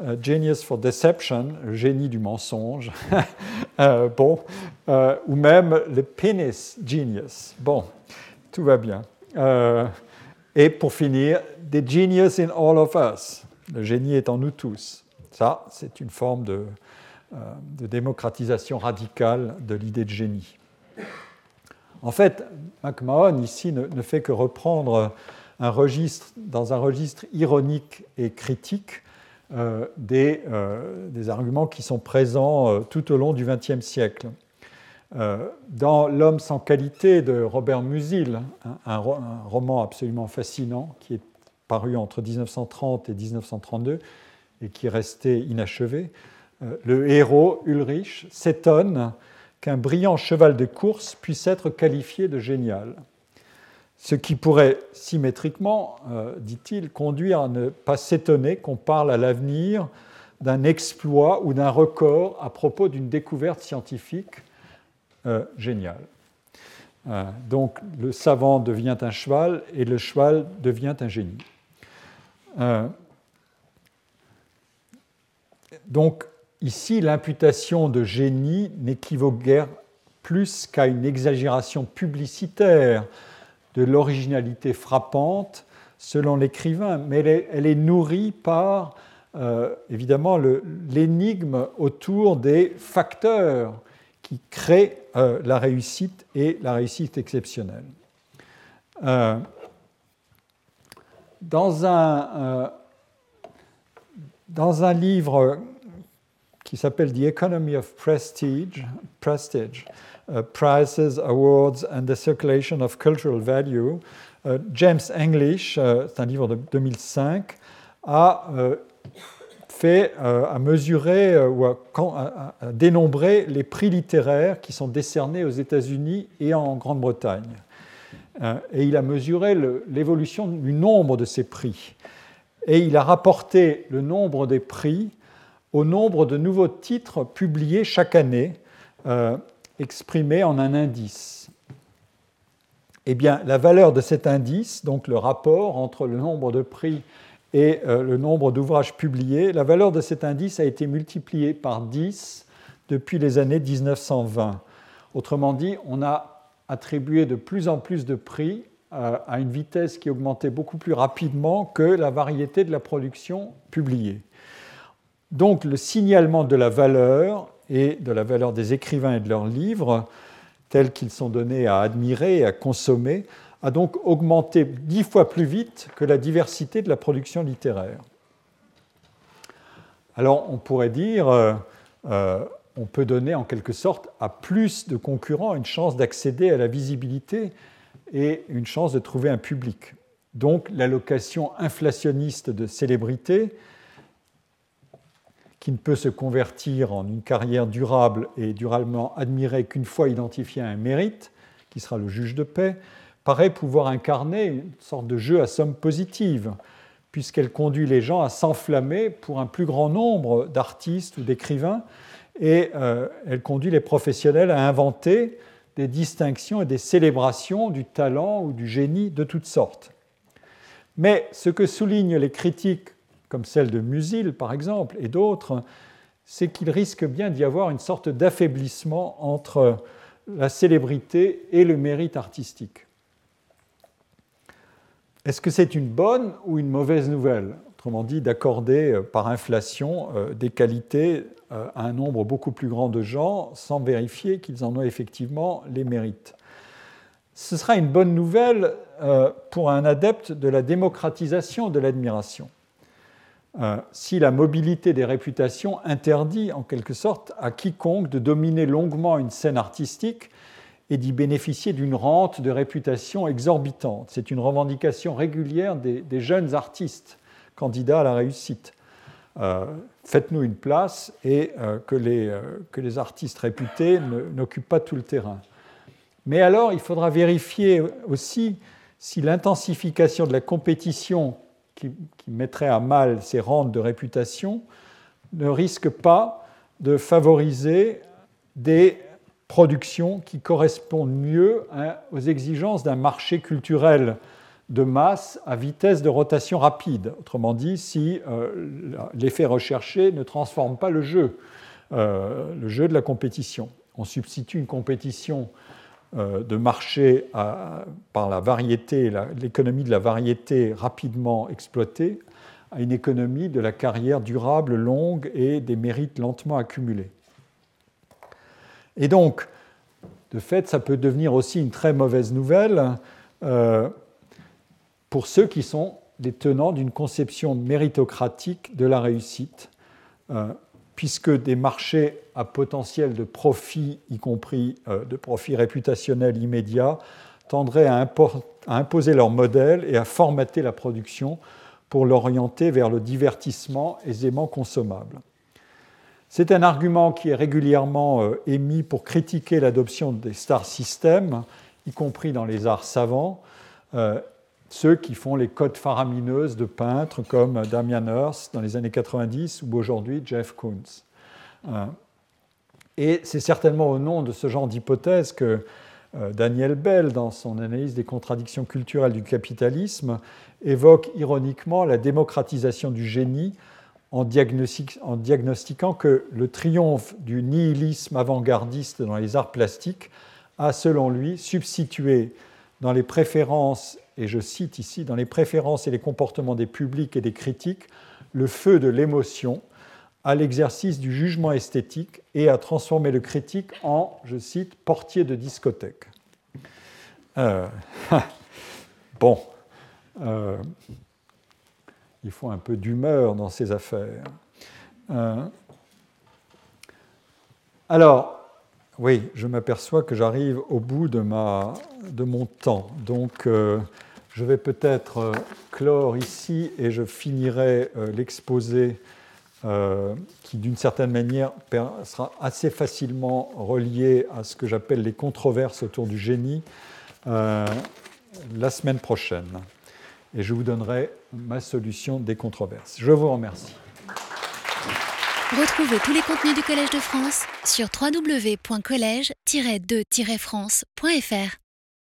uh, genius for deception, génie du mensonge, uh, bon, uh, ou même le penis genius. Bon, tout va bien. et pour finir, the genius in all of us, le génie est en nous tous. Ça, c'est une forme de, euh, démocratisation radicale de l'idée de génie. En fait, McMahon ici ne, fait que reprendre un registre, dans un registre ironique et critique euh, euh, des, arguments qui sont présents tout au long du XXe siècle. dans L'homme sans qualité de Robert Musil, un, roman absolument fascinant qui est paru entre 1930 et 1932, et qui restait inachevé, euh, le héros Ulrich s'étonne qu'un brillant cheval de course puisse être qualifié de génial. Ce qui pourrait symétriquement, euh, dit-il, conduire à ne pas s'étonner qu'on parle à l'avenir d'un exploit ou d'un record à propos d'une découverte scientifique euh, géniale. donc le savant devient un cheval et le cheval devient un génie. Donc ici, l'imputation de génie n'équivaut guère plus qu'à une exagération publicitaire de l'originalité frappante selon l'écrivain, mais elle est, nourrie par euh, évidemment l'énigme autour des facteurs qui créent euh, la réussite et la réussite exceptionnelle. Euh, dans un, dans un livre qui s'appelle The Economy of Prestige, Prestige uh, Prices, Awards and the Circulation of Cultural Value, uh, James English, uh, c'est un livre de 2005, a fait à mesurer ou à, à, dénombrer les prix littéraires qui sont décernés aux États-Unis et en Grande-Bretagne. Et il a mesuré l'évolution du nombre de ces prix. Et il a rapporté le nombre des prix au nombre de nouveaux titres publiés chaque année, euh, exprimés en un indice. eh bien, la valeur de cet indice, donc le rapport entre le nombre de prix et euh, le nombre d'ouvrages publiés, la valeur de cet indice a été multipliée par 10 depuis les années 1920. Autrement dit, on a attribué de plus en plus de prix euh, à une vitesse qui augmentait beaucoup plus rapidement que la variété de la production publiée. Donc le signalement de la valeur et de la valeur des écrivains et de leurs livres, tels qu'ils sont donnés à admirer et à consommer, a donc augmenté dix fois plus vite que la diversité de la production littéraire. Alors on pourrait dire, euh, euh, on peut donner en quelque sorte à plus de concurrents une chance d'accéder à la visibilité et une chance de trouver un public. Donc l'allocation inflationniste de célébrité, qui ne peut se convertir en une carrière durable et durablement admirée qu'une fois identifié à un mérite, qui sera le juge de paix, paraît pouvoir incarner une sorte de jeu à somme positive, puisqu'elle conduit les gens à s'enflammer pour un plus grand nombre d'artistes ou d'écrivains, et euh, elle conduit les professionnels à inventer des distinctions et des célébrations du talent ou du génie de toutes sortes. Mais ce que soulignent les critiques, comme celle de Musil par exemple, et d'autres, c'est qu'il risque bien d'y avoir une sorte d'affaiblissement entre la célébrité et le mérite artistique. Est-ce que c'est une bonne ou une mauvaise nouvelle? Autrement dit, d'accorder euh, par inflation euh, des qualités euh, à un nombre beaucoup plus grand de gens sans vérifier qu'ils en ont effectivement les mérites. Ce sera une bonne nouvelle pour un adepte de la démocratisation de l'admiration. Si la mobilité des réputations interdit en quelque sorte à quiconque de dominer longuement une scène artistique et d'y bénéficier d'une rente de réputation exorbitante. C'est une revendication régulière des, jeunes artistes candidats à la réussite. Euh, faites-nous une place et euh, que, les, euh, que, les, artistes réputés n'occupent pas tout le terrain. Mais alors, il faudra vérifier aussi si l'intensification de la compétition qui, mettrait à mal ces rentes de réputation ne risque pas de favoriser des production qui correspondent mieux aux exigences d'un marché culturel de masse à vitesse de rotation rapide. Autrement dit, si euh, l'effet recherché ne transforme pas le jeu, euh, le jeu de la compétition. On substitue une compétition de marché par la variété, l'économie de la variété rapidement exploitée, à une économie de la carrière durable, longue et des mérites lentement accumulés. Et donc, de fait, ça peut devenir aussi une très mauvaise nouvelle euh, pour ceux qui sont des tenants d'une conception méritocratique de la réussite, euh, puisque des marchés à potentiel de profit, y compris euh, de profit réputationnel immédiat, tendraient à, imposer leur modèle et à formater la production pour l'orienter vers le divertissement aisément consommable. C'est un argument qui est régulièrement euh, émis pour critiquer l'adoption des star systems, y compris dans les arts savants, euh, ceux qui font les codes faramineuses de peintres comme Damian Hirst dans les années 90 ou aujourd'hui Jeff Koons. Euh, et c'est certainement au nom de ce genre d'hypothèse que Daniel Bell, dans son analyse des contradictions culturelles du capitalisme, évoque ironiquement la démocratisation du génie en, diagnostiquant que le triomphe du nihilisme avant-gardiste dans les arts plastiques a, selon lui, substitué dans les préférences, et je cite ici, dans les préférences et les comportements des publics et des critiques, le feu de l'émotion à l'exercice du jugement esthétique et a transformé le critique en, je cite, portier de discothèque. Euh, bon. Euh, il faut un peu d'humeur dans ces affaires. Euh, alors, oui, je m'aperçois que j'arrive au bout de, ma, de mon temps. Donc, je vais peut-être euh, clore ici et je finirai l'exposé qui, d'une certaine manière, sera assez facilement relié à ce que j'appelle les controverses autour du génie la semaine prochaine et je vous donnerai ma solution des controverses. Je vous remercie. Retrouvez tous les contenus du Collège de France sur www.colège-2-france.fr.